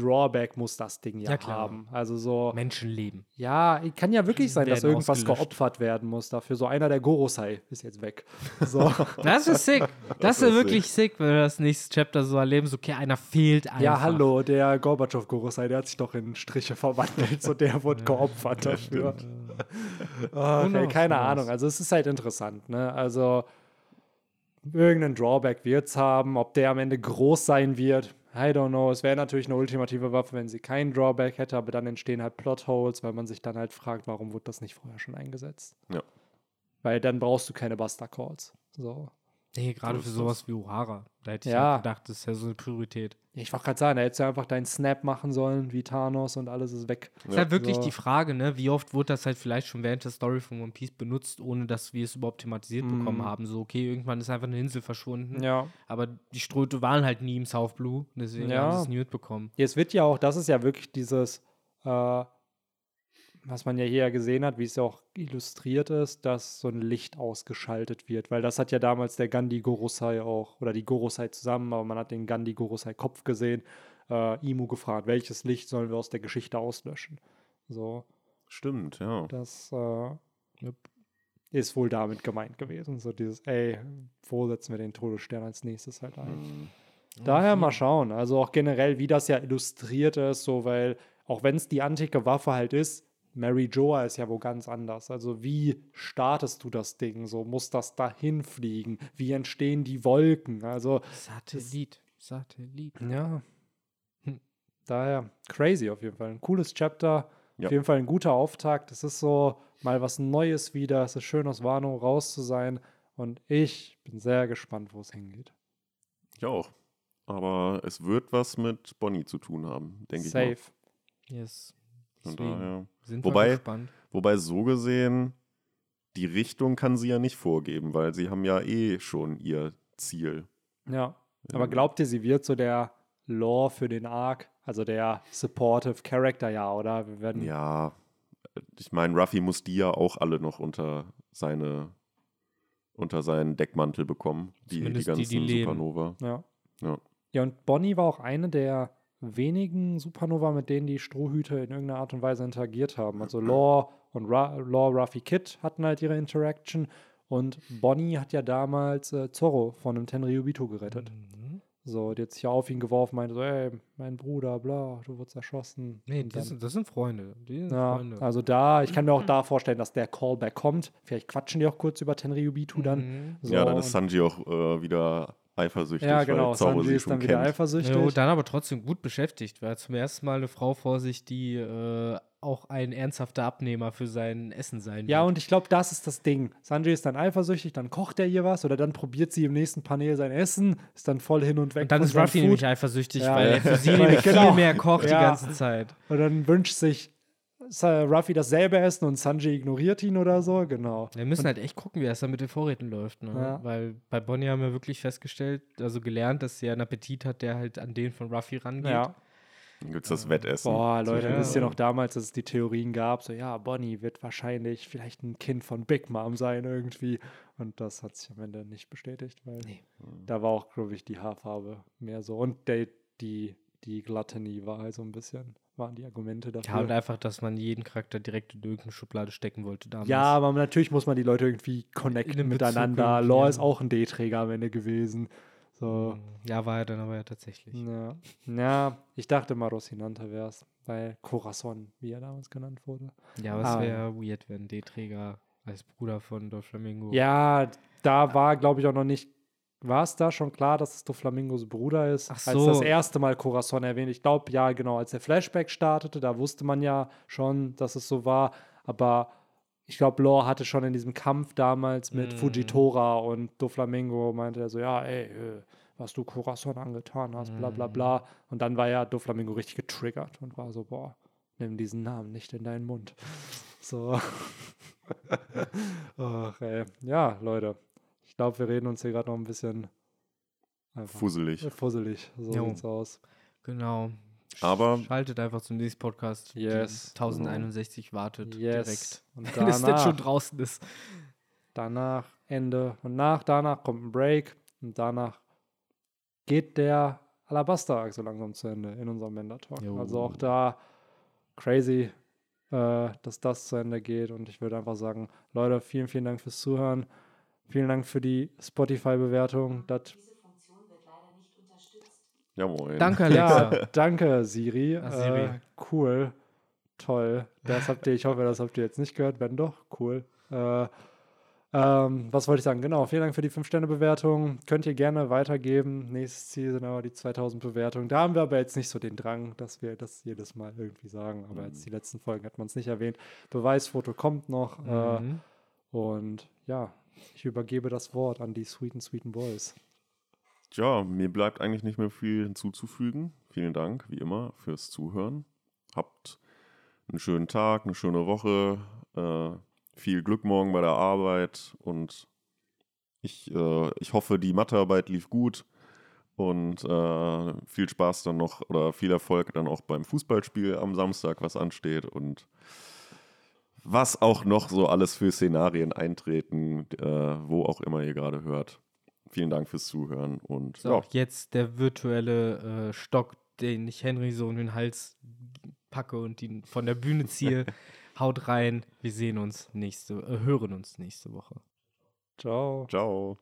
A: Drawback muss das Ding ja,
C: Ja, klar.
A: haben. Also so,
C: Menschenleben.
A: ja, kann ja wirklich sein, dass irgendwas
C: ausgelöscht.
A: geopfert werden muss dafür. So einer der Gorosei ist jetzt weg. So.
C: Das ist sick. Das,
B: Das
C: ist
B: ist
C: wirklich sick, wenn wir das nächste Chapter so erleben. So, okay, einer fehlt einfach.
A: ja, hallo, der Gorbatschow Gorosei, der hat sich doch in Striche verwandelt. So, der wurde geopfert dafür.
C: Who
A: okay, keine? Ahnung. Also es ist halt interessant, ne? Also irgendeinen Drawback wird es haben. Ob der am Ende groß sein wird, I don't know. Es wäre natürlich eine ultimative Waffe, wenn sie keinen Drawback hätte, aber dann entstehen halt Plotholes, weil man sich dann halt fragt, warum wurde das nicht vorher schon eingesetzt?
B: Ja.
A: Weil dann brauchst du keine Buster Calls. So.
C: Nee, gerade für sowas wie O'Hara. Da hätte ich
A: Ja.
C: halt gedacht, das ist ja so eine Priorität.
A: Ich wollte gerade sagen, da hättest du einfach deinen Snap machen sollen, wie Thanos und alles ist weg.
C: Ist halt wirklich
A: So.
C: die Frage, ne, wie oft wurde das halt vielleicht schon während der Story von One Piece benutzt, ohne dass wir es überhaupt thematisiert
A: Mhm.
C: bekommen haben. So, okay, irgendwann ist einfach eine Insel verschwunden.
A: Ja.
C: Aber die Ströte waren halt nie im South Blue, deswegen
A: Ja.
C: haben sie es nie mitbekommen.
A: Jetzt wird ja auch, das ist ja wirklich dieses, äh, was man ja hier gesehen hat, wie es ja auch illustriert ist, dass so ein Licht ausgeschaltet wird, weil das hat ja damals der Gandhi Gorosei auch, oder die Gorosei zusammen, aber man hat den Gandhi Gorosei Kopf gesehen, äh, Imu gefragt, welches Licht sollen wir aus der Geschichte auslöschen? So,
B: Stimmt, ja.
A: das äh, ist wohl damit gemeint gewesen. So dieses, ey, wo setzen wir den Todesstern als nächstes halt ein?
B: Mhm.
A: Daher mal schauen. Also auch generell, wie das ja illustriert ist, so weil, auch wenn es die antike Waffe halt ist, Mary Joa ist ja wo ganz anders. Also wie startest du das Ding? So muss das dahin fliegen? Wie entstehen die Wolken? Also
C: Satellit. Satellit.
A: ja.
C: Hm.
A: Daher crazy auf jeden Fall. Ein cooles Chapter.
B: Ja.
A: Auf jeden Fall ein guter Auftakt. Es ist so mal was Neues wieder. Es ist schön aus Wano raus zu sein. Und ich bin sehr gespannt, wo es hingeht.
B: Ich auch. Aber es wird was mit Bonnie zu tun haben, denke ich.
A: Safe.
C: Yes.
B: Von daher.
C: Sind
B: Wobei-. Wobei so gesehen, die Richtung kann sie ja nicht vorgeben, weil sie haben ja eh schon ihr Ziel.
A: Ja. Aber glaubt ihr, sie wird so der Lore für den Arc, also der supportive Character, ja, oder? Wir werden
B: Ja, ich meine, Ruffy muss die ja auch alle noch unter seine unter seinen Deckmantel bekommen, die, die
C: die,
B: ganzen
C: die leben.
B: Supernova.
A: Ja.
B: Ja.
A: Ja, und Bonnie war auch eine der wenigen Supernova, mit denen die Strohhüte in irgendeiner Art und Weise interagiert haben. Also Law und Ra Law, Ruffy Kid hatten halt ihre Interaction und Bonnie hat ja damals äh, Zorro von einem Tenryubito gerettet.
C: Mhm.
A: So, die hat sich ja auf ihn geworfen, meinte so, ey, mein Bruder, bla, du wurdest erschossen.
C: Nee, das,
A: dann-
C: sind, das sind Freunde. Die sind
A: ja,
C: Freunde.
A: also da, ich kann mir auch da vorstellen, dass der Callback kommt. Vielleicht quatschen die auch kurz über Tenryubito dann.
C: Mhm.
A: So,
B: ja, dann ist Sanji auch äh, wieder eifersüchtig,
A: Ja, genau, Sanji
B: sie
A: ist
B: schon
A: dann wieder
B: kennt.
A: eifersüchtig.
C: Jo, dann aber trotzdem gut beschäftigt, weil zum ersten Mal eine Frau vor sich, die äh, auch ein ernsthafter Abnehmer für sein Essen sein
A: Ja,
C: wird.
A: und ich glaube, das ist das Ding. Sanji ist dann eifersüchtig, dann kocht er ihr was oder dann probiert sie im nächsten Panel sein Essen, ist dann voll hin und weg.
C: Und dann ist Ruffy nämlich eifersüchtig,
A: Ja.
C: weil er für sie
A: Weil-
C: nämlich
A: genau.
C: viel mehr kocht die
A: Ja.
C: ganze Zeit.
A: Und dann wünscht sich Ruffy dasselbe Essen und Sanji ignoriert ihn oder so, genau.
C: Wir müssen halt echt gucken, wie das dann mit den Vorräten läuft. Ne?
A: Ja.
C: Weil bei Bonnie haben wir wirklich festgestellt, also gelernt, dass sie einen Appetit hat, der halt an den von Ruffy rangeht.
A: Ja.
B: Dann gibt es das Wettessen.
A: Boah, Leute,
C: Ja.
A: wisst ihr noch damals, dass es die Theorien gab, so ja, Bonnie wird wahrscheinlich vielleicht ein Kind von Big Mom sein irgendwie. Und das hat sich am Ende nicht bestätigt, weil
C: Nee.
A: da war auch, glaube ich, die Haarfarbe mehr so. Und der, die, die Gluttony war halt so ein bisschen, waren die Argumente dafür.
C: Ja, und einfach, dass man jeden Charakter direkt in irgendeine Schublade stecken wollte damals.
A: Ja, aber natürlich muss man die Leute irgendwie connecten miteinander. Law
C: ja.
A: ist auch ein D-Träger am Ende gewesen. So.
C: Ja, war er dann aber ja tatsächlich.
A: Ja. ja, ich dachte mal Rocinante wäre es, weil Corazon, wie er damals genannt wurde.
C: Ja, aber es
A: Ah.
C: wäre weird, wenn D-Träger als Bruder von Doflamingo.
A: Ja, da war, glaube ich, auch noch nicht. War es da schon klar, dass es Doflamingos Bruder ist?
C: Ach
A: Als
C: so.
A: das erste Mal Corazon erwähnt. Ich glaube, ja, genau, als der Flashback startete, da wusste man ja schon, dass es so war. Aber ich glaube, Law hatte schon in diesem Kampf damals mit
C: Mhm.
A: Fujitora und Doflamingo meinte er so, ja, ey, äh, was du Corazon angetan hast, bla bla bla. Und dann war ja Doflamingo richtig getriggert und war so, boah, nimm diesen Namen nicht in deinen Mund. So. Ach, ey. Ja, Leute. Ich glaube, wir reden uns hier gerade noch ein bisschen einfach
B: Fusselig.
A: fusselig. So
C: Jo.
A: sieht's aus.
C: Genau.
B: Aber-
C: Schaltet einfach zum nächsten Podcast.
A: Yes.
C: 1061 wartet
A: Yes.
C: direkt.
A: Und
C: Wenn es denn schon
A: danach,
C: draußen ist.
A: danach Ende. Und nach, danach kommt ein Break. Und danach geht der Alabaster-Arc so langsam zu Ende in unserem Mender-Talk.
C: Jo.
A: Also auch da crazy, äh, dass das zu Ende geht. Und ich würde einfach sagen, Leute, vielen, vielen Dank fürs Zuhören. Vielen Dank für die Spotify-Bewertung.
D: Diese Funktion wird leider nicht unterstützt.
B: Ja, moin.
C: Danke, Alexa.
A: Ja, danke, Siri.
C: Ah, Siri.
A: Äh, cool. Toll. Das habt ihr, ich hoffe, das habt ihr jetzt nicht gehört. Wenn doch, cool. Äh, ähm, was wollte ich sagen? Genau, vielen Dank für die 5-Sterne-Bewertung. Könnt ihr gerne weitergeben. Nächstes Ziel sind aber die 2000 Bewertungen. Da haben wir aber jetzt nicht so den Drang, dass wir das jedes Mal irgendwie sagen. Aber jetzt die letzten Folgen hat man es nicht erwähnt. Beweisfoto kommt noch. Äh,
C: Mhm.
A: und ja, ich übergebe das Wort an die sweeten, sweeten Boys.
B: Tja, mir bleibt eigentlich nicht mehr viel hinzuzufügen. Vielen Dank, wie immer, fürs Zuhören. Habt einen schönen Tag, eine schöne Woche, äh, viel Glück morgen bei der Arbeit und ich, äh, ich hoffe, die Mathearbeit lief gut und äh, viel Spaß dann noch oder viel Erfolg dann auch beim Fußballspiel am Samstag, was ansteht und was auch noch so alles für Szenarien eintreten, äh, wo auch immer ihr gerade hört. Vielen Dank fürs Zuhören und
C: So,
B: ja,
C: jetzt der virtuelle äh, Stock, den ich Henry so in den Hals packe und ihn von der Bühne ziehe. Haut rein. Wir sehen uns nächste, äh, hören uns nächste Woche.
A: Ciao.
B: ciao.